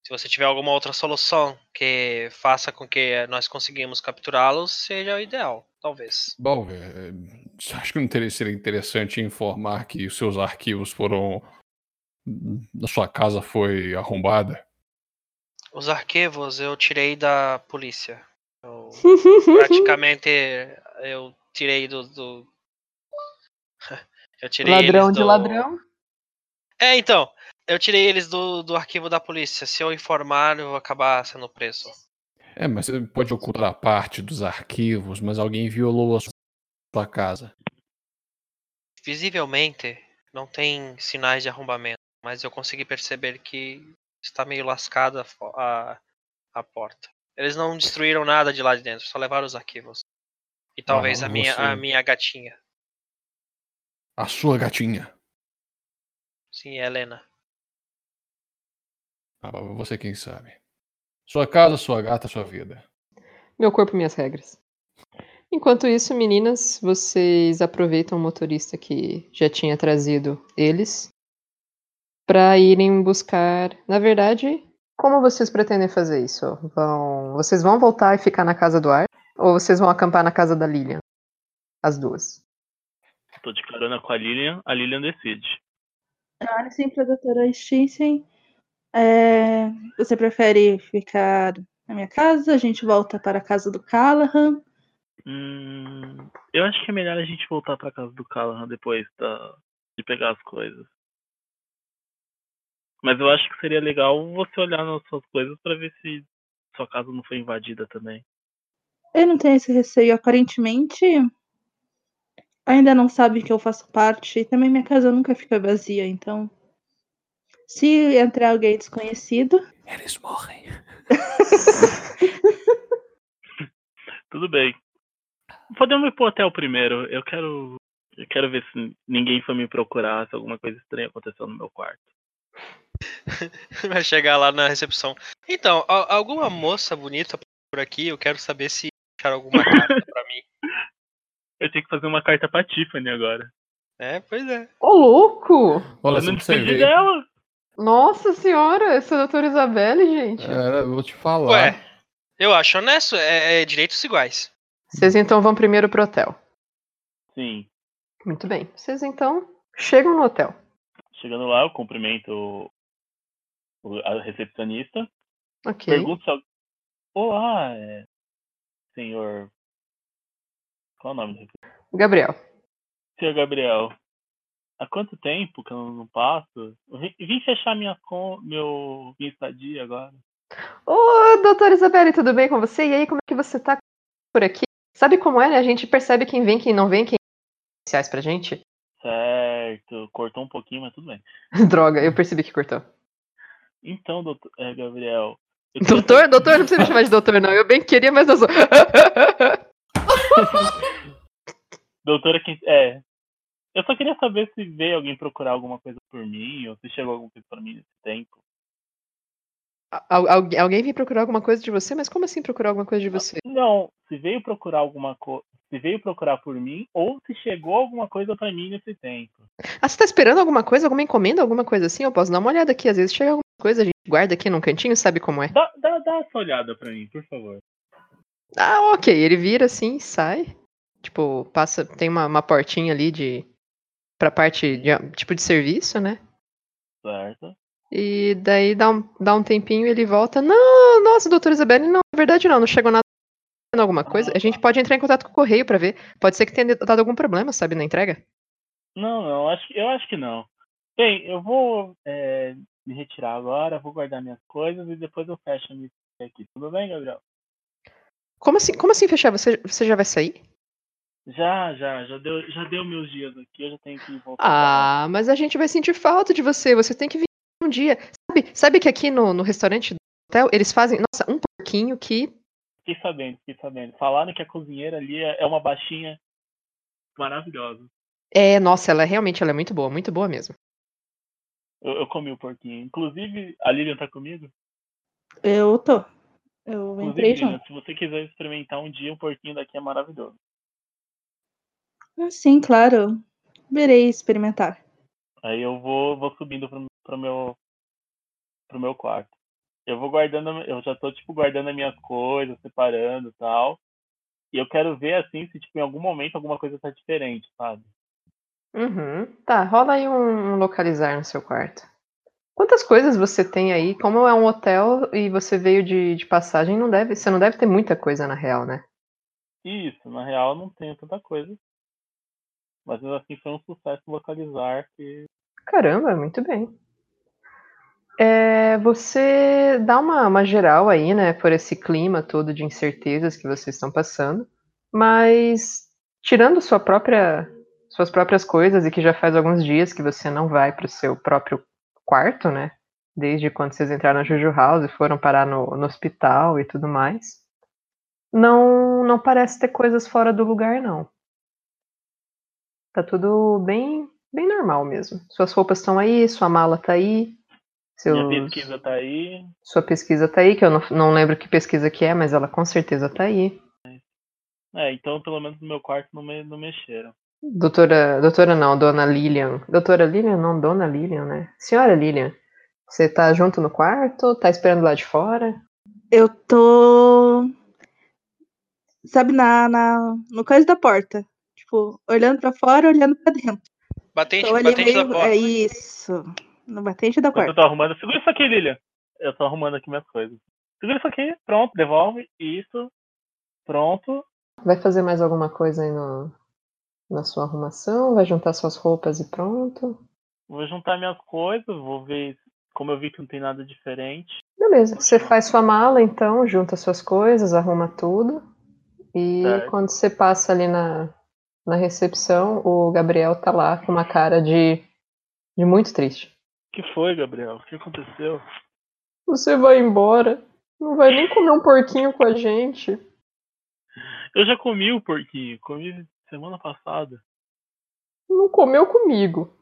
Se você tiver alguma outra solução que faça com que nós conseguimos capturá-los, seja o ideal, talvez. Bom, é, acho que não teria, seria interessante informar que os seus arquivos foram. Da sua casa foi arrombada. Os arquivos eu tirei da polícia. Eu, praticamente eu tirei do. do... eu tirei ladrão de do- ladrão. É, então. Eu tirei eles do, do arquivo da polícia. Se eu informar, eu vou acabar sendo preso. É, mas você pode ocultar parte dos arquivos, mas alguém violou a sua casa. Visivelmente, não tem sinais de arrombamento, mas eu consegui perceber que está meio lascada a a, a porta. Eles não destruíram nada de lá de dentro, só levaram os arquivos. E talvez a, Ah, minha, você- a minha gatinha. A sua gatinha. Sim, é Helena. Ah, você quem sabe. Sua casa, sua gata, sua vida. Meu corpo, minhas regras. Enquanto isso, meninas, vocês aproveitam o motorista que já tinha trazido eles para irem buscar. Na verdade, como vocês pretendem fazer isso? Vão, vocês vão voltar e ficar na casa do Ar ou vocês vão acampar na casa da Lilian? As duas. Tô de carona com a Lilian, a Lilian decide. Olho assim pra doutora Stinsen. É, você prefere ficar na minha casa? A gente volta para a casa do Callahan. Hum, eu acho que é melhor a gente voltar pra casa do Callahan depois da, de pegar as coisas. Mas eu acho que seria legal você olhar nas suas coisas pra ver se sua casa não foi invadida também. Eu não tenho esse receio. Aparentemente, ainda não sabe que eu faço parte. E também minha casa nunca fica vazia. Então, se entrar alguém desconhecido, Eles morrem. Tudo bem. Podemos ir pro hotel primeiro. Eu quero. Eu quero ver se ninguém foi me procurar, se alguma coisa estranha aconteceu no meu quarto. Vai chegar lá na recepção. Então, alguma moça bonita por aqui, eu quero saber se acharam alguma carta pra mim. Eu tenho que fazer uma carta pra Tiffany agora. É, pois é. Ô, louco! Olha, eu você não despedi dela. Nossa senhora, essa doutora Isabelle, gente. É, eu vou te falar. Ué, eu acho honesto, é, é direitos iguais. Vocês então vão primeiro pro hotel. Sim. Muito bem. Vocês então chegam no hotel. Chegando lá, eu cumprimento a recepcionista. Ok. Pergunto se. al- Olá, é... senhor. Qual é o nome do Gabriel. Senhor Gabriel. Há quanto tempo que eu não passo? Eu vim, fechar minha, con... meu... minha estadia agora. Ô, doutora Isabelle, tudo bem com você? E aí, como é que você tá por aqui? Sabe como é, né? A gente percebe quem vem, quem não vem, quem especiais pra gente. Certo. Cortou um pouquinho, mas tudo bem. Droga, eu percebi que cortou. Então, doutor, é, Gabriel. queria Doutor? Doutor, não precisa me chamar de doutor, não. Eu bem queria, mas eu sou. Doutora. É. Eu só queria saber se veio alguém procurar alguma coisa por mim, ou se chegou alguma coisa pra mim nesse tempo. Al- al- alguém veio procurar alguma coisa de você? Mas como assim procurar alguma coisa de você? Não, se veio procurar alguma coisa. Se veio procurar por mim, ou se chegou alguma coisa pra mim nesse tempo. Ah, você tá esperando alguma coisa? Alguma encomenda? Alguma coisa assim? Eu posso dar uma olhada aqui. Às vezes chega alguma coisa, a gente guarda aqui num cantinho, sabe como é. Dá, dá, dá essa olhada pra mim, por favor. Ah, ok. Ele vira assim, sai. Tipo, passa. Tem uma, uma portinha ali de. Pra parte de tipo de serviço, né? Certo? E daí dá um, dá um tempinho e ele volta. Não, nossa, doutora Isabelle, não, na verdade não, não chegou nada. Alguma coisa? A gente pode entrar em contato com o correio pra ver. Pode ser que tenha dado algum problema, sabe, na entrega. Não, não, acho, eu acho que não. Bem, eu vou é, me retirar agora, vou guardar minhas coisas e depois eu fecho aqui. Tudo bem, Gabriel? Como assim, como assim fechar? Você, você já vai sair? Já, já, já deu, já deu meus dias aqui, eu já tenho que voltar. Ah, mas a gente vai sentir falta de você. Você tem que vir um dia. Sabe, sabe que aqui no, no restaurante do hotel eles fazem, nossa, um porquinho que. Fiquei sabendo, fiquei sabendo. Falaram que a cozinheira ali é é uma baixinha maravilhosa. É, nossa, ela é realmente ela é muito boa, muito boa mesmo. Eu, eu comi o porquinho. Inclusive, a Lilian tá comigo? Eu tô. Eu Inclusive, entrei Lilian, junto. se você quiser experimentar um dia, um porquinho daqui é maravilhoso. Ah, Sim, claro. Verei experimentar. Aí eu vou, vou subindo pro, pro meu pro meu quarto. Eu vou guardando, eu já tô tipo guardando as minhas coisas, separando e tal. E eu quero ver assim se tipo em algum momento alguma coisa tá diferente, sabe? Uhum. Tá, rola aí um, um localizar no seu quarto. Quantas coisas você tem aí? Como é um hotel e você veio de, de passagem, não deve, você não deve ter muita coisa na real, né? Isso, na real eu não tenho tanta coisa. Mas mesmo assim foi um sucesso localizar que Caramba, muito bem. É, você dá uma, uma geral aí, né, por esse clima todo de incertezas que vocês estão passando, mas tirando sua própria, suas próprias coisas e que já faz alguns dias que você não vai para o seu próprio quarto, né, desde quando vocês entraram na Juju House e foram parar no, no hospital e tudo mais, não, não parece ter coisas fora do lugar, não. Tá tudo bem, bem normal mesmo. Suas roupas estão aí, sua mala tá aí, seus, minha pesquisa tá aí. sua pesquisa tá aí, que eu não, não lembro que pesquisa que é, mas ela com certeza tá aí. É, então pelo menos no meu quarto não, me, não mexeram. Doutora, doutora não, dona Lilian. Doutora Lilian, não, dona Lilian, né? Senhora Lilian, você tá junto no quarto? Tá esperando lá de fora? Eu tô. Sabe, na, na, no coisa da porta. Tipo, olhando pra fora, olhando pra dentro. Batente, Então, batente da meio- porta. É isso. No batente da porta. eu tô arrumando. Segura isso aqui, Lilian. Eu tô arrumando aqui minhas coisas. Segura isso aqui, pronto, devolve. Isso. Pronto. Vai fazer mais alguma coisa aí no, na sua arrumação? Vai juntar suas roupas e pronto? Vou juntar minhas coisas, vou ver. Como eu vi que não tem nada diferente. Beleza, você faz sua mala então, junta suas coisas, arruma tudo. E Certo. quando você passa ali na, na recepção, o Gabriel tá lá com uma cara de, de muito triste. O que foi, Gabriel? O que aconteceu? Você vai embora? Não vai nem comer um porquinho com a gente? Eu já comi o porquinho, comi semana passada. Não comeu comigo.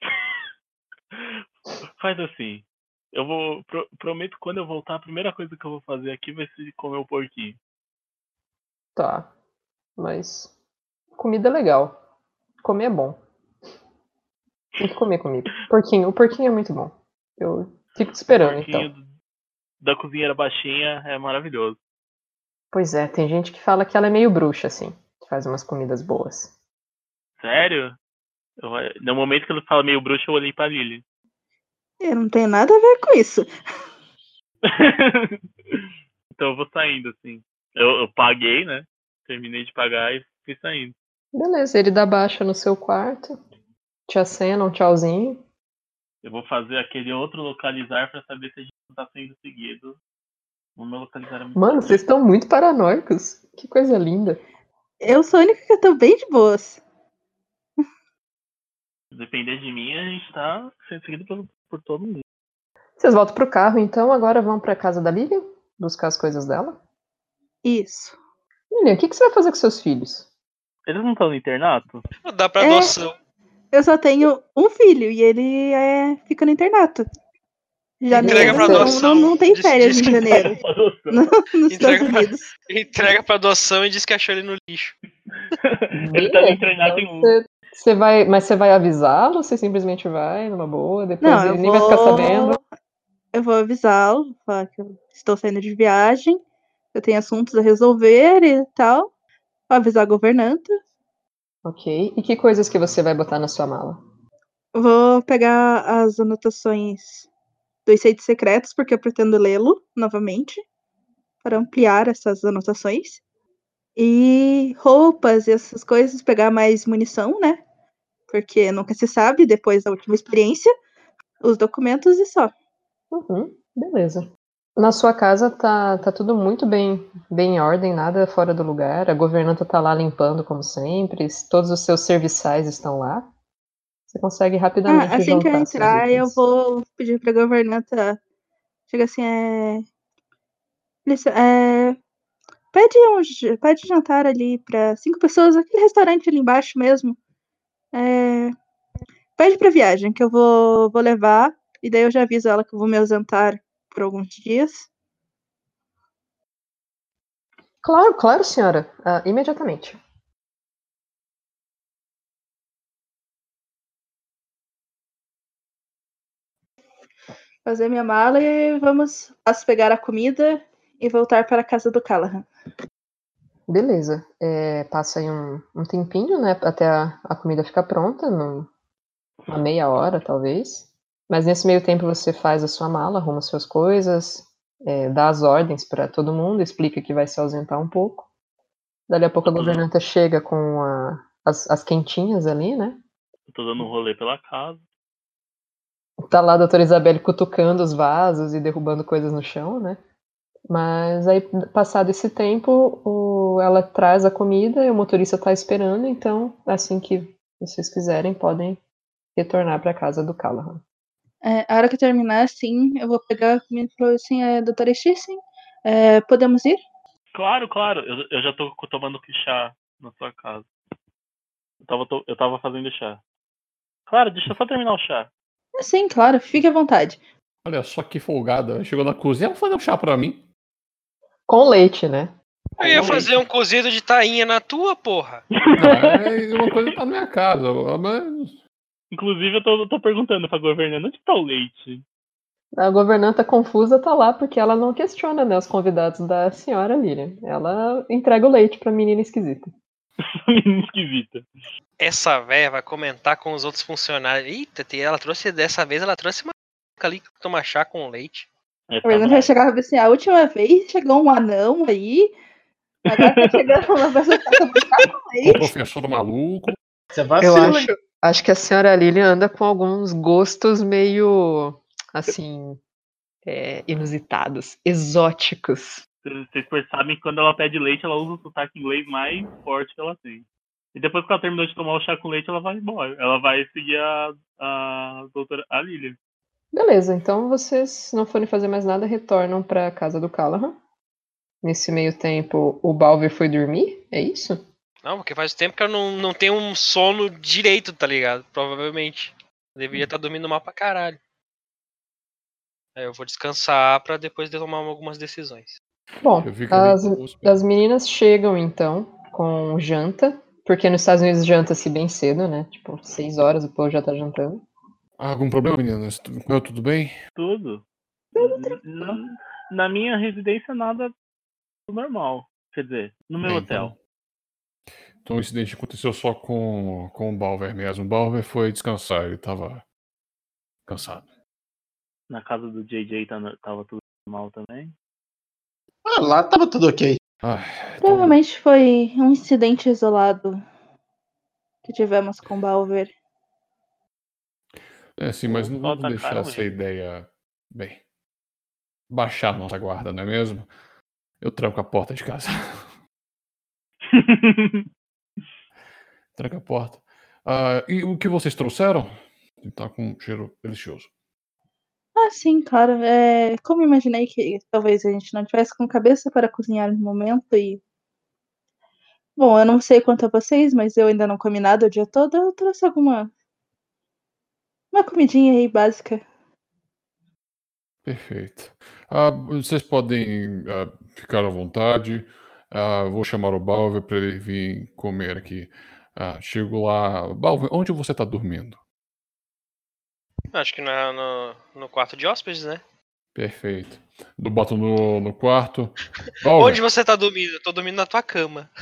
Faz assim. Eu vou. pro- prometo que quando eu voltar, a primeira coisa que eu vou fazer aqui vai ser comer o porquinho. Tá. Mas comida é legal. Comer é bom. Tem que comer comigo. Porquinho, o porquinho é muito bom. Eu fico te esperando, o porquinho então. da cozinheira baixinha é maravilhoso. Pois é, tem gente que fala que ela é meio bruxa, assim. Que faz umas comidas boas. Sério? Eu- no momento que ele fala meio bruxo, eu olhei pra Lily. Eu não tenho nada a ver com isso. então eu vou saindo, assim. Eu, eu paguei, né? Terminei de pagar e fui saindo. Beleza, ele dá baixa no seu quarto. Te acena um tchauzinho. Eu vou fazer aquele outro localizar pra saber se a gente não tá sendo seguido. O meu localizar é muito Mano, vocês estão muito paranoicos. Que coisa linda. Eu sou a única que tô bem de boas. Se depender de mim, a gente tá sendo seguido por, por todo mundo. Vocês voltam pro carro, então agora vão pra casa da Lilian buscar as coisas dela. Isso. Lilian, o que, que você vai fazer com seus filhos? Eles não estão no internato? Dá pra É. adoção. Eu só tenho um filho e ele é... fica no internato. Já Entrega pra não, adoção. não, não tem férias diz em janeiro no- nos Entrega Estados pra-. Entrega pra adoção e diz que achou ele no lixo. Ele tá no Beleza, internato em um. Você, vai, mas você vai avisá-lo ou você simplesmente vai numa boa? Depois Não, ele nem vai ficar vou... sabendo. Eu vou avisá-lo, falar que eu estou saindo de viagem, eu tenho assuntos a resolver e tal. Avisar a governanta. Ok. E que coisas que você vai botar na sua mala? Vou pegar as anotações dos sites secretos, porque eu pretendo lê-lo novamente, para ampliar essas anotações. E roupas e essas coisas, pegar mais munição, né? Porque nunca se sabe, depois da última experiência, os documentos e só. Uhum, beleza. Na sua casa tá, tá tudo muito bem, bem em ordem, nada fora do lugar. A governanta tá lá limpando como sempre. Todos os seus serviçais estão lá. Você consegue rapidamente Ah, assim que eu entrar, eu vou pedir pra governanta. Chega assim, é. É, Pede um pede jantar ali pra cinco pessoas, aquele restaurante ali embaixo mesmo. É, Pede pra viagem, que eu vou, vou levar. E daí eu já aviso ela que eu vou me ausentar por alguns dias. Claro, claro, senhora. Ah, imediatamente. Fazer minha mala e vamos pegar a comida e voltar para a casa do Callahan. Beleza. É, passa aí um, um tempinho, né? Até a, a comida ficar pronta, num- uma meia hora, talvez. Mas nesse meio tempo você faz a sua mala, arruma suas coisas, é, dá as ordens para todo mundo, explica que vai se ausentar um pouco. Dali a pouco a governanta chega com a- as, as quentinhas ali, né? Eu tô dando um rolê pela casa. Tá lá a doutora Isabelle cutucando os vasos e derrubando coisas no chão, né? Mas aí, passado esse tempo, o- ela traz a comida e o motorista tá esperando, então, assim que vocês quiserem, podem retornar para casa do Callahan. É, a hora que eu terminar, sim, eu vou pegar e falar assim, é, doutora Stissin, é, podemos ir? Claro, claro. Eu, eu já tô tomando chá na sua casa. Eu tava, to- eu tava fazendo chá. Claro, deixa eu só terminar o chá. "É, Sim, claro, fique à vontade. Olha só que folgada. Chegou na cozinha, ela fazer um chá pra mim. Com leite, né? Eu ia fazer um cozido de tainha na tua, porra. Não, é uma coisa que tá na minha casa. Mas Inclusive, eu tô, tô perguntando pra governanta onde tá o leite? A governanta confusa tá lá porque ela não questiona né, os convidados da senhora Lilian. Ela entrega o leite pra menina esquisita. Menina esquisita. Essa véia vai comentar com os outros funcionários. Eita, ela trouxe dessa vez, ela trouxe uma ali que toma chá com leite. É, A tá bom. vai chegar assim, a última vez chegou um anão aí, agora tá chegando uma pessoa que tá tomando chá com o leite. professor maluco. Você Eu vacila, hein? acho, acho que a senhora Lilian anda com alguns gostos meio, assim, é, inusitados, exóticos. Vocês percebem que quando ela pede leite, ela usa o sotaque inglês mais forte que ela tem. E depois que ela terminou de tomar o chá com leite, ela vai embora. Ela vai seguir a, a doutora a Lilian. Beleza, então vocês, se não forem fazer mais nada, retornam pra casa do Callahan. Nesse meio tempo, o Balver foi dormir, é isso? Não, porque faz tempo que eu não, não tenho um sono direito, tá ligado? Provavelmente. Deveria estar dormindo mal pra caralho. Aí eu vou descansar pra depois de tomar algumas decisões. Bom, Eu as, as meninas chegam então com janta, porque nos Estados Unidos janta-se bem cedo, né? Tipo, seis horas o povo já tá jantando. Algum problema, meninas? Tudo bem? Tudo. Na, na minha residência, nada normal. Quer dizer, no meu Bem, hotel. Então o incidente aconteceu só com, com o Balver mesmo. O Balver foi descansar, ele tava cansado. Na casa do JJ tava, tava tudo normal também. Ah, lá tava tudo ok. Ah, então, Provavelmente foi um incidente isolado que tivemos com o Balver. é assim, mas não vamos deixar essa ele. ideia, bem, baixar nossa guarda, não é mesmo? Eu tranco a porta de casa. Tranca a porta. Ah, e o que vocês trouxeram? Tá com um cheiro delicioso. Ah, sim, claro. É, como imaginei que talvez a gente não tivesse com cabeça para cozinhar no momento e. Bom, eu não sei quanto a vocês, mas eu ainda não comi nada o dia todo. Eu trouxe alguma. Uma comidinha aí básica. Perfeito. Ah, vocês podem ah, ficar à vontade. Ah, vou chamar o Balver para ele vir comer aqui. Ah, chego lá. Balver, onde você está dormindo? Acho que na, no, no quarto de hóspedes, né? Perfeito. Eu boto no, no quarto. Balver, Onde você tá dormindo? Eu tô dormindo na tua cama.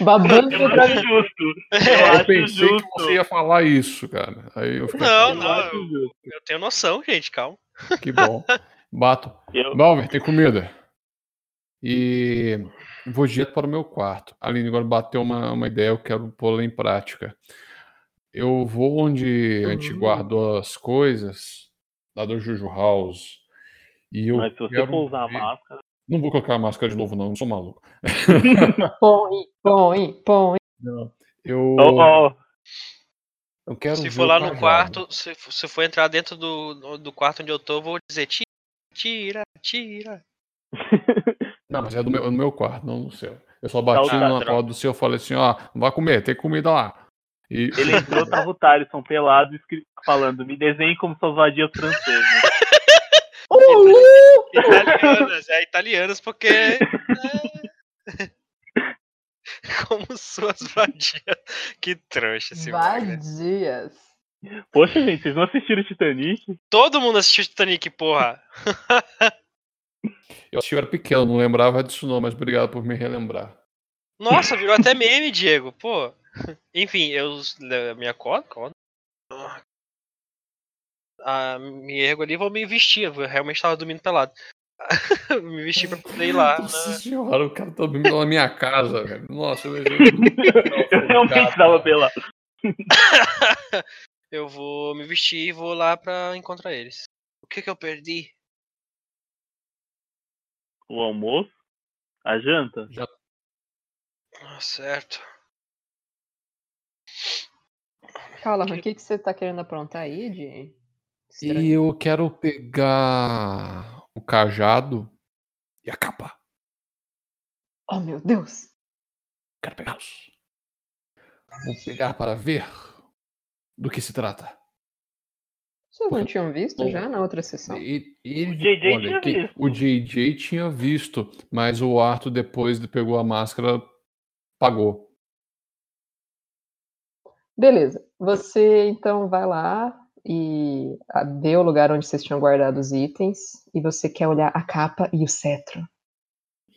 Babando Eu pra acho justo. Eu eu pensei justo. que você ia falar isso, cara. Aí eu fiquei. Não, Eu não, eu, eu tenho noção, gente, calma. Que bom. Bato. Eu, Balver, tem comida. E vou direto para o meu quarto. Aline agora bateu uma, uma ideia, eu quero pô-la em prática. Eu vou onde a gente Hum. guardou as coisas, lá do Juju House. E eu mas se você quero for usar a máscara. Não vou colocar a máscara de novo, não, não sou maluco. põe, põe, põe. Eu, Ó, ó, eu quero Se for lá no cajado. quarto, se, se for entrar dentro do, do quarto onde eu tô, eu vou dizer tira, tira, tira. Não, mas é do meu, no meu quarto, não no seu. Eu só bati Tá, na droga. porta do seu e falei assim, ó, não vai comer, tem comida lá. E Ele entrou, tava o Thaleson pelado falando, me desenhe como suas vadias francesas. Italianas, é italianas porque. é, Como suas vadias. Que trouxa esse Wagner. Vadias. Poxa, gente, vocês não assistiram Titanic? Todo mundo assistiu Titanic, porra. Eu assisti, eu era pequeno, não lembrava disso não, mas obrigado por me relembrar. Nossa, virou até meme, Diego. Pô. Enfim, eu me acordo, acordo. Ah, me ergo ali e vou me vestir. Eu realmente tava dormindo pelado. me vestir pra poder ir lá. Nossa né? senhora, o cara tá dormindo na minha casa, velho. Nossa, eu Eu realmente tava pelado. eu vou me vestir e vou lá pra encontrar eles. O que que eu perdi? O almoço? A janta? Ah, certo. Callahan, o que, que você tá querendo aprontar aí de estranho? E eu quero pegar o cajado e a capa. Oh, meu Deus. Quero pegá-los. Vou pegar para ver do que se trata. Vocês não tinham visto Bom, já na outra sessão? E- ele- O JJ olha, tinha que- visto. O JJ tinha visto, mas o Arthur, depois de pegou a máscara, pagou. Beleza. Você então vai lá e ah, vê o lugar onde vocês tinham guardado os itens e você quer olhar a capa e o cetro.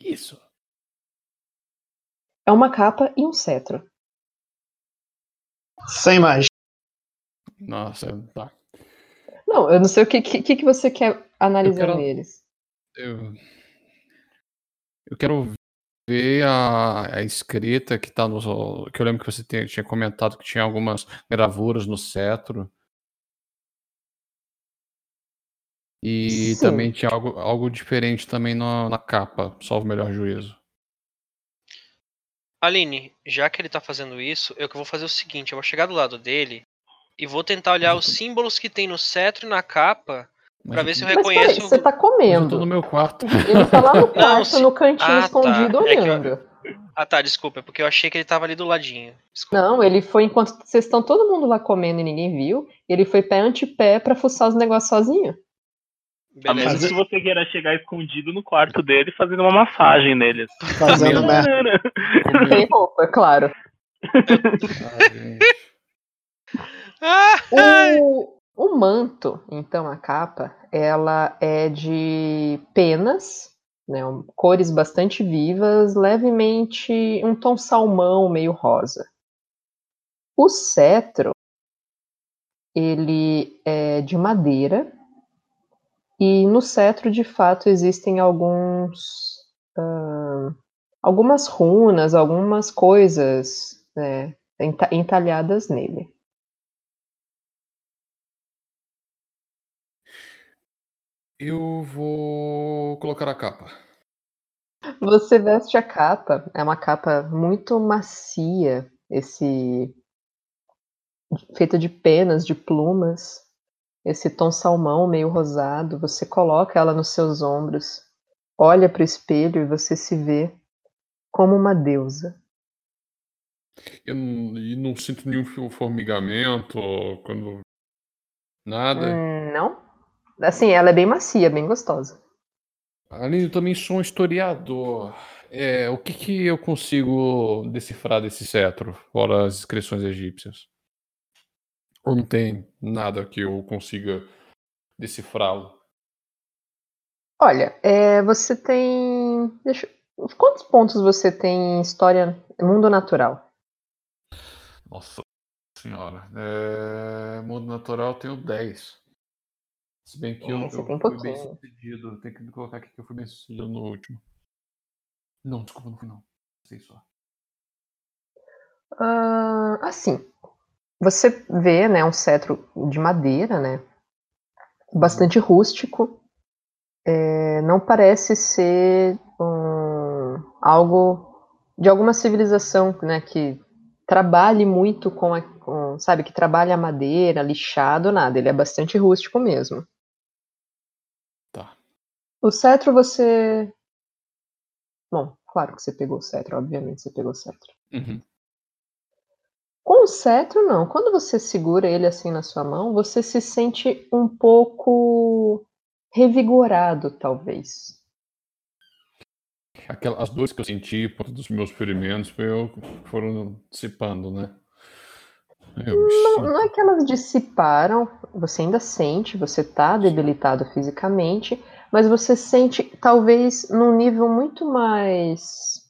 Isso. É uma capa e um cetro. Sem mais. Nossa, tá. Não, eu não sei o que, que, que você quer analisar quero- neles. Eu, eu quero ver a, a escrita que tá no. Que eu lembro que você tinha, tinha comentado que tinha algumas gravuras no cetro. E Sim. também tinha algo, algo diferente também na, na capa, salvo o melhor juízo. Aline, já que ele tá fazendo isso, eu que vou fazer o seguinte, eu vou chegar do lado dele e vou tentar olhar os símbolos que tem no cetro e na capa Mas pra ver se eu Mas peraí, reconheço. você tá mas eu tô comendo. no meu quarto. Ele tá lá no quarto, se- no cantinho Ah, tá. escondido, É que eu- olhando. Ah tá, desculpa, é porque eu achei que ele tava ali do ladinho. Desculpa. Não, ele foi enquanto vocês estão todo mundo lá comendo e ninguém viu. Ele foi pé ante pé pra fuçar os negócios sozinho. A menos Beleza. que você queira chegar escondido no quarto dele fazendo uma massagem nele. Fazendo merda. Sem roupa, claro. Ah, gente. Ah, O, o manto, então, a capa, ela é de penas, né, cores bastante vivas, levemente um tom salmão, meio rosa. O cetro, ele é de madeira, e no cetro, de fato, existem alguns, ahn, algumas runas, algumas coisas né, enta- entalhadas nele. Eu vou colocar a capa. Você veste a capa, é uma capa muito macia, esse feita de penas, de plumas. esse tom salmão meio rosado, você coloca ela nos seus ombros, olha para o espelho e você se vê como uma deusa. Eu não, e não sinto nenhum formigamento quando. Nada. Hum, não? Assim, ela é bem macia, bem gostosa. Além, eu também sou um historiador. É, o que, que eu consigo decifrar desse cetro, fora as inscrições egípcias? Ou não tem nada que eu consiga decifrá-lo? Olha, é, você tem. Deixa... Quantos pontos você tem em história mundo natural? Nossa senhora. É... Mundo natural eu tenho 10. Se bem que eu, eu fui bem sucedido. Tem que colocar aqui que eu fui bem sucedido no último. Não, desculpa, não fui não. Sei só. Ah, assim, você vê, né, um cetro de madeira, né, bastante rústico. É, não parece ser um, algo de alguma civilização, né, que trabalhe muito com, a, com, sabe, que trabalha a madeira, lixado, nada. Ele é bastante rústico mesmo. O cetro você, bom, claro que você pegou o cetro, obviamente você pegou o cetro. Uhum. Com o cetro, não. Quando você segura ele assim na sua mão, você se sente um pouco revigorado, talvez. Aquela, as dores que eu senti por dos meus ferimentos foi eu- foram dissipando, né? Eu me Não, não é que elas dissiparam, você ainda sente, você tá debilitado fisicamente, mas você sente, talvez, num nível muito mais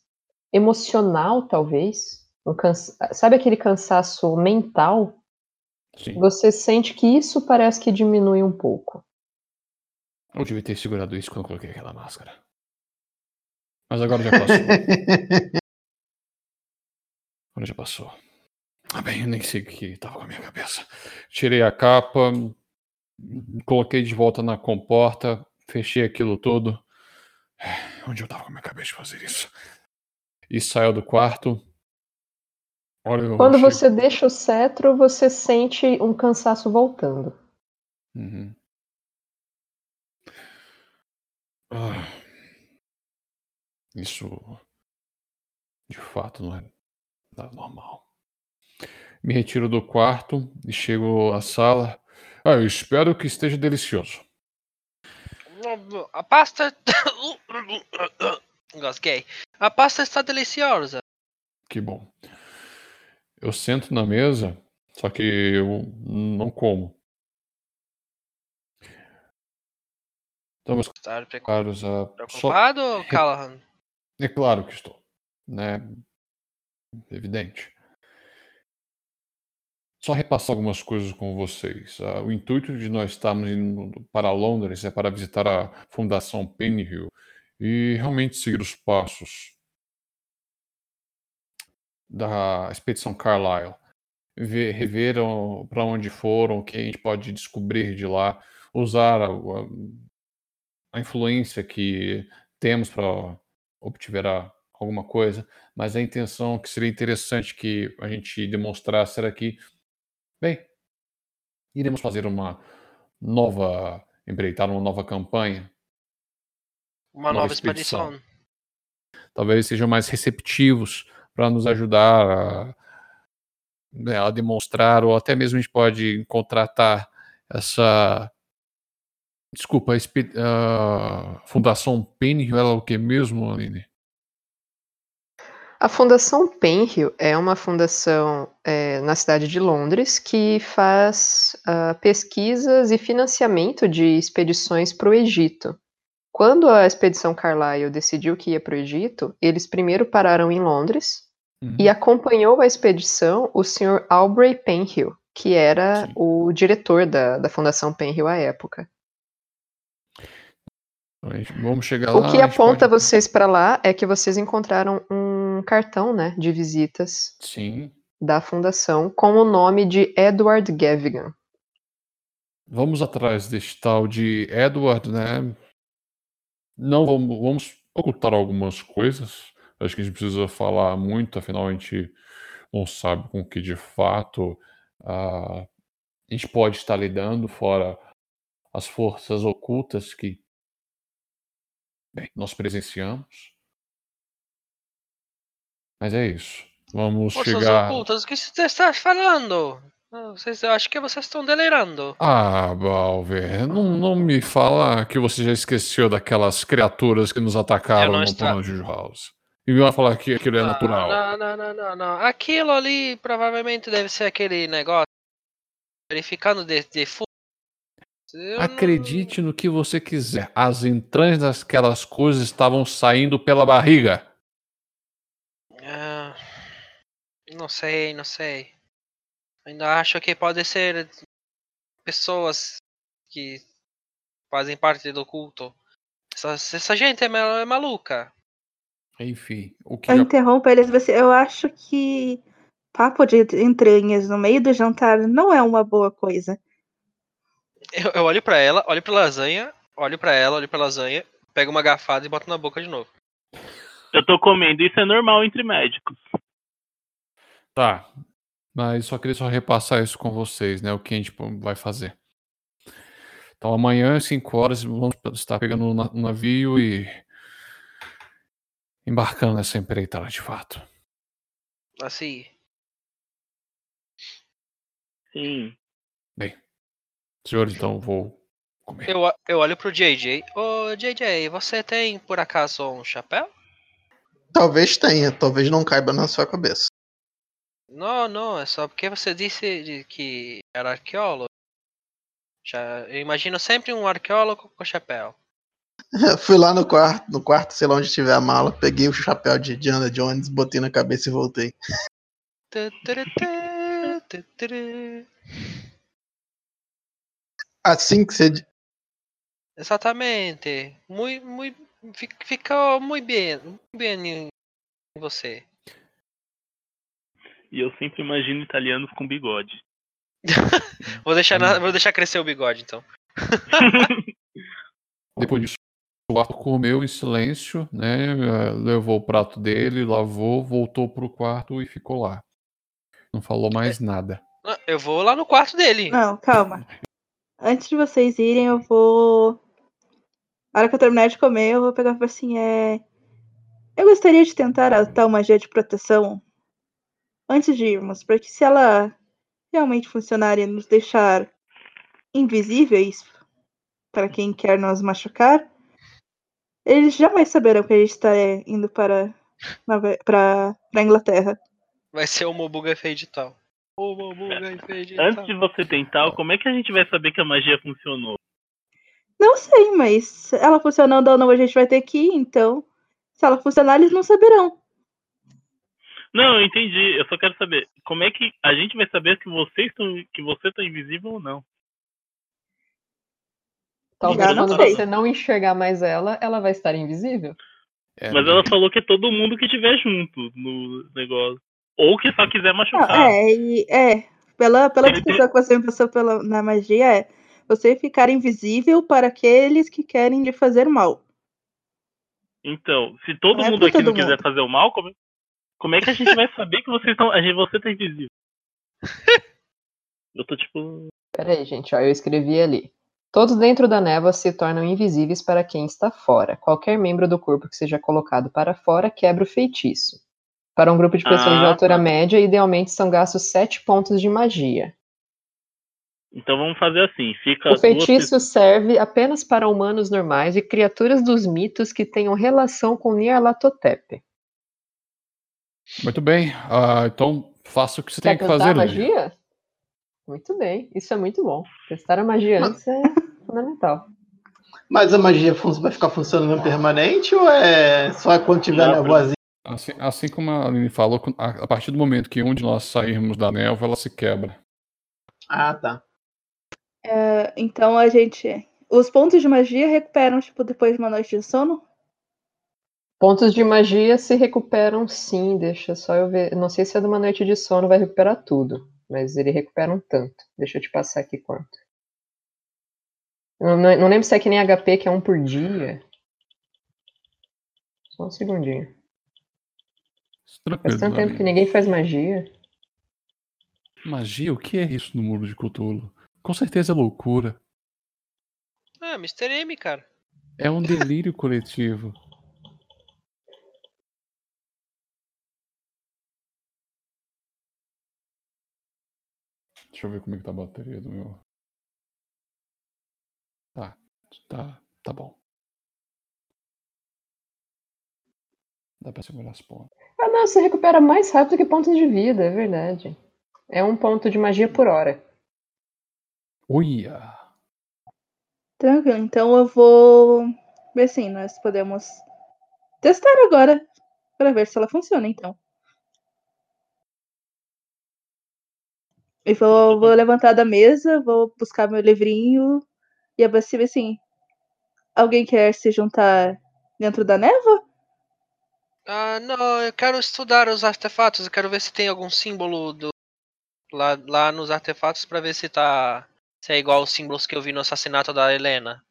emocional, talvez. Um cansa... Sabe aquele cansaço mental? Sim. Você sente que isso parece que diminui um pouco. Eu devia ter segurado isso quando eu coloquei aquela máscara. Mas agora já passou. agora já passou. Ah, bem, eu nem sei o que tava com a minha cabeça. Tirei a capa, coloquei de volta na comporta, fechei aquilo tudo. Onde eu tava com a minha cabeça de fazer isso? E saiu do quarto. Olha, Quando achei- você deixa o cetro, você sente um cansaço voltando. Uhum. Ah, isso de fato não é nada normal. Me retiro do quarto e chego à sala. Ah, eu espero que esteja delicioso. A pasta. Engasguei. A pasta está deliciosa. Que bom. Eu sento na mesa, só que eu não como. Então, meus Está preocu- caros, ah, só preocupado, Callahan? É claro que estou, né? Evidente. Só repassar algumas coisas com vocês. Ah, o intuito de nós estarmos indo para Londres é para visitar a Fundação Pennyhill e realmente seguir os passos da expedição Carlyle. Ver, rever para onde foram, o que a gente pode descobrir de lá, usar a, a- a influência que temos para obter a- alguma coisa, mas a intenção que seria interessante que a gente demonstrasse era que, bem, iremos fazer uma nova empreitada, uma nova campanha, Uma Nova nova expedição. expedição. talvez sejam mais receptivos para nos ajudar a, né, a demonstrar, ou até mesmo a gente pode contratar essa. Desculpa, a a Fundação Penny, ela é o que mesmo, Aline? A Fundação Penhill é uma fundação é, na cidade de Londres que faz ah, pesquisas e financiamento de expedições para o Egito. Quando a expedição Carlyle decidiu que ia para o Egito, eles primeiro pararam em Londres Uhum. e acompanhou a expedição o Sr. Aubrey Penhill, que era Sim. o diretor da, da Fundação Penhill à época. Então, vamos chegar lá. O que aponta pode- vocês para lá é que vocês encontraram um cartão né, de visitas Sim. da fundação com o nome de Edward Gavigan. Vamos atrás deste tal de Edward, né? Não vamos, vamos ocultar algumas coisas. Acho que a gente precisa falar muito, afinal a gente não sabe com que de fato ah, a gente pode estar lidando, fora as forças ocultas que bem, nós presenciamos. Mas é isso. Vamos Forças chegar. ocultas, o que você está falando? Vocês, eu acho que vocês estão delirando. Ah, Balver, não, não me fala que você já esqueceu daquelas criaturas que nos atacaram no estra- plano de House. E vai falar que aquilo é Ah, natural. Não, não, não, não, não. Aquilo ali provavelmente deve ser aquele negócio verificando de, de não- Acredite no que você quiser. As entranhas daquelas coisas estavam saindo pela barriga. Ah, não sei, não sei. Ainda acho que pode ser pessoas que fazem parte do culto. Essa, essa gente é, é maluca. Enfim, o que Eu já- interrompo eles, você- eu acho que papo de entranhas no meio do jantar não é uma boa coisa. Eu, eu olho pra ela, olho pra lasanha, olho pra ela, olho pra lasanha, pego uma garfada e boto na boca de novo. Eu tô comendo, isso é normal entre médicos. Tá. Mas só queria só repassar isso com vocês, né? O que a gente vai fazer. Então amanhã, às 5 horas, vamos estar pegando um na- navio e embarcando nessa empreitada de fato. Assim. Sim. Senhores, então vou comer. Eu, o- eu olho pro JJ. Ô JJ, você tem por acaso um chapéu? Talvez tenha, talvez não caiba na sua cabeça. Não, não, é só porque você disse que era arqueólogo. Já, eu imagino sempre um arqueólogo com chapéu. Fui lá no quarto, no quarto, sei lá onde tiver a mala, peguei o chapéu de Diana Jones, botei na cabeça e voltei. Assim que você. Exatamente. Muito, muito, ficou muito bem, muito bem em você. E eu sempre imagino italianos com bigode. Vou deixar, na- vou deixar crescer o bigode então. Depois disso, o Arthur comeu em silêncio, né? eh, Levou o prato dele, lavou, voltou pro quarto e ficou lá. Não falou mais nada. Não, Eu vou lá no quarto dele. Não, calma. Antes de vocês irem, eu vou. Na hora que eu terminar de comer, eu vou pegar e falar assim: é. Eu gostaria de tentar a tal magia de proteção antes de irmos, porque se ela realmente funcionar e nos deixar invisíveis para quem quer nos machucar, eles jamais saberão que a gente está indo para para para Inglaterra. Vai ser o Mobuga Fade tal. O Mobuga Fade tal. Antes de você tentar, como é que a gente vai saber que a magia funcionou? Não sei, mas ela funcionando ou não, a gente vai ter que ir, então. Se ela funcionar, eles não saberão. Não, eu entendi. Eu só quero saber como é que a gente vai saber que vocês estão, que você tá invisível ou não. Talvez não quando sei. você não enxergar mais ela, ela vai estar invisível. É, Mas ela falou que é todo mundo que estiver junto no negócio. Ou que só quiser Não, machucar. é, e- é. Pela, pela descrição que você me passou pela, na magia, é você ficar invisível para aqueles que querem lhe fazer mal. Então, se todo Não é mundo pra aqui não todo quiser mundo. fazer o mal, como, como é que a gente vai saber que vocês estão. A gente, você tá invisível? Eu tô tipo. Peraí, gente, ó, eu escrevi ali. Todos dentro da névoa se tornam invisíveis para quem está fora. Qualquer membro do corpo que seja colocado para fora quebra o feitiço. Para um grupo de pessoas de Ah, altura tá. média, idealmente são gastos 7 pontos de magia. Então vamos fazer assim. Fica O duas feitiço serve apenas para humanos normais e criaturas dos mitos que tenham relação com Nyarlathotep. Muito bem. ah, então faça o que você Quer tem que testar fazer, a Lili. magia? Muito bem, isso é muito bom. Testar a magia antes é fundamental. Mas a magia vai ficar funcionando permanente ou é só quando tiver Não, nevoazinha? Assim, assim como a Aline falou, a, a partir do momento que um de nós sairmos da névoa, ela se quebra. Ah, tá. É, então a gente. Os pontos de magia recuperam, tipo, depois de uma noite de sono? Pontos de magia se recuperam sim, deixa só eu ver. Não sei se é de uma noite de sono vai recuperar tudo, mas ele recupera um tanto. Deixa eu te passar aqui quanto. Eu não, não lembro se é que nem HP, que é um por dia. Só um segundinho. Tranquilo. Faz tanto tempo que ninguém faz magia. Magia? O que é isso no mundo de Cthulhu? Com certeza é loucura. Ah, Mr. M, cara. É um delírio coletivo. Deixa eu ver como é que tá a bateria do meu. Tá, tá, tá bom. Dá pra segurar as pontas. Ah, não, você recupera mais rápido que pontos de vida, é verdade. É um ponto de magia por hora. Uia! Tranquilo, então eu vou ver assim, nós podemos testar agora para ver se ela funciona, então. E vou, vou levantar da mesa, vou buscar meu livrinho e abastecer assim. Alguém quer se juntar dentro da névoa? Ah, não, eu quero estudar os artefatos. Eu quero ver se tem algum símbolo do lá, lá nos artefatos pra ver se tá se é igual aos símbolos que eu vi no assassinato da Helena.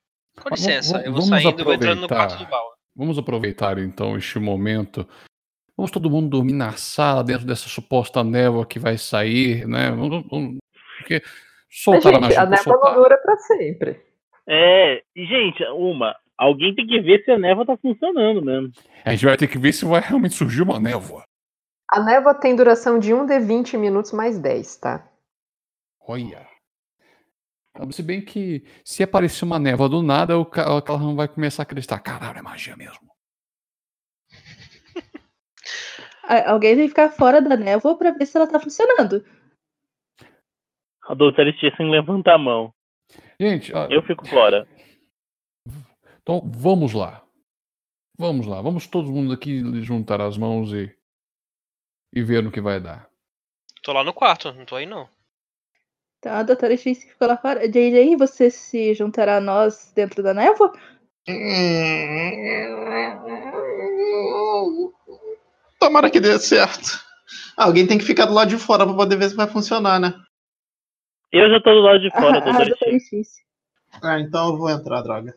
Com Mas licença, vamos- eu vou saindo e vou entrando no aproveitar. quarto do Val. Vamos aproveitar então este momento. Vamos todo mundo dormir na sala, dentro dessa suposta névoa que vai sair, né? Vamos, vamos- porque soltar a gente, a por névoa não soltar. dura pra sempre. É, e gente, uma, alguém tem que ver se a névoa tá funcionando mesmo. A gente vai ter que ver se vai realmente surgir uma névoa. A névoa tem duração de 1 de 20 minutos mais 10, tá? Olha. Se bem que se aparecer uma névoa do nada, o Ca- o Callahan vai começar a acreditar. Caralho, é magia mesmo. A- Alguém tem que ficar fora da névoa para ver se ela tá funcionando. A doutora Stisson levanta a mão. Gente, ó, Eu fico fora. então vamos lá. Vamos lá. Vamos todo mundo aqui juntar as mãos e, e ver no que vai dar. Tô lá no quarto, não tô aí não. Então a doutora X ficou lá fora. JJ, você se juntará a nós dentro da névoa? Tomara que dê certo. Alguém tem que ficar do lado de fora pra poder ver se vai funcionar, né? Eu já tô do lado de fora, a, a doutora doutora Stisson. X. Ah, então eu vou entrar, droga.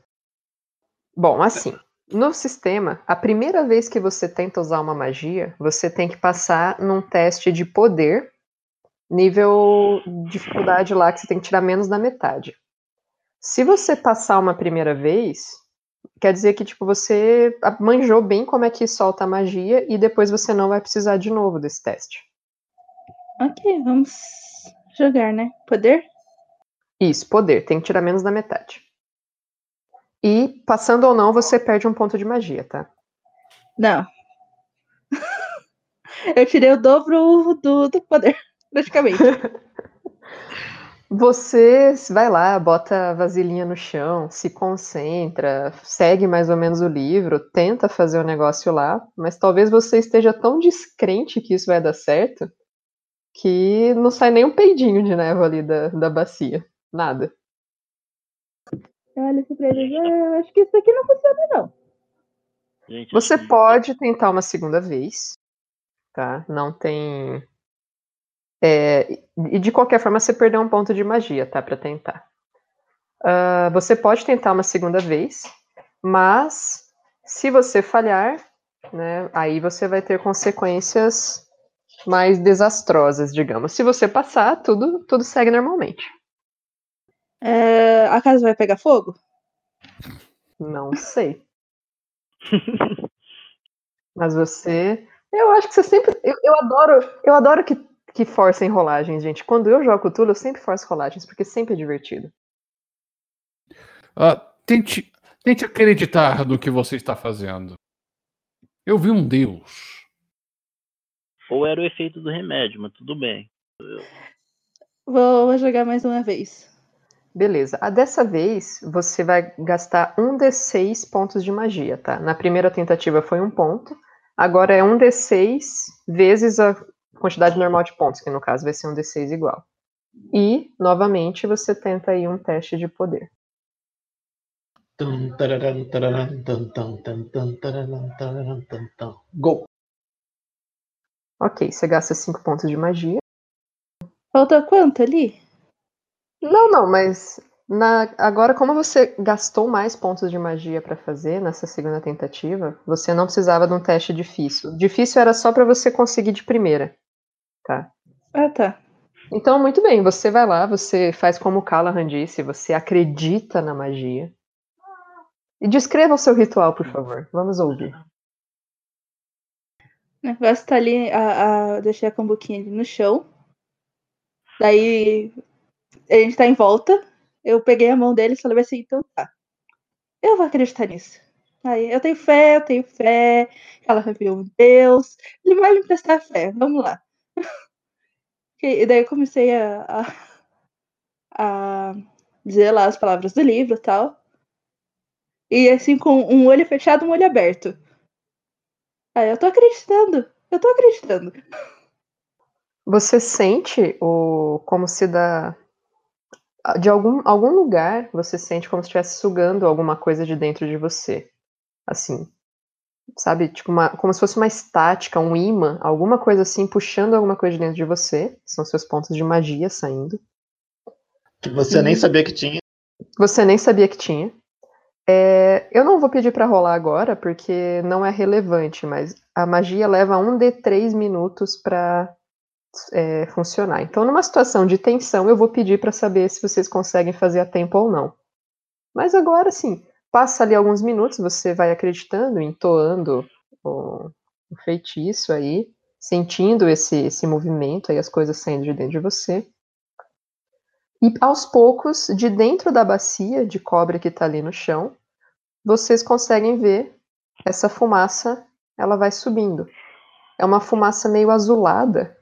Bom, assim, no sistema, a primeira vez que você tenta usar uma magia, você tem que passar num teste de poder, nível dificuldade lá que você tem que tirar menos da metade. Se você passar uma primeira vez, quer dizer que tipo você manjou bem como é que solta a magia e depois você não vai precisar de novo desse teste. Ok, vamos jogar, né? Poder? Isso, poder, tem que tirar menos da metade. E passando ou não, você perde um ponto de magia, tá? Não. Eu tirei o dobro do, do poder, praticamente. Você vai lá, bota a vasilhinha no chão, se concentra, segue mais ou menos o livro, tenta fazer o negócio lá, mas talvez você esteja tão descrente que isso vai dar certo que não sai nem um peidinho de névoa ali da, da bacia. Nada. Olha pra ele, "Ah, acho que isso aqui não funciona, não. Gente, Você pode tentar uma segunda vez, tá? Não tem. É, e de qualquer forma, você perdeu um ponto de magia, tá? Pra tentar. Ah, você pode tentar uma segunda vez, mas se você falhar, né, aí você vai ter consequências mais desastrosas, digamos. Se você passar, tudo, tudo segue normalmente. É, a casa vai pegar fogo? Não sei. Mas você. Eu acho que você sempre. Eu, eu adoro. Eu adoro que, que forcem rolagens, gente. Quando eu jogo Cthulhu, eu sempre forço rolagens, porque sempre é divertido. Ah, tente, tente acreditar no que você está fazendo. Eu vi um Deus. Ou era o efeito do remédio, mas tudo bem. Vou, vou jogar mais uma vez. Beleza. A dessa vez, você vai gastar um D6 pontos de magia, tá? Na primeira tentativa foi um ponto. Agora é um D6 vezes a quantidade normal de pontos, que no caso vai ser um D6 igual. E, novamente, você tenta aí um teste de poder. Go! Ok, você gasta 5 pontos de magia. Falta quanto ali? Não, não, mas na- agora, como você gastou mais pontos de magia pra fazer nessa segunda tentativa, você não precisava de um teste difícil. Difícil era só pra você conseguir de primeira, tá? Ah, tá. Então, muito bem, você vai lá, você faz como o Callahan disse, você acredita na magia. E descreva o seu ritual, por favor. Vamos ouvir. O negócio tá ali, a, a, deixei a cambuquinha ali no chão. Daí a gente tá em volta. Eu peguei a mão dele e falei assim, então tá. Eu vou acreditar nisso. Aí, eu tenho fé, eu tenho fé. Ela reviu um Deus. Ele vai me prestar fé. Vamos lá. E daí eu comecei a, a, a dizer lá as palavras do livro e tal. E assim, com um olho fechado um olho aberto. Aí eu tô acreditando. Eu tô acreditando. Você sente o como se da de algum, algum lugar você sente como se estivesse sugando alguma coisa de dentro de você. Assim. Sabe? Tipo uma, como se fosse uma estática, um imã, alguma coisa assim, puxando alguma coisa de dentro de você. São seus pontos de magia saindo. Que você nem sabia que tinha. Você nem sabia que tinha. É, eu não vou pedir para rolar agora, porque não é relevante, mas a magia leva um de três minutos para é, funcionar. Então, numa situação de tensão, eu vou pedir para saber se vocês conseguem fazer a tempo ou não. Mas agora sim, passa ali alguns minutos, você vai acreditando, entoando o, o feitiço aí, sentindo esse, esse movimento aí, as coisas saindo de dentro de você. E aos poucos, de dentro da bacia de cobre que está ali no chão, vocês conseguem ver essa fumaça, ela vai subindo. É uma fumaça meio azulada,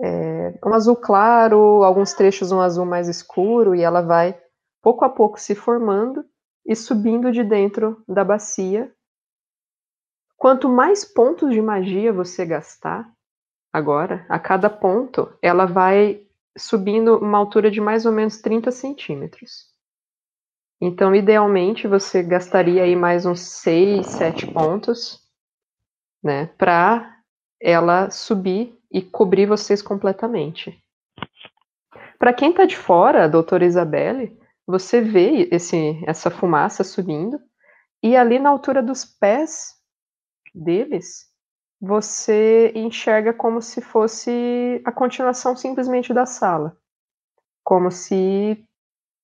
é, um azul claro, alguns trechos um azul mais escuro, e ela vai pouco a pouco se formando e subindo de dentro da bacia. Quanto mais pontos de magia você gastar agora, a cada ponto, ela vai subindo uma altura de mais ou menos 30 centímetros. Então, idealmente, você gastaria aí mais uns 6, 7 pontos, né, para ela subir e cobrir vocês completamente. Para quem está de fora, doutora Isabelle, você vê esse, essa fumaça subindo, e ali na altura dos pés deles, você enxerga como se fosse a continuação simplesmente da sala. Como se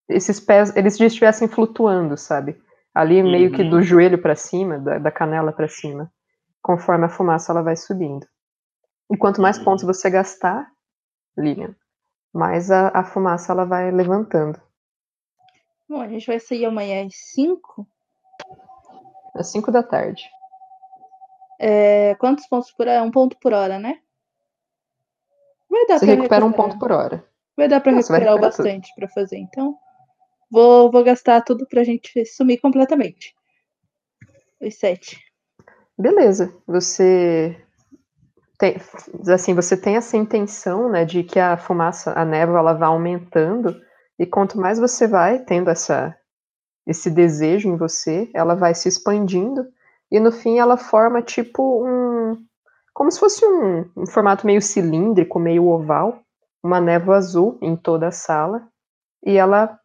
esses pés eles estivessem flutuando, sabe? Ali uhum. meio que do joelho para cima, da, da canela para cima, conforme a fumaça ela vai subindo. E quanto mais pontos uhum. você gastar, Lilian, mais a, a fumaça ela vai levantando. Bom, a gente vai sair amanhã às 5? Às 5 da tarde. É, quantos pontos por hora? Um ponto por hora, né? Vai dar Você recupera recuperar. um ponto por hora. Vai dar pra Nossa, recuperar, recuperar bastante para fazer, então. Vou, vou gastar tudo pra gente sumir completamente. Os sete. Beleza. Você tem, assim, você tem essa intenção, né, de que a fumaça, a névoa, ela vai aumentando, e quanto mais você vai tendo essa, esse desejo em você, ela vai se expandindo, e no fim ela forma tipo um. como se fosse um, um formato meio cilíndrico, meio oval, uma névoa azul em toda a sala, e ela,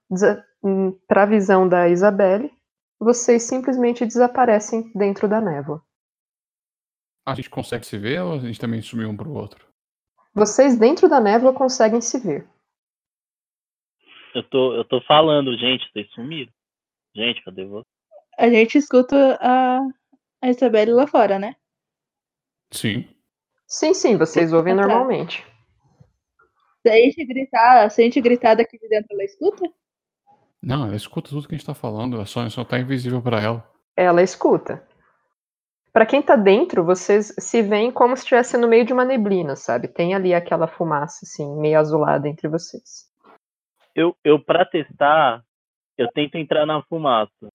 hum, para a visão da Isabelle, vocês simplesmente desaparecem dentro da névoa. A gente consegue se ver ou a gente também sumiu um pro outro? Vocês dentro da névoa conseguem se ver. Eu tô, eu tô falando, gente, vocês sumiram. Gente, cadê você? A gente escuta a, a Isabelle lá fora, né? Sim. Sim, sim, vocês ouvem tá. normalmente. Se a gente gritar, se a gente gritar daqui de dentro, ela escuta? Não, ela escuta tudo que a gente tá falando, ela só, só tá invisível para ela. Ela escuta. Para quem tá dentro, vocês se veem como se estivesse no meio de uma neblina, sabe? Tem ali aquela fumaça, assim, meio azulada entre vocês. Eu, eu para testar, eu tento entrar na fumaça.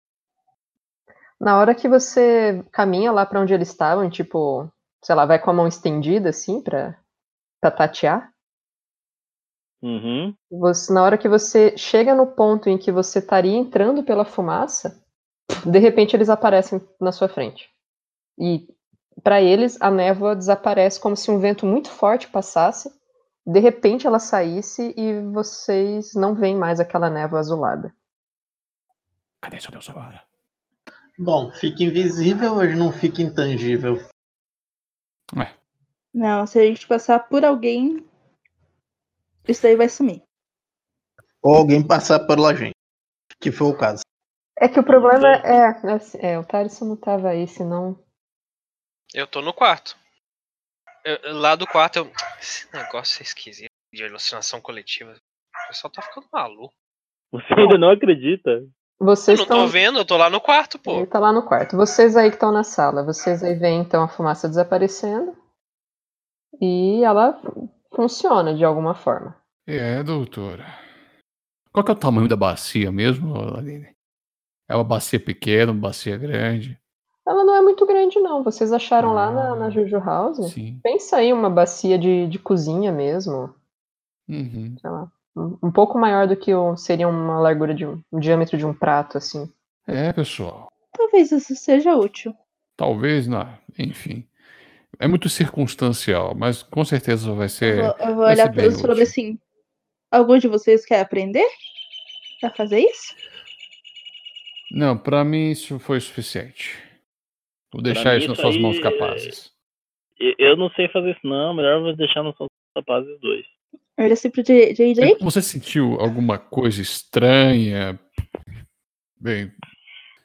Na hora que você caminha lá para onde eles estavam, tipo, sei lá, vai com a mão estendida, assim, pra, pra tatear, Uhum. Você, na hora que você chega no ponto em que você estaria entrando pela fumaça, de repente eles aparecem na sua frente. E para eles a névoa desaparece como se um vento muito forte passasse, de repente ela saísse e vocês não veem mais aquela névoa azulada. Cadê seu Deus agora? Bom, fica invisível ou não fica intangível? Ué. Não, se a gente passar por alguém, Isso aí vai sumir. Ou alguém passar pela gente. Que foi o caso. É que o problema é. assim, É, o Tarisson não tava aí, senão. Eu tô no quarto. Eu- lá do quarto eu. Esse negócio é esquisito de alucinação coletiva. O pessoal tá ficando maluco. Você ainda não acredita? Eu Vocês não estão. tô vendo, eu tô lá no quarto, pô. Ele tá lá no quarto. Vocês aí que estão na sala, vocês aí veem então a fumaça desaparecendo. E ela funciona de alguma forma. É, doutora. Qual que é o tamanho da bacia mesmo, Aline? É uma bacia pequena, uma bacia grande? Ela não é muito grande, não. Vocês acharam lá na, Ah. na Juju House? Sim. Pensa aí uma bacia de, de cozinha mesmo. Uhum. Sei lá. Um, um pouco maior do que o, seria uma largura de um, um diâmetro de um prato, assim. É, pessoal. Talvez isso seja útil. Talvez, não. Enfim. É muito circunstancial, mas com certeza vai Eu ser. vou, eu vou olhar para os sobre útil. assim. Algum de vocês quer aprender? Quer fazer isso? Não, pra mim isso foi suficiente. Vou deixar mim isso nas suas aí mãos é- capazes. Eu não sei fazer isso não, melhor eu vou deixar nos seus rapazes os dois. Olha assim pro JJ. Você sentiu alguma coisa estranha? Bem,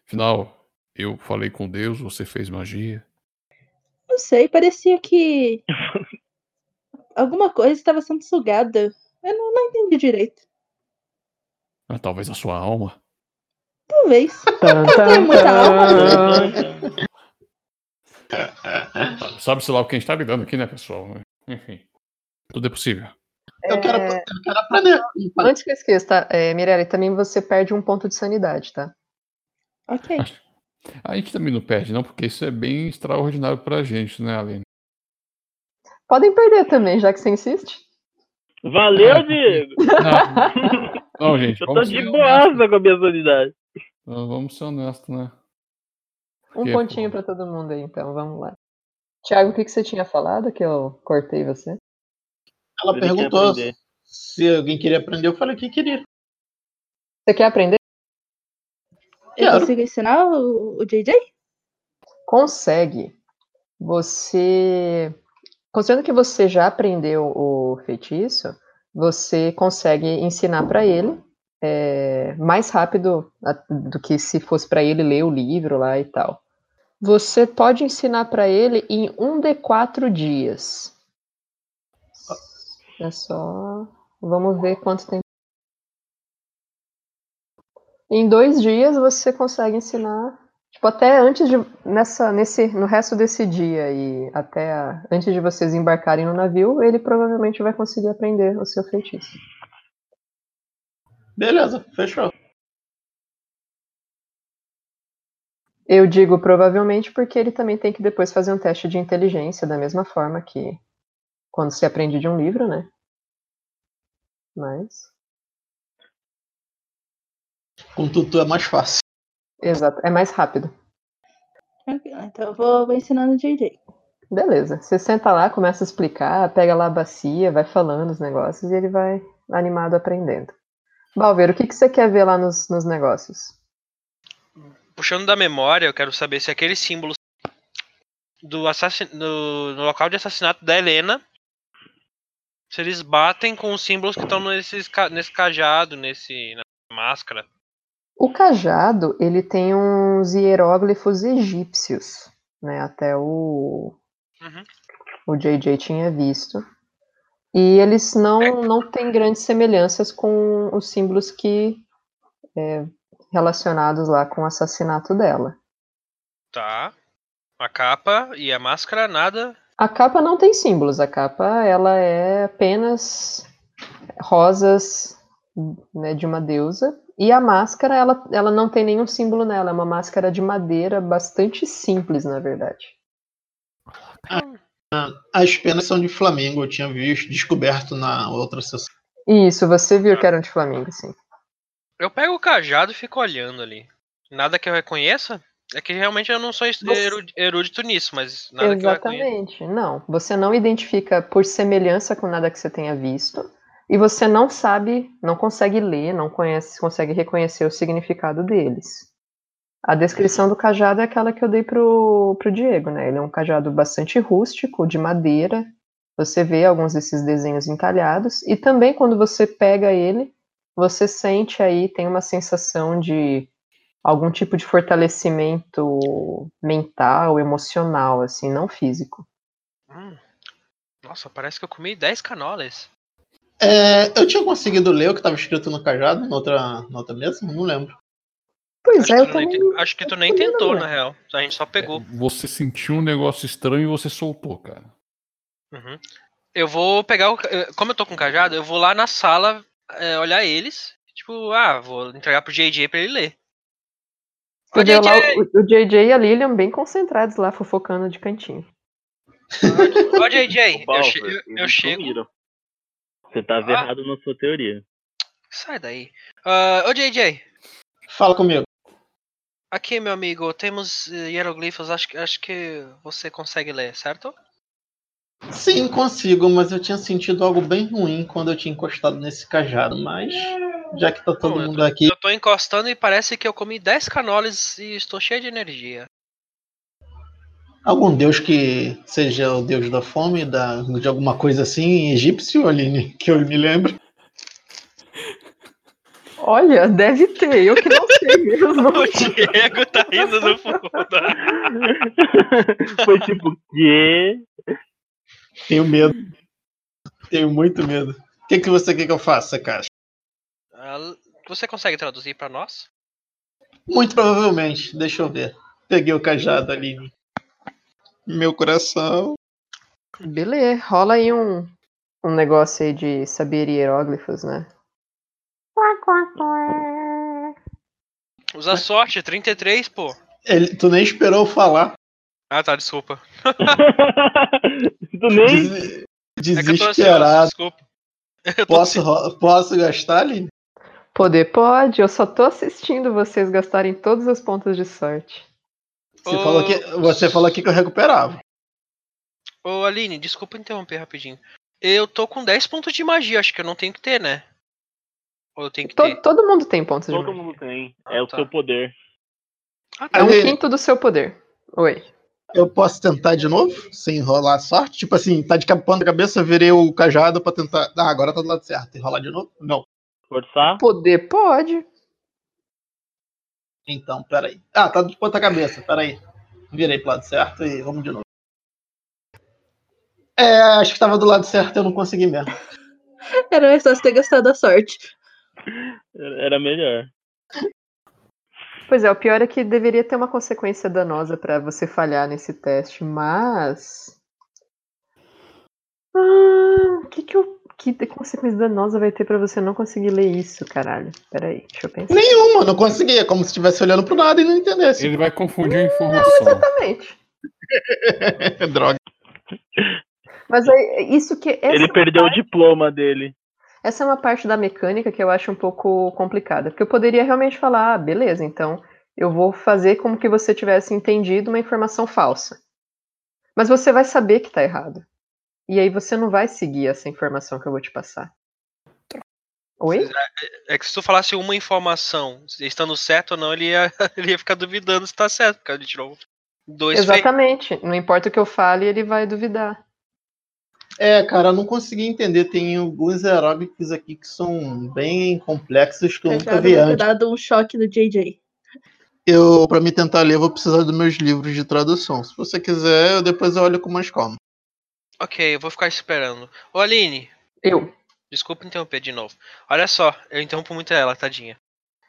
afinal, eu falei com Deus, você fez magia. Não sei, parecia que. Alguma coisa estava sendo sugada. Eu não, não entendi direito. Ah, talvez a sua alma. Talvez. Não tem muita alma, Sabe-se lá o que a gente tá lidando aqui, né, pessoal? Enfim, tudo é possível. Eu quero, É, eu quero aprender. Antes que eu esqueça, tá? É, Mirella, também você perde um ponto de sanidade, tá? Ok. A gente também não perde, não, porque isso é bem extraordinário pra gente, né, Aline? Podem perder também, já que você insiste. Valeu, Diego! Não, não gente, Eu tô de boaça com a minha sanidade. Vamos ser honestos, né? Um Que- pontinho pra todo mundo aí, então, vamos lá. Tiago, o que, que você tinha falado que eu cortei você? Ela perguntou se alguém queria aprender. Eu falei que queria. Você quer aprender? Eu Quero. consigo ensinar o, o JJ? Consegue. Você. Considerando que você já aprendeu o feitiço, você consegue ensinar pra ele é, mais rápido do que se fosse pra ele ler o livro lá e tal. Você pode ensinar pra ele em um de quatro dias. É só. Vamos ver quanto tempo. Em dois dias você consegue ensinar Tipo, até antes de. Nessa, nesse, no resto desse dia e até a- antes de vocês embarcarem no navio, ele provavelmente vai conseguir aprender o seu feitiço. Beleza, fechou. Eu digo provavelmente porque ele também tem que depois fazer um teste de inteligência, da mesma forma que quando se aprende de um livro, né? Mas. Com tutu é mais fácil. Exato, é mais rápido. Então eu vou, vou ensinando o JJ. Beleza. Você senta lá, começa a explicar, pega lá a bacia, vai falando os negócios e ele vai animado aprendendo. Balveiro, o que, que você quer ver lá nos, nos negócios? Puxando da memória, eu quero saber se aqueles símbolos do assassin... no, no local de assassinato da Helena, se eles batem com os símbolos que estão nesses ca- nesse cajado, nesse na máscara. O cajado, ele tem uns hieróglifos egípcios, né? Até o, Uhum. o JJ tinha visto. E eles não, não têm grandes semelhanças com os símbolos que é, relacionados lá com o assassinato dela. Tá. A capa e a máscara, nada. A capa não tem símbolos, a capa ela é apenas rosas né, de uma deusa. E a máscara, ela, ela não tem nenhum símbolo nela, é uma máscara de madeira bastante simples, na verdade. As penas são de Flamengo, eu tinha visto, descoberto na outra sessão. Isso, você viu que eram de Flamengo, sim. Eu pego o cajado e fico olhando ali. Nada que eu reconheça? É que realmente eu não sou erudito nisso, mas nada que eu reconheça. Exatamente. Não, você não identifica por semelhança com nada que você tenha visto. E você não sabe, não consegue ler, não conhece, consegue reconhecer o significado deles. A descrição do cajado é aquela que eu dei pro, pro Diego, né? Ele é um cajado bastante rústico, de madeira. Você vê alguns desses desenhos entalhados e também quando você pega ele, você sente aí, tem uma sensação de algum tipo de fortalecimento mental, emocional, assim, não físico. Hum. Nossa, parece que eu comi 10 canolas. É, eu tinha conseguido ler o que estava escrito no cajado na outra, na outra mesa? Não lembro. Pois Acho, é, que eu tu nem também. te- acho que tu nem tentou, lembro. na real. A gente só pegou. Você sentiu um negócio estranho e você soltou, cara. Uhum. Eu vou pegar o. eh, Como eu tô com cajado, eu vou lá na sala eh, olhar eles. Tipo, ah, vou entregar pro JJ pra ele ler. Tu vê lá JJ! o, o JJ e a Lilian bem concentrados lá, fofocando de cantinho. Ô, JJ! Eu, che- eu- eu chego. sumiram. Você tava Ah. errado na sua teoria. Sai daí. Ah, ô, JJ! Fala comigo. Aqui, meu amigo, temos eh, hieroglifos. Acho, que- acho que você consegue ler, certo? Sim, consigo, mas eu tinha sentido algo bem ruim quando eu tinha encostado nesse cajado, mas já que tá todo eu mundo aqui, Eu tô encostando e parece que eu comi 10 canoles e estou cheio de energia. algum deus que seja o deus da fome, da, de alguma coisa assim, egípcio, Aline, que eu me lembro. Olha, deve ter, eu que não. O Diego tá rindo no fundo. Foi tipo, que? Tenho medo. Tenho muito medo. O que, que você quer que eu faça, Caixa? Ah, Você consegue traduzir pra nós? Muito provavelmente, deixa eu ver. Peguei o cajado, Aline. Meu coração. Beleza, rola aí um, um negócio aí de saber hieróglifos, né? Usa sorte, 33, pô. Ele, tu nem esperou eu falar. Ah, tá, desculpa. tu nem. Des- É Desesperado. desculpa. Eu tô Posso, posso gastar, Aline? Poder pode, eu só tô assistindo vocês gastarem todos os pontos de sorte. Você, Ô, falou que, você falou aqui que eu recuperava. Ô, Aline, desculpa interromper rapidinho. Eu tô com 10 pontos de magia, acho que eu não tenho que ter, né? Ou tenho que To- ter? todo mundo tem pontos de Todo magia. mundo tem. Ah, É o tá. seu poder. Ah, É tá. um Ale- quinto do seu poder. Oi. Eu posso tentar de novo, sem enrolar a sorte? Tipo assim, tá de ponta cabeça, virei o cajado pra tentar. Ah, agora tá do lado certo. Enrolar de novo? Não. Forçar? Poder pode. Então, peraí. Ah, tá de ponta cabeça, peraí. Virei pro lado certo e vamos de novo. É, acho que tava do lado certo, eu não consegui mesmo. Era mais fácil ter gastado a sorte. Era melhor. Pois é, o pior é que deveria ter uma consequência danosa pra você falhar nesse teste, mas. Ah, o que que eu. Que consequência danosa vai ter pra você não conseguir ler isso, caralho? Peraí, deixa eu pensar. Nenhuma, não consegui. É como se estivesse olhando pro nada e não entendesse. Ele vai confundir a informação. Exatamente. Droga. Mas aí, isso que. Ele perdeu o diploma dele. Essa é uma parte da mecânica que eu acho um pouco complicada. Porque eu poderia realmente falar, ah, beleza, então eu vou fazer como que você tivesse entendido uma informação falsa. Mas você vai saber que tá errado. E aí você não vai seguir essa informação que eu vou te passar. Oi? É que se tu falasse uma informação, estando certo ou não, ele ia, ele ia ficar duvidando se tá certo, porque ele tirou dois feitos. Exatamente. Não importa o que eu fale, ele vai duvidar. É, cara, eu não consegui entender. Tem alguns hieróglifos aqui que são bem complexos que eu nunca Cajado vi antes. dado um choque no JJ. Eu, pra me tentar ler, eu vou precisar dos meus livros de tradução. Se você quiser, eu depois eu olho com mais calma. Ok, eu vou ficar esperando. Ô Aline, Eu. desculpa interromper de novo. Olha só, eu interrompo muito ela, tadinha.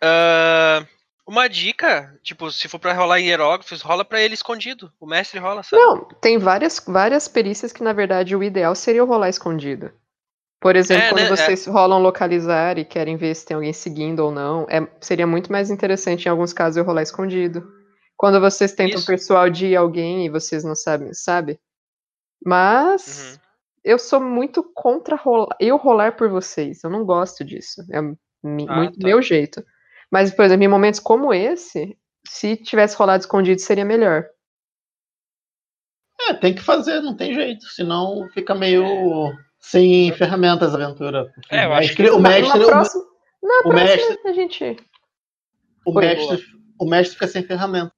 Ah, uma dica, tipo, se for pra rolar em hieróglifos, rola pra ele escondido. O mestre rola, sabe? Não, tem várias, várias perícias que, na verdade, o ideal seria rolar escondido. Por exemplo, É, quando né, vocês rolam localizar e querem ver se tem alguém seguindo ou não, é, seria muito mais interessante, em alguns casos, eu rolar escondido. Quando vocês tentam Isso. persuadir alguém e vocês não sabem, sabe? Mas Uhum. eu sou muito contra rolar, eu rolar por vocês. Eu não gosto disso. É Ah, muito tá. meu jeito. Mas, por exemplo, em momentos como esse, se tivesse rolado escondido, seria melhor. É, tem que fazer, não tem jeito. Senão fica meio sem ferramentas a aventura. É, eu o acho mestre, que- o Na- mestre, na próxima, na o próxima mestre- a gente. o mestre, o mestre fica sem ferramenta.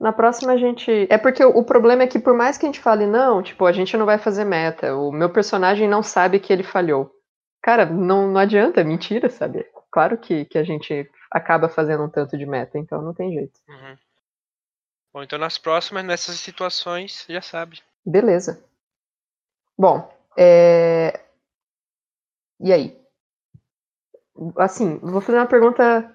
Na próxima a gente. É porque o problema é que, por mais que a gente fale, não, tipo, a gente não vai fazer meta, o meu personagem não sabe que ele falhou. Cara, não, não adianta, é mentira, sabe? Claro que, que a gente acaba fazendo um tanto de meta, então não tem jeito. Uhum. Bom, então nas próximas, nessas situações, já sabe. Beleza. Bom, é... e aí? Assim, vou fazer uma pergunta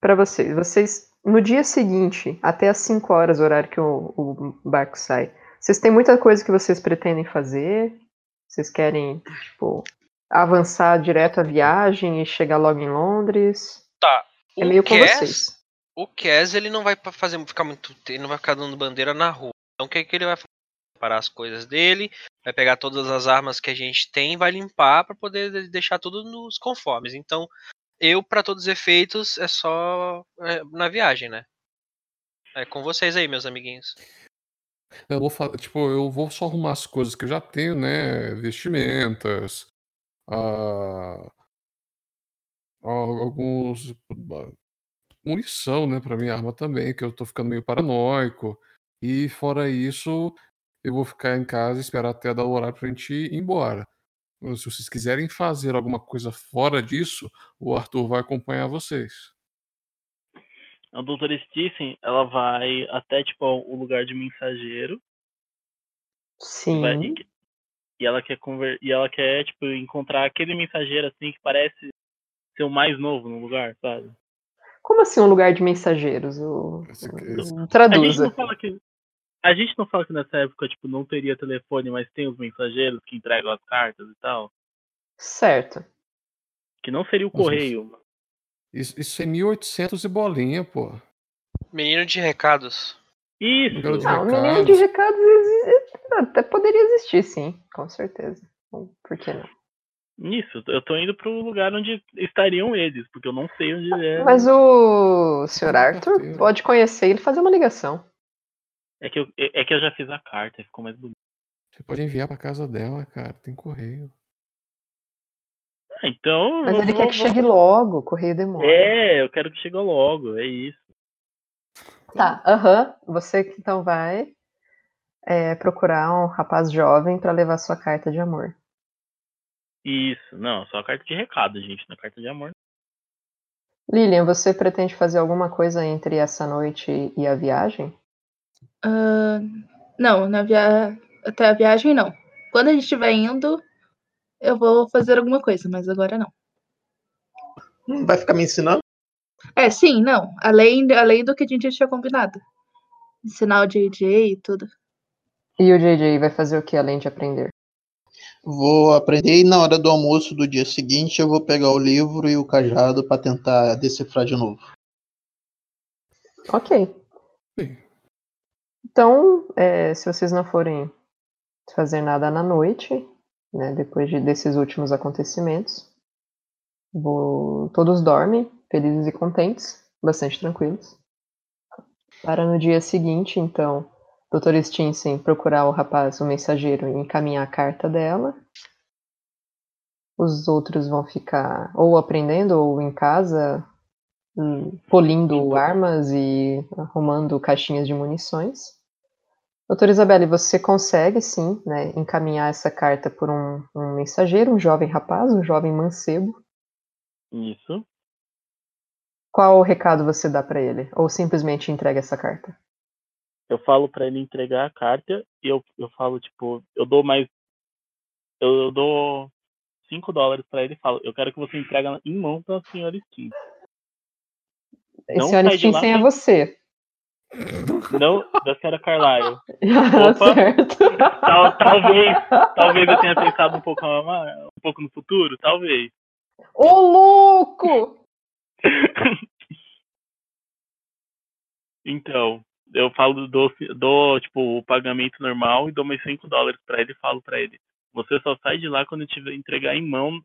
para vocês. Vocês, no dia seguinte, até as 5 horas, horário que o, o barco sai, vocês têm muita coisa que vocês pretendem fazer? Vocês querem, tipo, avançar direto a viagem e chegar logo em Londres? Tá. É O meio com Cass- vocês. O Kes, ele não vai fazer ficar muito. Ele não vai ficar dando bandeira na rua. Então o que, que ele vai fazer? Parar as coisas dele, vai pegar todas as armas que a gente tem, vai limpar pra poder de- deixar tudo nos conformes. Então, eu, pra todos os efeitos, é só é, na viagem, né? É com vocês aí, meus amiguinhos. Eu vou falar, tipo, eu vou só arrumar as coisas que eu já tenho, né? Vestimentas, ah, ah, alguns munição, né, para minha arma também, que eu tô ficando meio paranoico. E fora isso, eu vou ficar em casa e esperar até dar o horário pra gente ir embora. Se vocês quiserem fazer alguma coisa fora disso, o Arthur vai acompanhar vocês. A doutora Stephen, ela vai até, tipo, o lugar de mensageiro. Sim. vai- e, ela quer conver, e ela quer, tipo, encontrar aquele mensageiro, assim, que parece ser o mais novo no lugar, sabe? Como assim um lugar de mensageiros? O... Esse- A gente não fala que... A gente não fala que nessa época, tipo, não teria telefone, mas tem os mensageiros que entregam as cartas e tal. Certo. Que não seria o Nossa, correio. Isso, isso é 1800 e bolinha, pô. Menino de recados. Isso! Menino de Não, o menino recados. de recados exi- até poderia existir, sim, com certeza. Por que não? Isso, eu tô indo pro lugar onde estariam eles, porque eu não sei onde é. Mas o Sr. Com Arthur pode conhecer ele e fazer uma ligação. É que, eu, é que eu já fiz a carta, ficou mais bonito. Você pode enviar pra casa dela, cara. Tem correio. Ah, Então. Mas ele vou- quer que vou- chegue logo, o correio demora. É, eu quero que chegue logo, é isso. Tá, aham. Você que então vai é, procurar um rapaz jovem pra levar sua carta de amor. Isso, não, só a carta de recado, gente, na carta de amor. Lilian, você pretende fazer alguma coisa entre essa noite e a viagem? Ah, não, na via... até a viagem não. Quando a gente estiver indo, eu vou fazer alguma coisa, mas agora não. Não vai ficar me ensinando? É, sim, não. Além, além do que a gente tinha combinado. Ensinar o JJ e tudo. E o JJ vai fazer o que além de aprender? Vou aprender e na hora do almoço do dia seguinte eu vou pegar o livro e o cajado para tentar decifrar de novo. Ok. Sim. Então, é, se vocês não forem fazer nada na noite, né, depois de, desses últimos acontecimentos, vou- todos dormem, felizes e contentes, bastante tranquilos. Para no dia seguinte, então, Dr. Stinson procurar o rapaz, o mensageiro, e encaminhar a carta dela. Os outros vão ficar ou aprendendo ou em casa, hum, polindo armas e arrumando caixinhas de munições. Doutora Isabelle, você consegue sim né, encaminhar essa carta por um, um mensageiro, um jovem rapaz, um jovem mancebo. Isso. Qual recado você dá para ele? Ou simplesmente entrega essa carta? Eu falo pra ele entregar a carta e eu, eu falo, tipo, eu dou mais. Eu, eu dou 5 dólares pra ele e falo, eu quero que você entregue em mão pra senhora Steam. Não Esse Senhora sai de lá Stinson é sem- você. Não da senhora Carlyle. Opa. certo. Tal- talvez, talvez eu tenha pensado um pouco, um pouco no futuro, talvez. Ô, louco! Então, eu falo, dou, dou tipo, o pagamento normal e dou mais 5 dólares pra ele e falo pra ele. Você só sai de lá quando eu tiver entregar em mão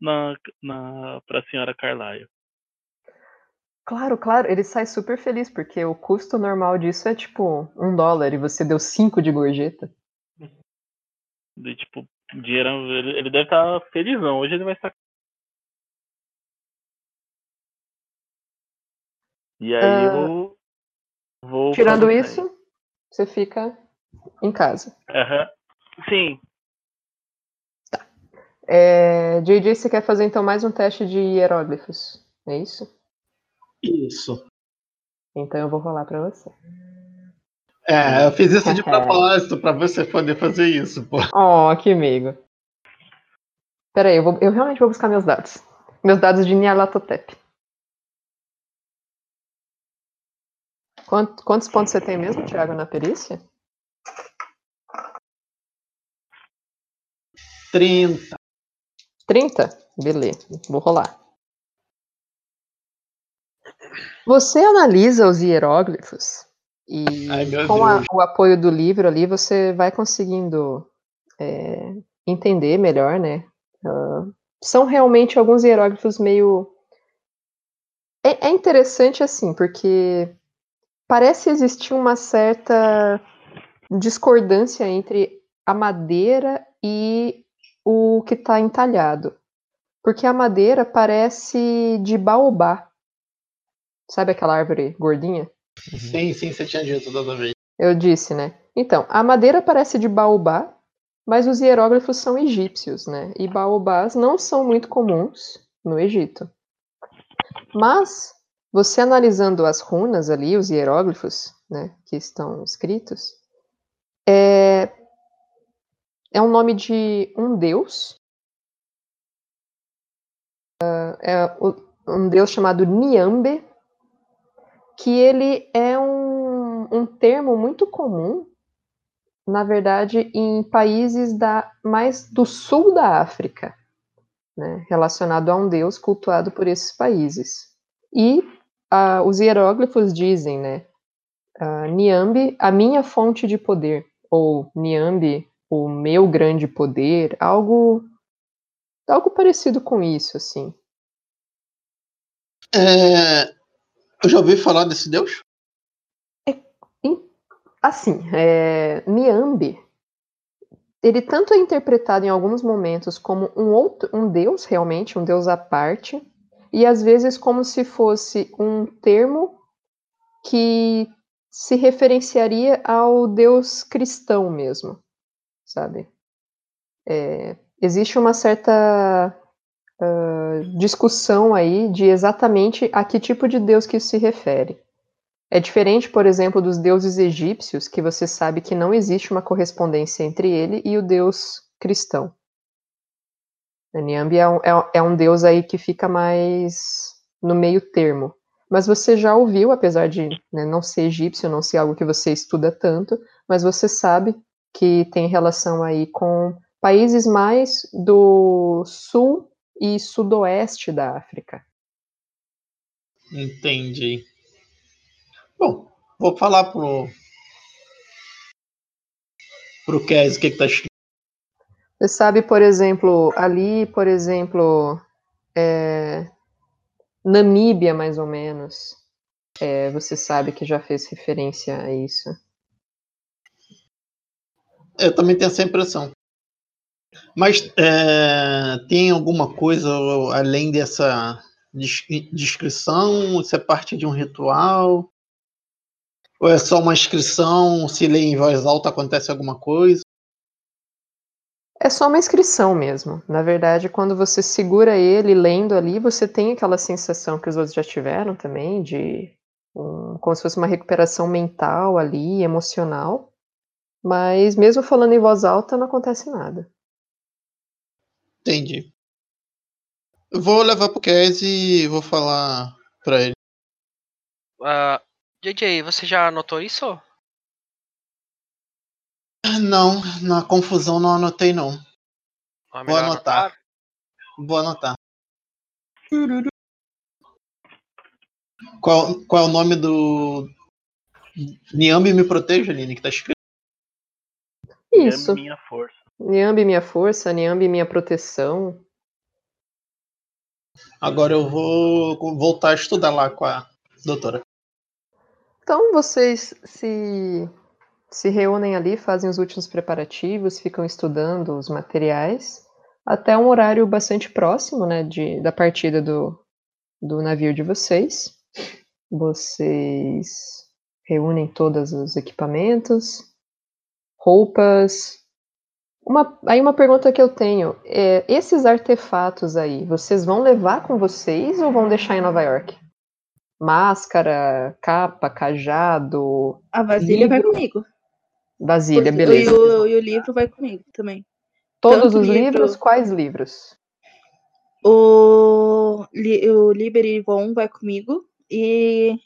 na, na, pra senhora Carlyle. Claro, claro, ele sai super feliz, porque o custo normal disso é tipo um dólar e você deu cinco de gorjeta. De, tipo, dinheiro, ele, deve estar felizão. Hoje ele vai estar. E aí Ah. eu. Vou Tirando isso, você fica em casa. Aham. Sim. É, JJ, você quer fazer então mais um teste de hieróglifos? É isso? Isso. Então eu vou rolar pra você. É, eu fiz isso de propósito pra você poder fazer isso, pô. Oh, que amigo. Pera aí, eu, vou- eu realmente vou buscar meus dados. Meus dados de Nyarlathotep. Quant- quantos pontos você tem mesmo, Thiago, na perícia? 30. 30? Beleza, vou rolar. Você analisa os hieróglifos e Ai, com a- o apoio do livro ali você vai conseguindo é, entender melhor, né? Ah, são realmente alguns hieróglifos meio. É, é interessante assim, porque parece existir uma certa discordância entre a madeira e o que está entalhado. Porque a madeira parece de baobá. Sabe aquela árvore gordinha? Sim, sim, você tinha dito toda vez. Eu disse, né? Então, a madeira parece de baobá, mas os hieróglifos são egípcios, né? E baobás não são muito comuns no Egito. Mas, você analisando as runas ali, os hieróglifos, né, que estão escritos, é, é um nome de um deus. Ah, é um deus chamado Niambe, que ele é um, um termo muito comum, na verdade, em países da, mais do sul da África, né, relacionado a um deus cultuado por esses países. E ah, os hieróglifos dizem, né, ah, Niambi, a minha fonte de poder, ou Niambi, o meu grande poder, algo, algo parecido com isso, assim. É, eu já ouvi falar desse deus? Assim, é, Niambi, ele tanto é interpretado em alguns momentos como um outro, um deus realmente, um deus à parte, e às vezes como se fosse um termo que se referenciaria ao deus cristão mesmo, sabe? É, existe uma certa ah, discussão aí de exatamente a que tipo de deus que isso se refere. É diferente, por exemplo, dos deuses egípcios, que você sabe que não existe uma correspondência entre ele e o deus cristão. Niambi é um, é, é um deus aí que fica mais no meio termo. Mas você já ouviu, apesar de né, não ser egípcio, não ser algo que você estuda tanto, mas você sabe que tem relação aí com países mais do sul e sudoeste da África. Entendi. Bom, vou falar pro. pro Kes o que, que tá escrito. Você sabe, por exemplo, ali, por exemplo, é, Namíbia, mais ou menos. É, você sabe que já fez referência a isso. Eu também tenho essa impressão. Mas é, tem alguma coisa além dessa des- descrição? Isso é parte de um ritual? Ou é só uma inscrição? Se lê em voz alta acontece alguma coisa? É só uma inscrição mesmo. Na verdade, quando você segura ele lendo ali, você tem aquela sensação que os outros já tiveram também, de um, como se fosse uma recuperação mental ali, emocional. Mas mesmo falando em voz alta, não acontece nada. Entendi. Vou levar pro Kes e vou falar pra ele. Ah, JJ, você já anotou isso? Não, na confusão não anotei não. Ah, Vou melhor anotar. Vou anotar. Qual, qual é o nome do. Niambi me proteja, Aline, que tá escrito. Isso. É minha força. Niambi minha força, Niambi minha proteção. Agora eu vou voltar a estudar lá com a doutora. Então vocês se, se reúnem ali, fazem os últimos preparativos, ficam estudando os materiais, até um horário bastante próximo né, de, da partida do, do navio de vocês. Vocês reúnem todos os equipamentos, roupas. Uma, aí uma pergunta que eu tenho é, esses artefatos aí, vocês vão levar com vocês ou vão deixar em Nova York? Máscara, capa, cajado, A vasilha vai Livro. comigo. Vasilha, Porque- beleza. E o, e o livro vai comigo também. Todos tanto os livro- livros? Quais livros? O, li, o Liber e Von vai comigo. E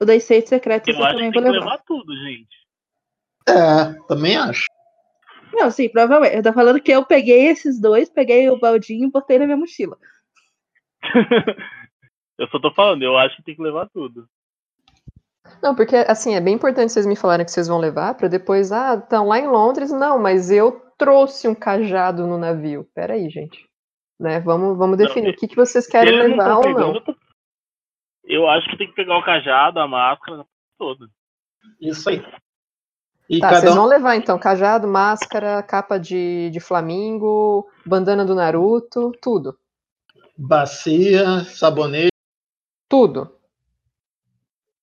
o das seis secretos Eu eu também vou levar. levar tudo, gente. É, também acho. Não, sim, provavelmente. Eu tô falando que eu peguei esses dois, peguei o baldinho e botei na minha mochila. eu só tô falando, eu acho que tem que levar tudo. Não, porque assim, é bem importante vocês me falarem que vocês vão levar para depois, ah, estão lá em Londres, não, mas eu trouxe um cajado no navio. Peraí, gente. Né? Vamos, vamos Não, definir e- o que, que vocês querem não levar tão ou pegando, não. eu acho que tem que pegar o cajado, a máscara, toda. Isso aí. E Tá, cada vocês um. vão levar então cajado, máscara, capa de, de flamingo, bandana do Naruto, tudo. Bacia, sabonete. Tudo.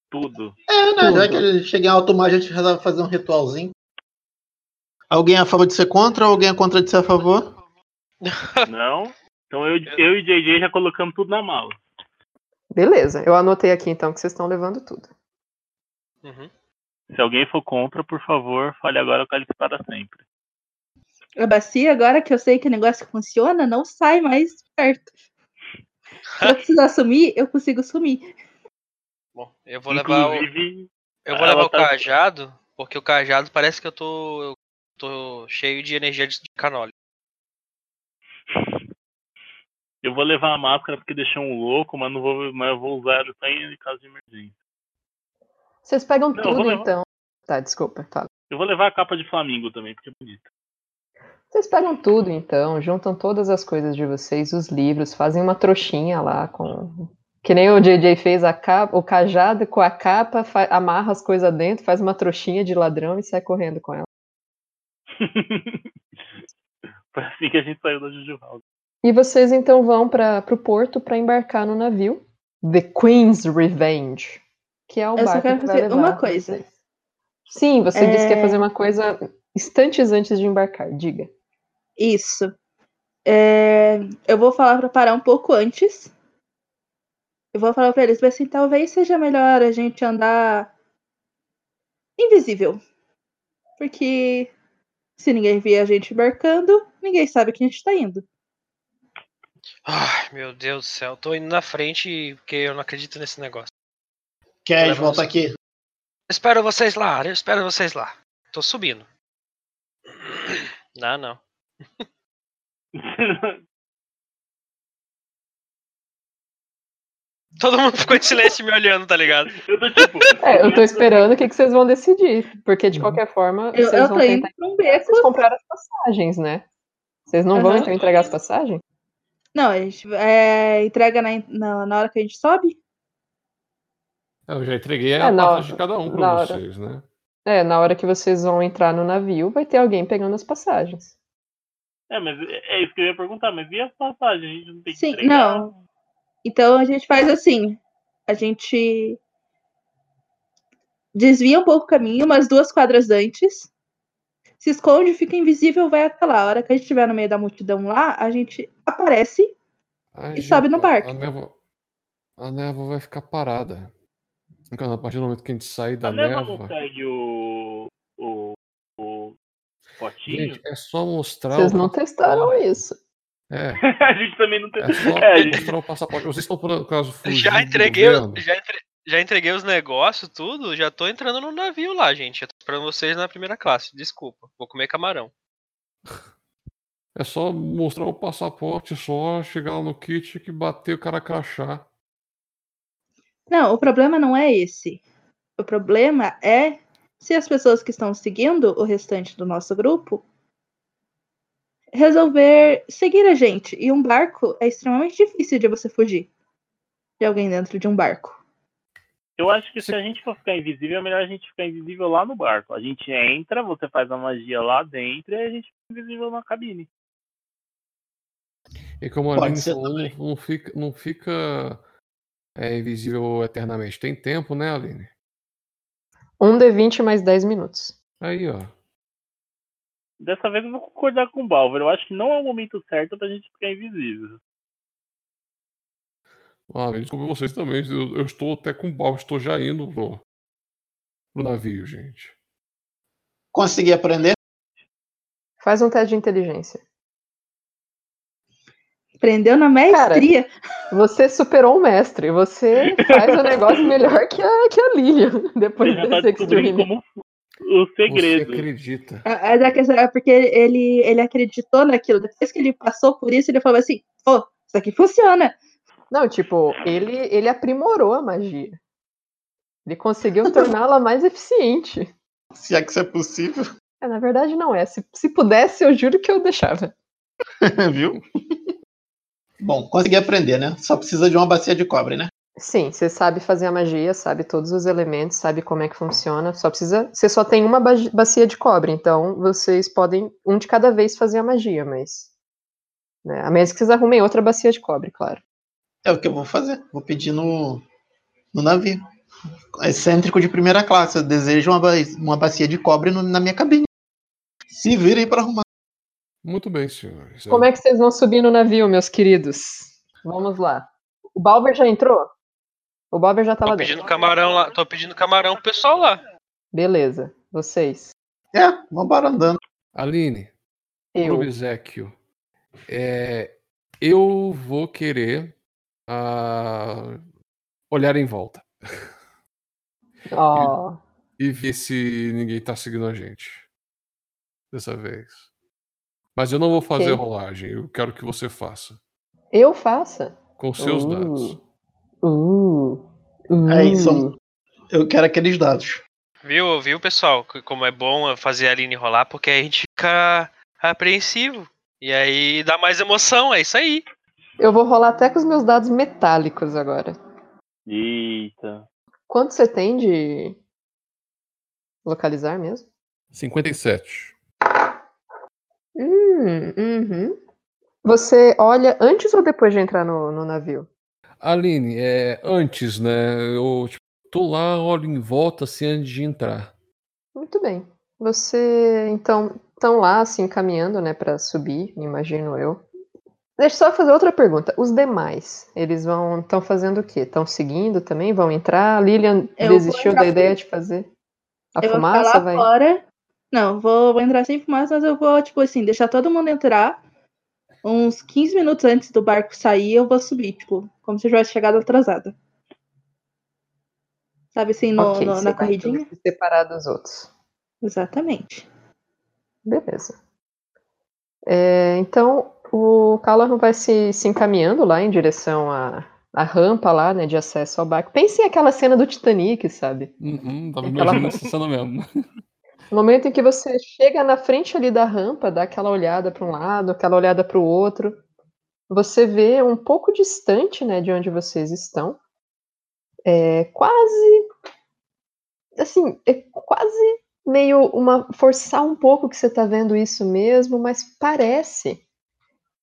Tudo. É, né? Já que ele chega em alto mar, a gente resolve fazer um ritualzinho. Alguém é a favor de ser contra ou alguém é contra de ser a favor? Não? Então eu, eu e JJ já colocamos tudo na mala. Beleza, eu anotei aqui então que vocês estão levando tudo. Uhum. Se alguém for contra, por favor, fale agora a para sempre. A bacia, agora que eu sei que o negócio funciona, não sai mais perto. Se eu precisar sumir, eu consigo sumir. Bom, eu vou levar o, eu vou ela levar o tá- cajado, porque o cajado parece que eu tô, eu tô cheio de energia de canole. eu vou levar a máscara porque deixou um louco, mas não vou, mas eu vou usar só em caso de emergência. Vocês pegam Não, tudo levar. então. Tá, desculpa, fala. Eu vou levar a capa de Flamingo também, porque é bonita. Vocês pegam tudo então, juntam todas as coisas de vocês, os livros, fazem uma trouxinha lá com. Que nem o JJ fez a capa, o cajado com a capa, fa- amarra as coisas dentro, faz uma trouxinha de ladrão e sai correndo com ela. Foi assim que a gente saiu da Jujuvaldo. E vocês então vão para o porto para embarcar no navio The Queen's Revenge, que é o Eu só barco quero que vai fazer levar uma coisa. vocês. Sim, você disse que ia É. fazer uma coisa instantes antes de embarcar. Diga. Isso. É, eu vou falar para parar um pouco antes. Eu vou falar para eles, assim, talvez seja melhor a gente andar invisível. Porque se ninguém vê a gente embarcando, ninguém sabe que a gente tá indo. Ai, meu Deus do céu, tô indo na frente porque eu não acredito nesse negócio. Leva volta aqui. Eu espero vocês lá, eu espero vocês lá. Tô subindo. Não, não. Todo mundo ficou em silêncio me olhando, tá ligado? eu tô tipo. É, eu tô esperando o que, que vocês vão decidir, porque de qualquer forma Eu, vocês eu vão tentar um beco. vocês compraram as passagens, né? Vocês não vão Aham. então entregar as passagens? Não, a gente é, entrega na, na, na hora que a gente sobe. Eu já entreguei É, a hora- de cada um pra hora. vocês, né? É, na hora que vocês vão entrar no navio, vai ter alguém pegando as passagens. É, mas é isso que eu ia perguntar, mas e as passagens? A gente não tem que Sim, entregar? não. Então a gente faz assim. A gente desvia um pouco o caminho, umas duas quadras antes. Se esconde, fica invisível, vai até lá. A hora que a gente estiver no meio da multidão lá, a gente aparece. Ai, E sobe no barco. A névoa, a névoa vai ficar parada. Então, a partir do momento que a gente sair da A Neva névoa. não segue o. o. o potinho? Gente, é só mostrar. Vocês não testaram isso. É, a gente também não tem. é só É, mostrar o passaporte. Vocês estão por acaso fugindo Já entreguei, já, entre- já entreguei os negócios, tudo, já tô entrando no navio lá, gente. Eu tô esperando vocês na primeira classe, desculpa. Vou comer camarão. É só mostrar o passaporte, só chegar lá no kit que bater o cara crachá. Não, o problema não é esse. O problema é se as pessoas que estão seguindo o restante do nosso grupo resolver seguir a gente. E um barco é extremamente difícil de você fugir de alguém dentro de um barco. Eu acho que se a gente for ficar invisível, é melhor a gente ficar invisível lá no barco. A gente entra, você faz a magia lá dentro e a gente fica invisível na cabine. E como a Aline falou, não fica, não fica é, invisível eternamente. Tem tempo, né, Aline? Um D20 mais 10 minutos. Aí, ó. Dessa vez eu vou concordar com o Balver. Eu acho que não é o momento certo pra gente ficar invisível. Ah, desculpa vocês também. Eu, eu estou até com pau, estou já indo pro, pro navio, gente. Consegui aprender? Faz um teste de inteligência. Aprendeu na maestria. Você superou o mestre. Você faz o negócio melhor que a, que a Lilian. Depois Você já tá extreme. como o Você segredo. acredita? É, é é porque ele, ele acreditou naquilo. Depois que ele passou por isso, ele falou assim: pô, isso aqui funciona. Não, tipo, ele, ele aprimorou a magia. Ele conseguiu torná-la mais eficiente. Se é que isso é possível, É, na verdade, não é. Se, se pudesse, eu juro que eu deixava. viu? Bom, consegui aprender, né? Só precisa de uma bacia de cobre, né? Sim, você sabe fazer a magia, sabe todos os elementos, sabe como é que funciona. Só precisa. Você só tem uma ba- bacia de cobre, então vocês podem um de cada vez fazer a magia, mas. Né, a menos que vocês arrumem outra bacia de cobre, claro. É o que eu vou fazer. Vou pedir no, no navio. Excêntrico de primeira classe. Eu desejo uma, uma bacia de cobre no- na minha cabine. Se virem para arrumar. Muito bem, senhores. Como é que vocês vão subir no navio, meus queridos? Vamos lá. O Balver já entrou? O Balver já tá lá Tô dentro. pedindo camarão lá. Tô pedindo camarão pro pessoal lá. Beleza, vocês. É, vambora andando. Aline, Eu. obsequio, é, eu vou querer ah, olhar em volta Ó, e ver se ninguém tá seguindo a gente dessa vez. Mas eu não vou fazer Ok. rolagem, eu quero que você faça eu faça. com seus Uh. dados. Uh, uh. Aí, são- Eu quero aqueles dados. Viu, viu, pessoal? Que Como é bom fazer a Aline rolar, porque aí a gente fica apreensivo. E aí dá mais emoção, é isso aí. Eu vou rolar até com os meus dados metálicos agora. Eita. Quanto você tem de localizar mesmo? 57. Hum, uhum. Você olha antes ou depois de entrar no, no navio? Aline, é, antes, né? Eu tipo, tô lá, olho em volta assim antes de entrar. Muito bem. Você, então, estão lá, assim, caminhando, né, para subir, imagino eu. Deixa eu só fazer outra pergunta. Os demais, eles vão, estão fazendo o quê? Estão seguindo também? Vão entrar? A Lilian Eu desistiu da ideia de fazer a eu vou fumaça? ficar lá Vai... fora. Não, vou, vou entrar sem fumaça, mas eu vou, tipo assim, deixar todo mundo entrar. Uns 15 minutos antes do barco sair, eu vou subir, tipo, como se eu tivesse chegado atrasada. Sabe assim, no, Ok, no- na corridinha? se separar dos outros. Exatamente. Beleza. É, então, o Callahan vai se, se encaminhando lá em direção à, à rampa lá, né, de acesso ao barco. Pense em aquela cena do Titanic, sabe? Uhum, tava Aquela- imaginando essa cena mesmo. No momento em que você chega na frente ali da rampa, dá aquela olhada para um lado, aquela olhada para o outro, você vê um pouco distante, né, de onde vocês estão, é quase, assim, é quase meio uma forçar um pouco que você está vendo isso mesmo, mas parece,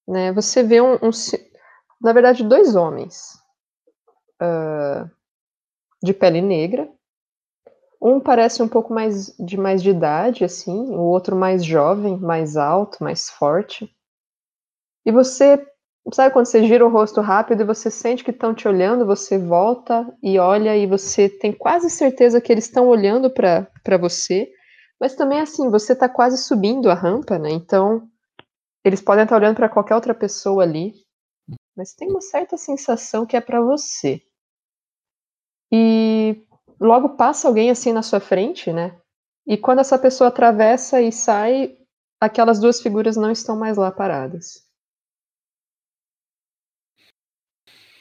né? Você vê um, um na verdade, dois homens ah, de pele negra. Um parece um pouco mais de mais de idade, assim, o outro mais jovem, mais alto, mais forte. E você, sabe quando você gira o rosto rápido e você sente que estão te olhando, você volta e olha e você tem quase certeza que eles estão olhando para você, mas também assim, você está quase subindo a rampa, né? Então, eles podem estar olhando para qualquer outra pessoa ali, mas tem uma certa sensação que é para você. E logo passa alguém assim na sua frente, né? E quando essa pessoa atravessa e sai, aquelas duas figuras não estão mais lá paradas.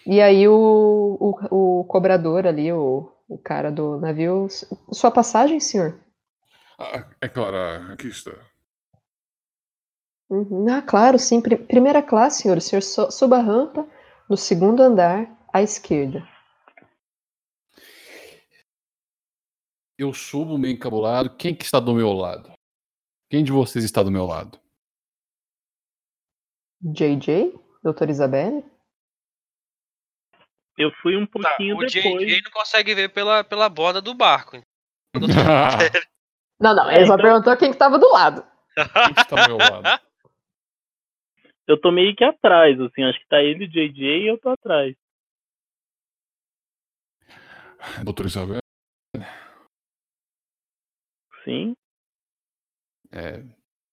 E aí o, o, o cobrador ali, o, o cara do navio, sua passagem, senhor? Ah, é claro, aqui está. Uhum. Ah, claro, sim. Pri- Primeira classe, senhor. O senhor suba a rampa no segundo andar à esquerda. Eu subo meio encabulado. Quem que está do meu lado? Quem de vocês está do meu lado? JJ? Doutora Isabelle? Eu fui um Tá, pouquinho o depois. JJ não consegue ver pela, pela borda do barco. Não, não, ele só perguntou quem que tava do lado. Quem que está ao meu lado? Eu tô meio que atrás, assim, acho que tá ele, o JJ e eu tô atrás. Doutor Isabel, Sim. é,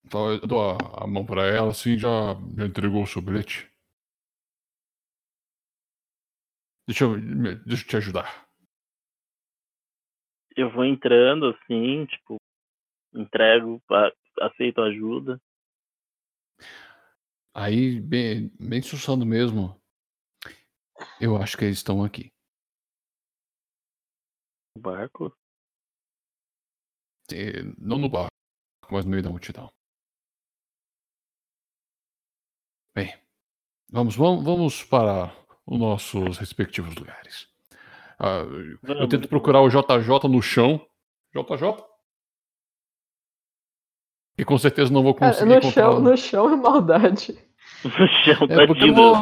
então eu dou a, a mão pra ela, assim, já, já entregou o seu bilhete. Deixa eu, deixa eu te ajudar. Eu vou entrando, assim, tipo, entrego, aceito ajuda. Aí, bem, bem sussando mesmo, eu acho que eles estão aqui. O barco. É, não no barco, mas no meio da multidão. Bem, vamos, vamos, vamos para os nossos respectivos lugares. Ah, eu Vamos. tento procurar o JJ no chão. JJ? E com certeza não vou Cara, conseguir no, encontrar. chão, no chão é maldade. No chão, É porque eu vou...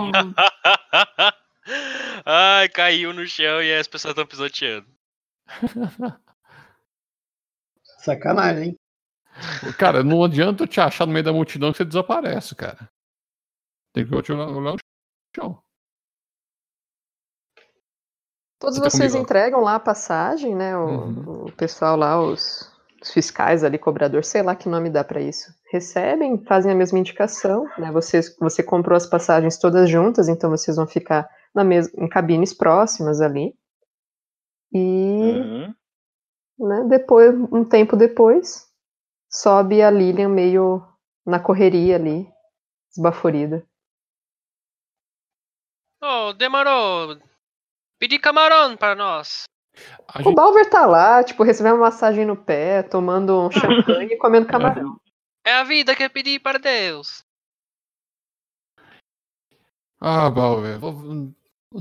Ai, caiu no chão e as pessoas estão pisoteando. Sacanagem, hein? Cara, não adianta eu te achar no meio da multidão que você desaparece, cara. Tem que olhar olhar no chão. Todos Você tá vocês ó. entregam lá a passagem, né? O, Uhum. o pessoal lá, os, os fiscais ali, cobrador, sei lá que nome dá pra isso. Recebem, fazem a mesma indicação, né? Vocês, você comprou as passagens todas juntas, então vocês vão ficar na mes em cabines próximas ali. E Uhum. Né, depois, um tempo depois, sobe a Lilian meio na correria ali, esbaforida. Oh, demorou. Pedi camarão para nós. A O gente, Balver tá lá, tipo, recebendo uma massagem no pé, tomando um champanhe e comendo camarão. É a vida que eu pedi para Deus. Ah, Balver, vou-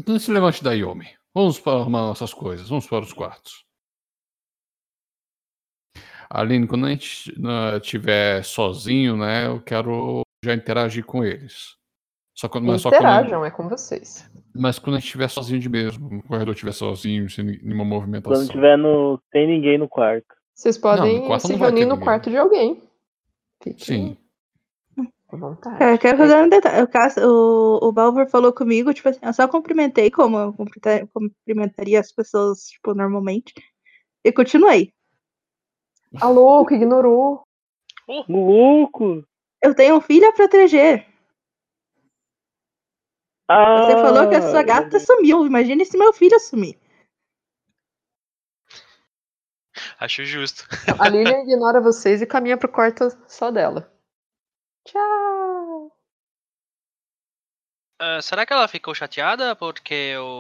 não se levante daí, homem. Vamos para arrumar nossas coisas, vamos para os quartos. Aline, quando a gente estiver sozinho, né, eu quero já interagir com eles. Só quando, mas, só quando, Interajam, é com vocês. mas quando a gente estiver sozinho de mesmo, o corredor estiver sozinho, sem nenhuma movimentação. Quando tiver no. sem ninguém no quarto. Vocês podem no quarto se não reunir no ninguém. quarto de alguém. Fiquem Sim. à vontade. É, quero fazer um detalhe. O, o, o Balver falou comigo, tipo assim, eu só cumprimentei como eu cumprimenta- cumprimentaria as pessoas, tipo, normalmente. E continuei. Ah, louco, ignorou. Louco! Eu tenho um filho a proteger. Ah, Você falou que a sua gata sumiu. Imagine se meu filho sumir. Acho justo. A Lilian ignora vocês e caminha pro quarto só dela. Tchau. Ah, será que ela ficou chateada porque eu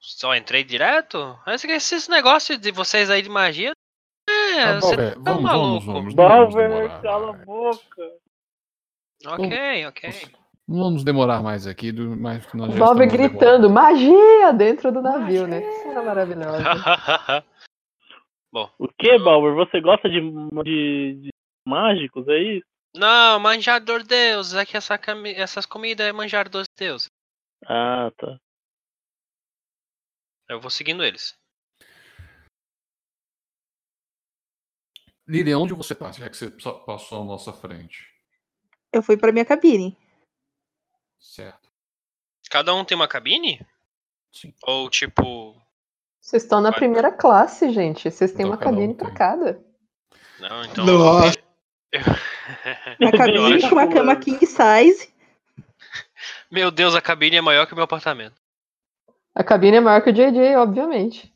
só entrei direto? Esse, esses negócios de vocês aí de magia. É, Ah, você Balver, tá vamos, maluco. vamos, vamos. Vamos demorar cala a mais. boca. Ok, ok. Não vamos demorar mais aqui, do, mais que nós O já Balver estamos gritando magia dentro do navio, né? Que cena maravilhosa. O que, Balber? Você gosta de, de, de mágicos, é isso? Não, manjar dos deuses. É que essa cami- essas comidas é manjar dos deuses. Ah, tá. Eu vou seguindo eles. Lilian, onde você tá? Já que você passou à nossa frente. Eu fui pra minha cabine. Certo. Cada um tem uma cabine? Sim. Ou tipo. Vocês estão na Vai. primeira classe, gente. Vocês têm Então uma cada um cabine pra cada. Não, então. Nossa. Uma cabine com uma cama king size. Meu Deus, a cabine é maior que o meu apartamento. A cabine é maior que o JJ, obviamente.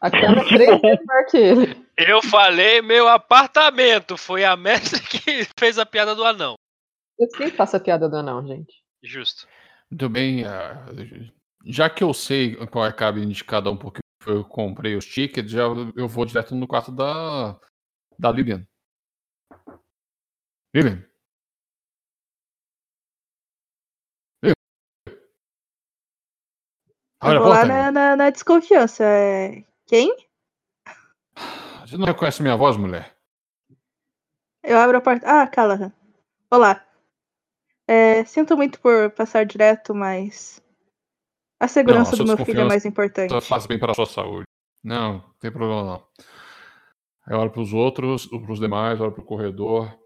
A é três ele. Eu falei meu apartamento. Foi a mestre que fez a piada do anão. Eu sempre faço a piada do anão, gente. Justo. Muito bem. ah, já que eu sei qual é a cabine de cada um, porque eu comprei os tickets, já eu vou direto no quarto da, da Lilian. Lilian. Lilian. Eu Olha a vou lá na, na, na desconfiança. É, Quem? Você não reconhece minha voz, mulher? Eu abro a porta. Ah, Callahan. Olá. É, sinto muito por passar direto, mas. A segurança sua do meu filho é mais importante. Faz bem para a sua saúde. Não, não tem problema não. Eu olho para os outros, para os demais, olho para o corredor.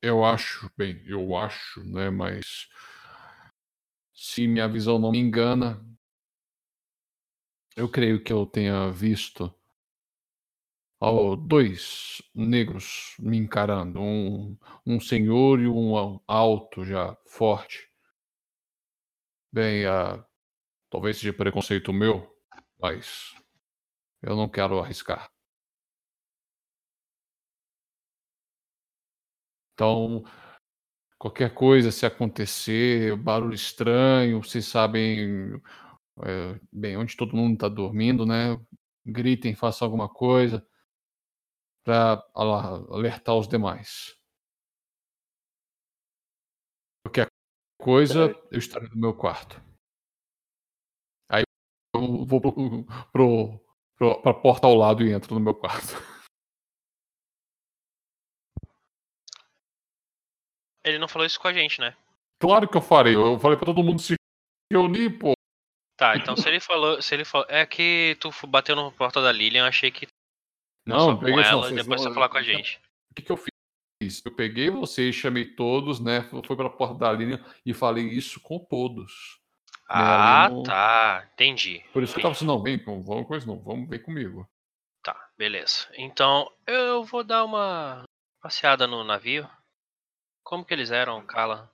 Eu acho, bem, eu acho, né? Mas se minha visão não me engana, eu creio que eu tenha visto ó, dois negros me encarando, um, um senhor e um alto já forte. Bem, uh, talvez seja preconceito meu, mas eu não quero arriscar. Então, qualquer coisa, se acontecer, barulho estranho, vocês sabem é, bem onde todo mundo está dormindo, né? Gritem, façam alguma coisa para alertar os demais. Qualquer coisa, eu estarei no meu quarto. Aí eu vou pro, pro, pro, pra porta ao lado e entro no meu quarto. Ele não falou isso com a gente, né? Claro que eu farei. Eu falei pra todo mundo se reunir, pô. Tá, então se ele falou. Se ele falou. É que tu bateu na porta da Lilian, eu achei que. Não, com peguei ela não, e depois não, você falar com a gente. O que, que eu fiz? Eu peguei vocês, chamei todos, né? Fui pra porta da linha e falei isso com todos. Né, Ah, no- tá. Entendi. Por isso que eu tava assim, não, vem, não vamos com isso, não, vamos, vem comigo. Tá, beleza. Então, eu vou dar uma passeada no navio. Como que eles eram, Kala?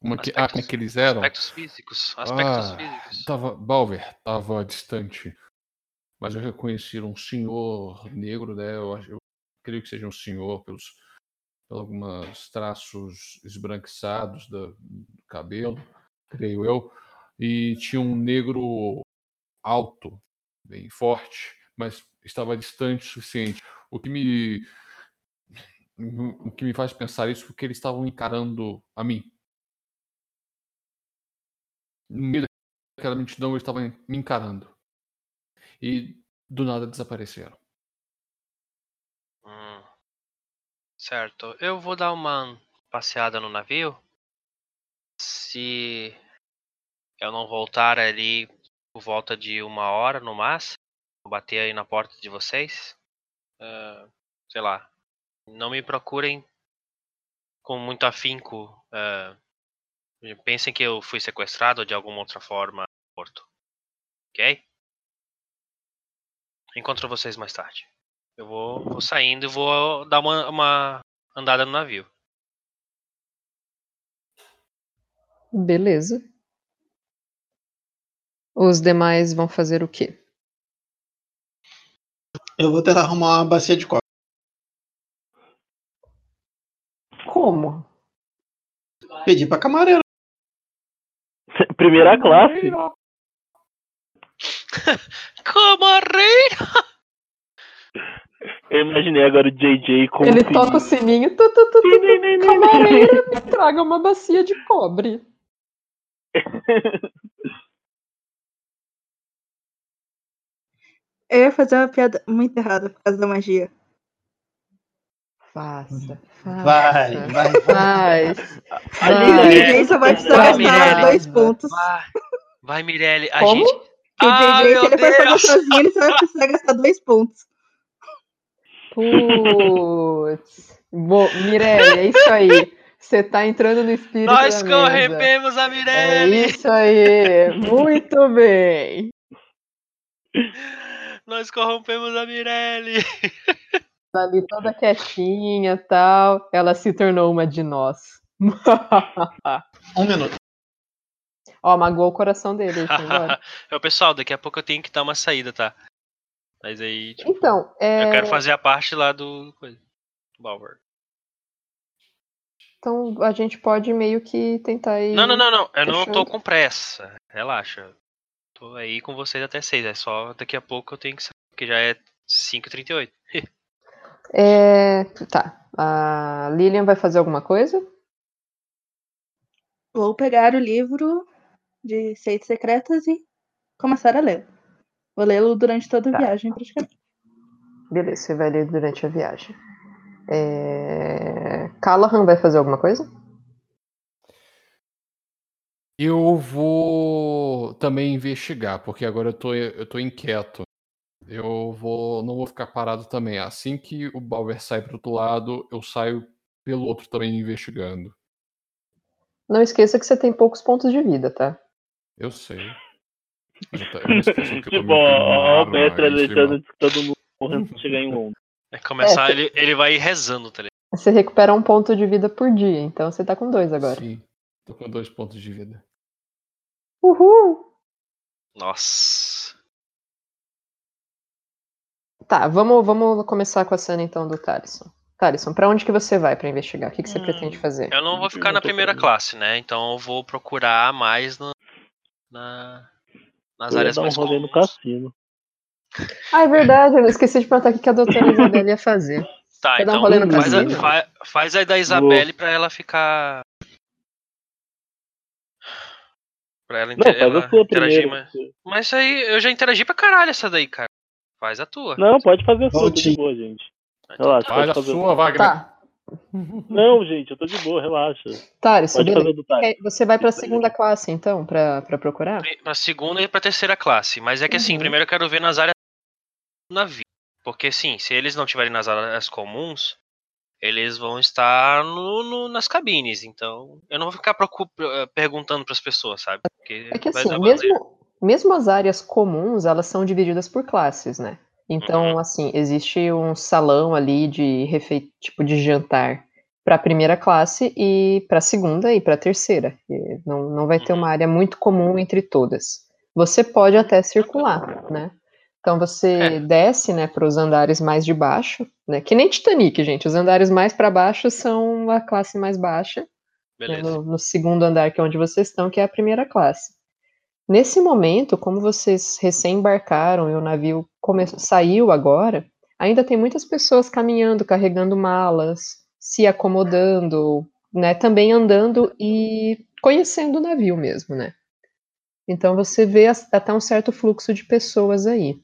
Como é que, ah, como é que eles eram? Aspectos físicos. Aspectos Ah, físicos. Tava, Balver tava distante. Mas eu reconheci um senhor negro, né? Eu, eu creio que seja um senhor pelos, pelos alguns traços esbranquiçados do, do cabelo, creio eu. E tinha um negro alto, bem forte, mas estava distante o suficiente. O que me o que me faz pensar isso é porque eles estavam encarando a mim. No meio daquela multidão, eles estavam me encarando. E do nada desapareceram. Hum. Certo. Eu vou dar uma passeada no navio. Se eu não voltar ali por volta de uma hora no máximo, vou bater aí na porta de vocês. Ah, sei lá. Não me procurem com muito afinco. ah, pensem que eu fui sequestrado de alguma outra forma no porto. Ok? Encontro vocês mais tarde. Eu vou, vou saindo e vou dar uma, uma andada no navio. Beleza. Os demais vão fazer o quê? Eu vou tentar arrumar uma bacia de cobre. Como? Pedir pra camareira. Primeira classe. Camareira! Eu imaginei agora o JJ com Ele o toca o sininho. Tu, tu, tu, tu, tu, camareira, me traga uma bacia de cobre. Eu ia fazer uma piada muito errada por causa da magia. Faça, faça. Vai, vai, vai. Faz. Ali o Vai. JJ só vai precisar Vai, gastar Mirelle. dois pontos. Vai, vai Mirelle. A Como? gente. Que o Ah, ele for fazer Deus! sozinho, ele só vai precisar gastar dois pontos. Putz. Bo- Mirelle, é isso aí. Você tá entrando no espírito Nós da mesa. corrompemos a É Mirelle! isso aí. Muito bem. Nós corrompemos a Mirelle! Tá ali toda quietinha tal. Ela se tornou uma de nós. Um minuto. Ó, magoou o coração dele. embora. Ô, pessoal, daqui a pouco eu tenho que dar uma saída, tá? Mas aí, tipo, Então, é, eu quero fazer a parte lá do. Balvar. então a gente pode meio que tentar ir. Não, não, não, não. Eu não tô fechando. com pressa. Relaxa. Tô aí com vocês até 6. É só daqui a pouco eu tenho que sair, porque já é 5h38. É, tá. A Lilian vai fazer alguma coisa? Vou pegar o livro de Seitas Secretas e começar a ler. Vou lê-lo durante toda a Tá. viagem, praticamente. Beleza, você vai ler durante a viagem. É... Callahan vai fazer alguma coisa? Eu vou também investigar, porque agora eu tô, eu tô inquieto. Eu vou, não vou ficar parado também. Assim que o Balver sai pro outro lado, eu saio pelo outro também investigando. Não esqueça que você tem poucos pontos de vida, tá? Eu sei. Eu, tô- eu não esqueço que eu tipo, ó, o Petra deixando todo mundo morrendo pra chegar em Londres. É começar, É, ele, ele vai rezando, tá ligado? Você recupera um ponto de vida por dia, então você tá com dois agora. Sim, tô com dois pontos de vida. Uhul! Nossa. Tá, vamos, vamos começar com a cena então do Thaleson. Thaleson, pra onde que você vai pra investigar? O que, que você Hum, pretende fazer? Eu não vou ficar não na primeira classe, né? Então eu vou procurar mais no, na, nas Eu áreas dar um mais rolê no cassino. Ah, é verdade, eu esqueci de perguntar o que a doutora Isabela ia fazer. Tá, Quer dar um então rolê no faz, a, cassino? faz aí da Isabelle pra ela ficar. Pra ela, Não, inter- faz ela interagir primeiro. mais. Mas aí eu já interagi pra caralho essa daí, cara. Faz a tua. Não, pode fazer a sua, tô de boa, gente. Então Relaxa, tá. Faz pode a sua, Wagner. Tá, Não, gente, eu tô de boa, relaxa. É, Você vai pra segunda classe então, pra, pra procurar? Pra segunda e pra terceira classe. Mas é que assim, Uhum. primeiro eu quero ver nas áreas do navio. Porque assim, se eles não estiverem nas áreas comuns, eles vão estar no, no- nas cabines. Então, eu não vou ficar preocup- eh, perguntando pras pessoas, sabe? Porque É que vai assim, mesmo, mesmo as áreas comuns, elas são divididas por classes, né? Então, Uhum. assim, existe um salão ali de refe... tipo de jantar para a primeira classe e para a segunda e para a terceira. E não, não vai ter Uhum. uma área muito comum entre todas. Você pode até circular, né? Então você É. desce, né, para os andares mais de baixo, né? Que nem Titanic, gente. Os andares mais para baixo são a classe mais baixa né, Beleza. no, no segundo andar, que é onde vocês estão, que é a primeira classe. Nesse momento, como vocês recém-embarcaram e o navio saiu agora, ainda tem muitas pessoas caminhando, carregando malas, se acomodando, né, também andando e conhecendo o navio mesmo, né? Então você vê até um certo fluxo de pessoas aí.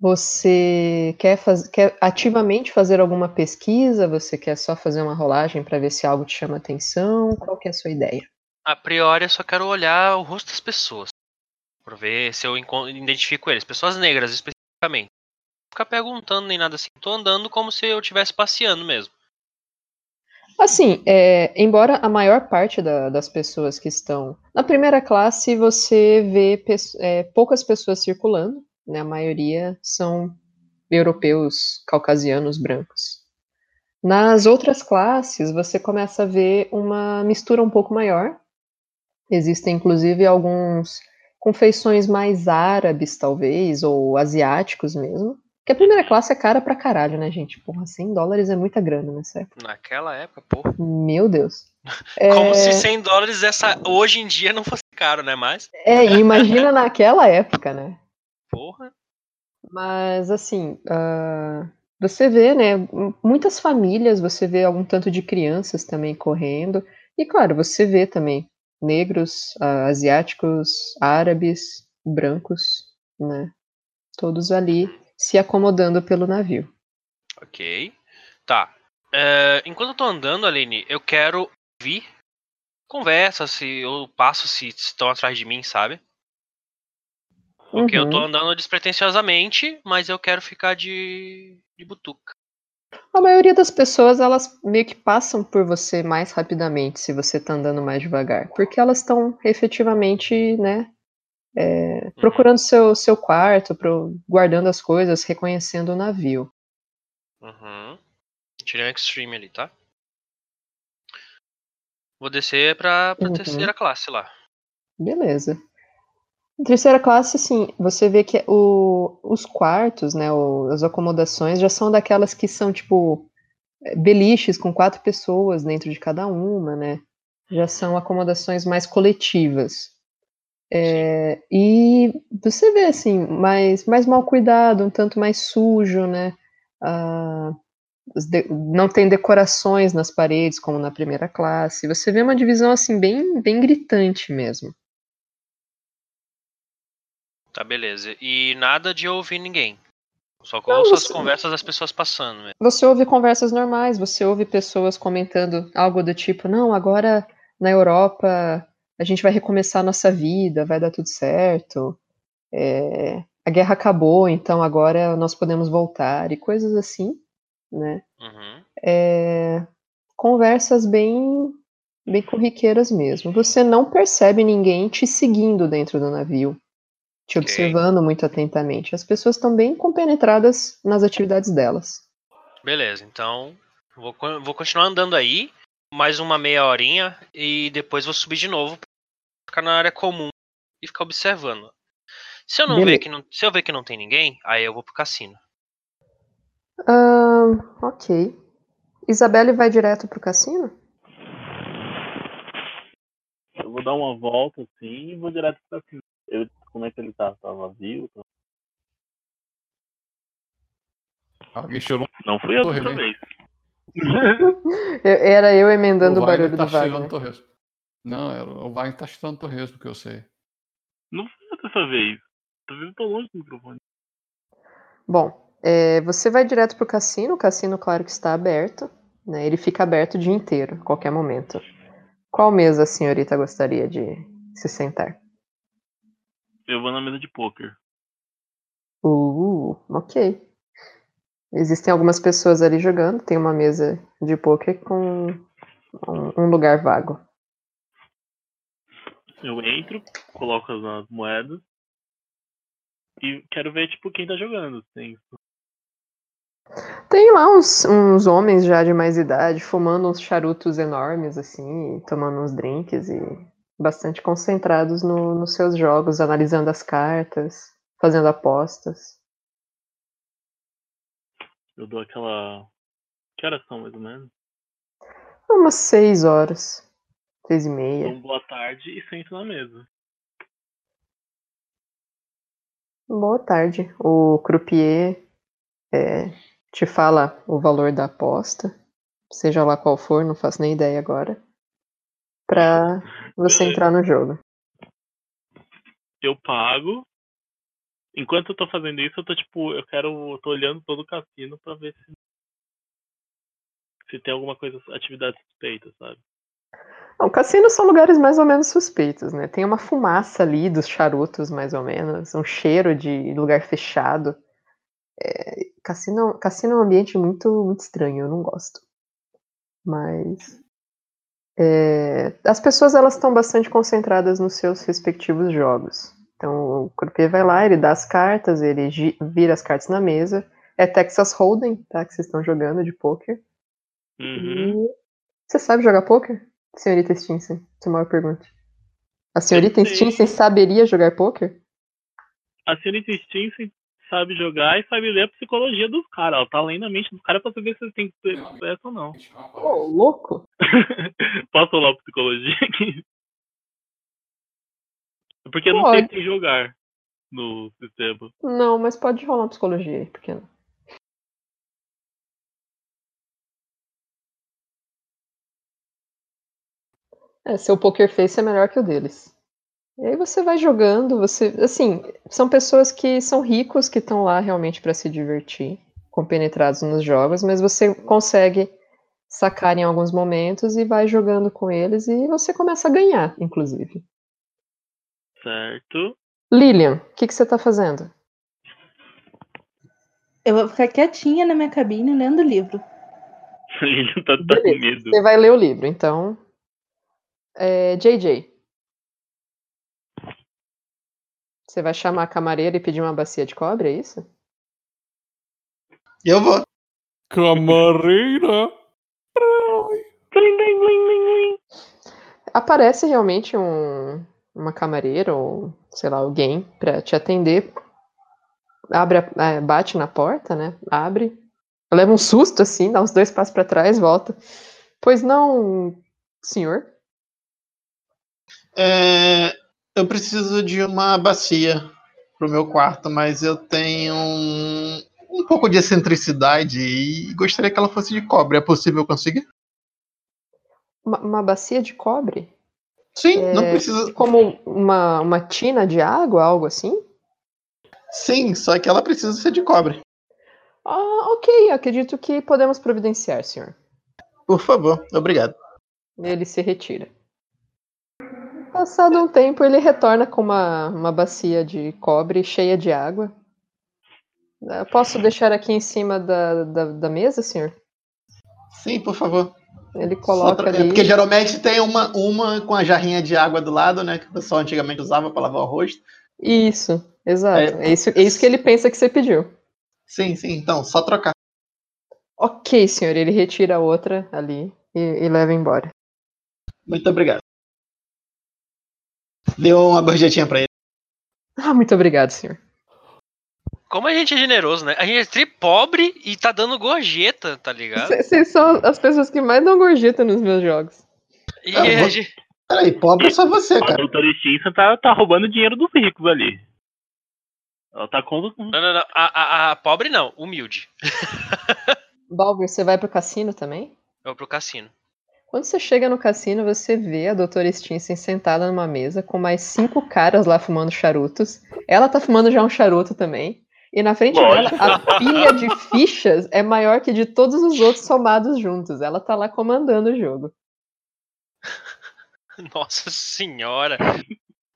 Você quer, faz, quer ativamente fazer alguma pesquisa? Você quer só fazer uma rolagem para ver se algo te chama atenção? Qual que é a sua ideia? A priori, eu só quero olhar o rosto das pessoas. Pra ver se eu identifico eles. Pessoas negras, especificamente. Não Ficar perguntando nem nada assim. Tô andando como se eu estivesse passeando mesmo. Assim, é, embora a maior parte da- das pessoas que estão na primeira classe, você vê pes- é, poucas pessoas circulando, né? A maioria são europeus, caucasianos, brancos. Nas outras classes, você começa a ver uma mistura um pouco maior. Existem, inclusive, alguns com feições mais árabes, talvez, ou asiáticos mesmo. Porque a primeira classe é cara pra caralho, né, gente? Porra, 100 dólares é muita grana nessa época. Naquela época, pô. Meu Deus. Como É, se 100 dólares essa, hoje em dia não fosse caro, né? Mas, É, imagina naquela época, né? porra. Mas, assim, ah, você vê, né, muitas famílias, você vê algum tanto de crianças também correndo. E, claro, você vê também negros, ah, asiáticos, árabes, brancos, né? Todos ali se acomodando pelo navio. Ok. Tá. É, enquanto eu tô andando, Aline, eu quero ouvir conversa, se eu passo se estão atrás de mim, sabe? Porque eu tô Uhum. andando despretensiosamente, mas eu quero ficar de, de butuca. A maioria das pessoas, elas meio que passam por você mais rapidamente se você tá andando mais devagar, porque elas estão efetivamente, né, é, procurando seu, seu quarto, pro, guardando as coisas, reconhecendo o navio. Uhum. Tirei um extreme ali, tá? Vou descer pra, pra Uhum. terceira classe lá. Beleza. Em terceira classe, sim, você vê que o, os quartos, né, o- as acomodações já são daquelas que são, tipo, é, beliches com quatro pessoas dentro de cada uma, né? Já são acomodações mais coletivas. É, e você vê, assim, mais, mais mal cuidado, um tanto mais sujo, né? Ah, não tem decorações nas paredes, como na primeira classe. Você vê uma divisão, assim, bem, bem gritante mesmo. Tá, beleza. E nada de ouvir ninguém. Só ouço as você- conversas das pessoas passando mesmo. Você ouve conversas normais, você ouve pessoas comentando algo do tipo, não, agora na Europa a gente vai recomeçar a nossa vida, vai dar tudo certo. É, a guerra acabou, então agora nós podemos voltar e coisas assim, né? Uhum. É, conversas bem bem corriqueiras mesmo. Você não percebe ninguém te seguindo dentro do navio, te observando muito atentamente. As pessoas estão bem compenetradas nas atividades delas. Beleza, então vou, vou continuar andando aí, mais uma meia horinha, e depois vou subir de novo, ficar na área comum e ficar observando. Se eu não ver Beleza. que não, se eu ver que não tem ninguém, aí eu vou pro cassino. Ahn, ok. Isabelle vai direto pro cassino? Eu vou dar uma volta assim e vou direto pra cima. Eu, como é que ele tá? Tá vazio? Tá- Alguém chegou Não fui eu vez. Eu- Era eu emendando o, o barulho tá do Wagner. torresmo. Não, é, o Wagner tá cheirando torresmo, que eu sei. Não fui eu dessa vez. Tô vendo tô longe do microfone. Bom, é, você vai direto pro cassino. O cassino, claro que está aberto. Né? Ele fica aberto o dia inteiro, a qualquer momento. Qual mesa a senhorita gostaria de se sentar? Eu vou na mesa de poker. Uh, ok. Existem algumas pessoas ali jogando. Tem uma mesa de poker com um, lugar vago. Eu entro, coloco as, as moedas e quero ver, tipo, quem tá jogando. Tem Tem lá uns, uns homens já de mais idade fumando uns charutos enormes, assim, tomando uns drinks e bastante concentrados no- nos seus jogos, analisando as cartas, fazendo apostas. Eu dou aquela. Que horas são, mais ou menos? Umas seis horas, seis e meia. um boa tarde e sento na mesa. Boa tarde. O croupier é, te fala o valor da aposta, seja lá qual for, não faço nem ideia agora, pra você entrar no jogo. Eu pago. Enquanto eu tô fazendo isso, eu tô tipo, eu quero. Eu tô olhando todo o cassino pra ver se. Se tem alguma coisa, atividade suspeita, sabe? Não, cassinos são lugares mais ou menos suspeitos, né? Tem uma fumaça ali dos charutos, mais ou menos, um cheiro de lugar fechado. É, cassino, cassino é um ambiente muito, muito estranho, eu não gosto. Mas é, as pessoas elas estão bastante concentradas nos seus respectivos jogos. Então o croupier vai lá, ele dá as cartas, ele vira as cartas na mesa. É Texas Hold'em, tá? Que vocês estão jogando de poker. Uhum. E você sabe jogar poker, senhorita Stinson? Essa é a maior pergunta. A senhorita. Stinson saberia jogar poker? A senhorita Stinson sabe jogar e sabe ler a psicologia dos caras. Ela tá lendo a mente dos caras pra saber se eles têm sucesso ou não. Ô, louco! Posso rolar psicologia aqui? Porque não Pode. se tem jogar no sistema. Não, mas pode rolar psicologia aí, por que não? É, seu poker face é melhor que o deles. E aí você vai jogando, você, assim, são pessoas que são ricos, que estão lá realmente para se divertir, compenetrados nos jogos, mas você consegue sacar em alguns momentos e vai jogando com eles e você começa a ganhar, inclusive. Certo. Lilian, o que, que você tá fazendo? Eu vou ficar quietinha na minha cabine lendo o livro. Ele tá, tá com medo. Você vai ler o livro, então. É, JJ. Você vai chamar a camareira e pedir uma bacia de cobre, é isso? Eu vou. Camareira! Aparece realmente um, uma camareira ou, sei lá, alguém pra te atender. Abre, a- é, bate na porta, né? Abre. Leva um susto assim, dá uns dois passos pra trás, volta. Pois não, senhor? É, eu preciso de uma bacia pro meu quarto, mas eu tenho um, um pouco de excentricidade e gostaria que ela fosse de cobre. É possível conseguir? Uma, uma bacia de cobre? Sim, não É, precisa. Como uma, uma tina de água, algo assim? Sim, só que ela precisa ser de cobre. Ah, ok, acredito que podemos providenciar, senhor. Por favor, obrigado. Ele se retira. Passado um tempo, ele retorna com uma, uma bacia de cobre cheia de água. Posso deixar aqui em cima da, da, da mesa, senhor? Sim, por favor. Ele coloca tra- é, ali. Porque geralmente tem uma, uma com a jarrinha de água do lado, né? Que o pessoal antigamente usava para lavar o rosto. Isso, exato. É. É, isso, é isso que ele pensa que você pediu. Sim, sim. Então, só trocar. Ok, senhor. Ele retira a outra ali e, e leva embora. Muito obrigado. Deu uma gorjetinha pra ele. Ah, muito obrigado, senhor. Como a gente é generoso, né? A gente é tri pobre e tá dando gorjeta, tá ligado? Vocês são as pessoas que mais dão gorjeta nos meus jogos. E Ah, a vou- gente- Peraí, pobre é só você, A cara. doutora Stinson tá, tá roubando dinheiro dos ricos ali. Ela tá com. Não, não, não. A, a- a pobre não, humilde. Balber, você vai pro cassino também? Eu vou pro cassino. Quando você chega no cassino, você vê a doutora Stinson sentada numa mesa com mais cinco caras lá fumando charutos. Ela tá fumando já um charuto também. E na frente Lógico. dela, a pilha de fichas é maior que de todos os outros somados juntos. Ela tá lá comandando o jogo. Nossa senhora.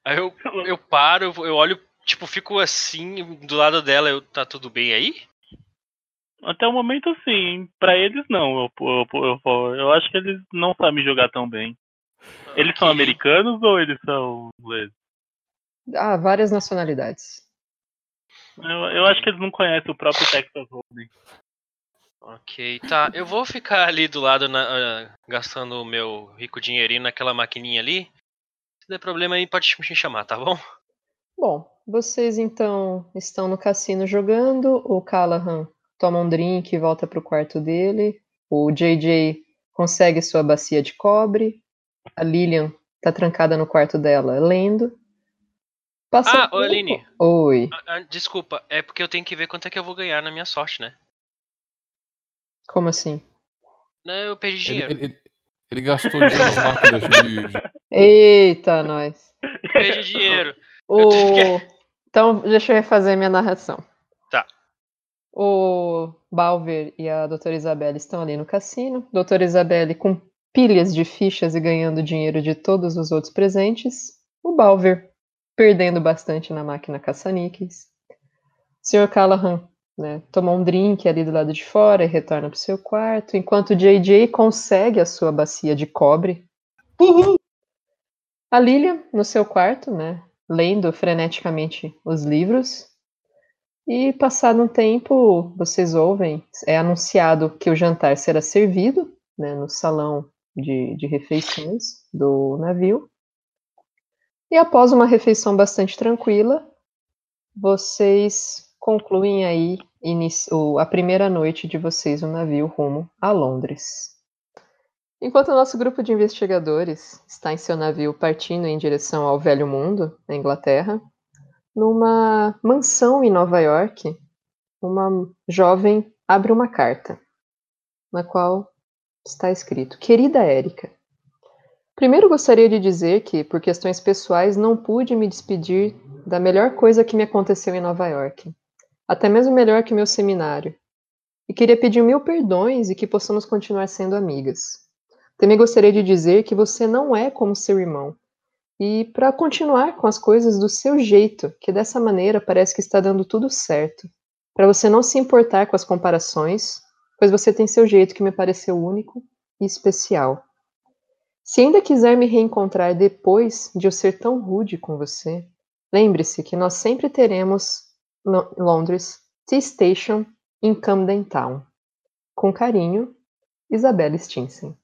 Aí eu, eu paro, eu olho, tipo, fico assim, do lado dela, eu, tá tudo bem aí? Até o momento, sim. Pra eles, não. Eu, eu, eu, eu acho que eles não sabem jogar tão bem. Eles são americanos ou eles são ingleses? Ah, várias nacionalidades. Eu, eu acho que eles não conhecem o próprio Texas Hold'em. Ok, tá. Eu vou ficar ali do lado, na- ah, gastando o meu rico dinheirinho naquela maquininha ali. Se der problema aí, pode me chamar, tá bom? Bom, vocês então estão no cassino jogando. O Callahan toma um drink e volta pro quarto dele. O JJ consegue sua bacia de cobre. A Lilian tá trancada no quarto dela lendo. Passa Ah, um tempo- Aline. Oi. Ah, ah, desculpa, é porque eu tenho que ver quanto é que eu vou ganhar na minha sorte, né? Como assim? Né, Eu perdi Ele, dinheiro. ele- ele- ele gastou dinheiro nas máquinas de, Eita, nós. Perdi dinheiro. O... tenho Então, deixa eu refazer minha narração. O Balver e a doutora Isabelle estão ali no cassino. Doutora Isabelle com pilhas de fichas e ganhando dinheiro de todos os outros presentes. O Balver perdendo bastante na máquina caça-níqueis. Sr. Callahan né, toma um drink ali do lado de fora e retorna para o seu quarto, enquanto o JJ consegue a sua bacia de cobre. A Lilian no seu quarto, né, lendo freneticamente os livros. E passado um tempo, vocês ouvem, é anunciado que o jantar será servido né, no salão de, de refeições do navio. E após uma refeição bastante tranquila, vocês concluem aí inici- o- a primeira noite de vocês no navio rumo a Londres. Enquanto o nosso grupo de investigadores está em seu navio partindo em direção ao Velho Mundo, na Inglaterra, numa mansão em Nova York, uma jovem abre uma carta, na qual está escrito: Querida Érica, primeiro gostaria de dizer que, por questões pessoais, não pude me despedir da melhor coisa que me aconteceu em Nova York, até mesmo melhor que meu seminário. E queria pedir mil perdões e que possamos continuar sendo amigas. Também gostaria de dizer que você não é como seu irmão. E para continuar com as coisas do seu jeito, que dessa maneira parece que está dando tudo certo. Para você não se importar com as comparações, pois você tem seu jeito que me pareceu único e especial. Se ainda quiser me reencontrar depois de eu ser tão rude com você, lembre-se que nós sempre teremos Londres T-Station em Camden Town. Com carinho, Isabelle Stinson.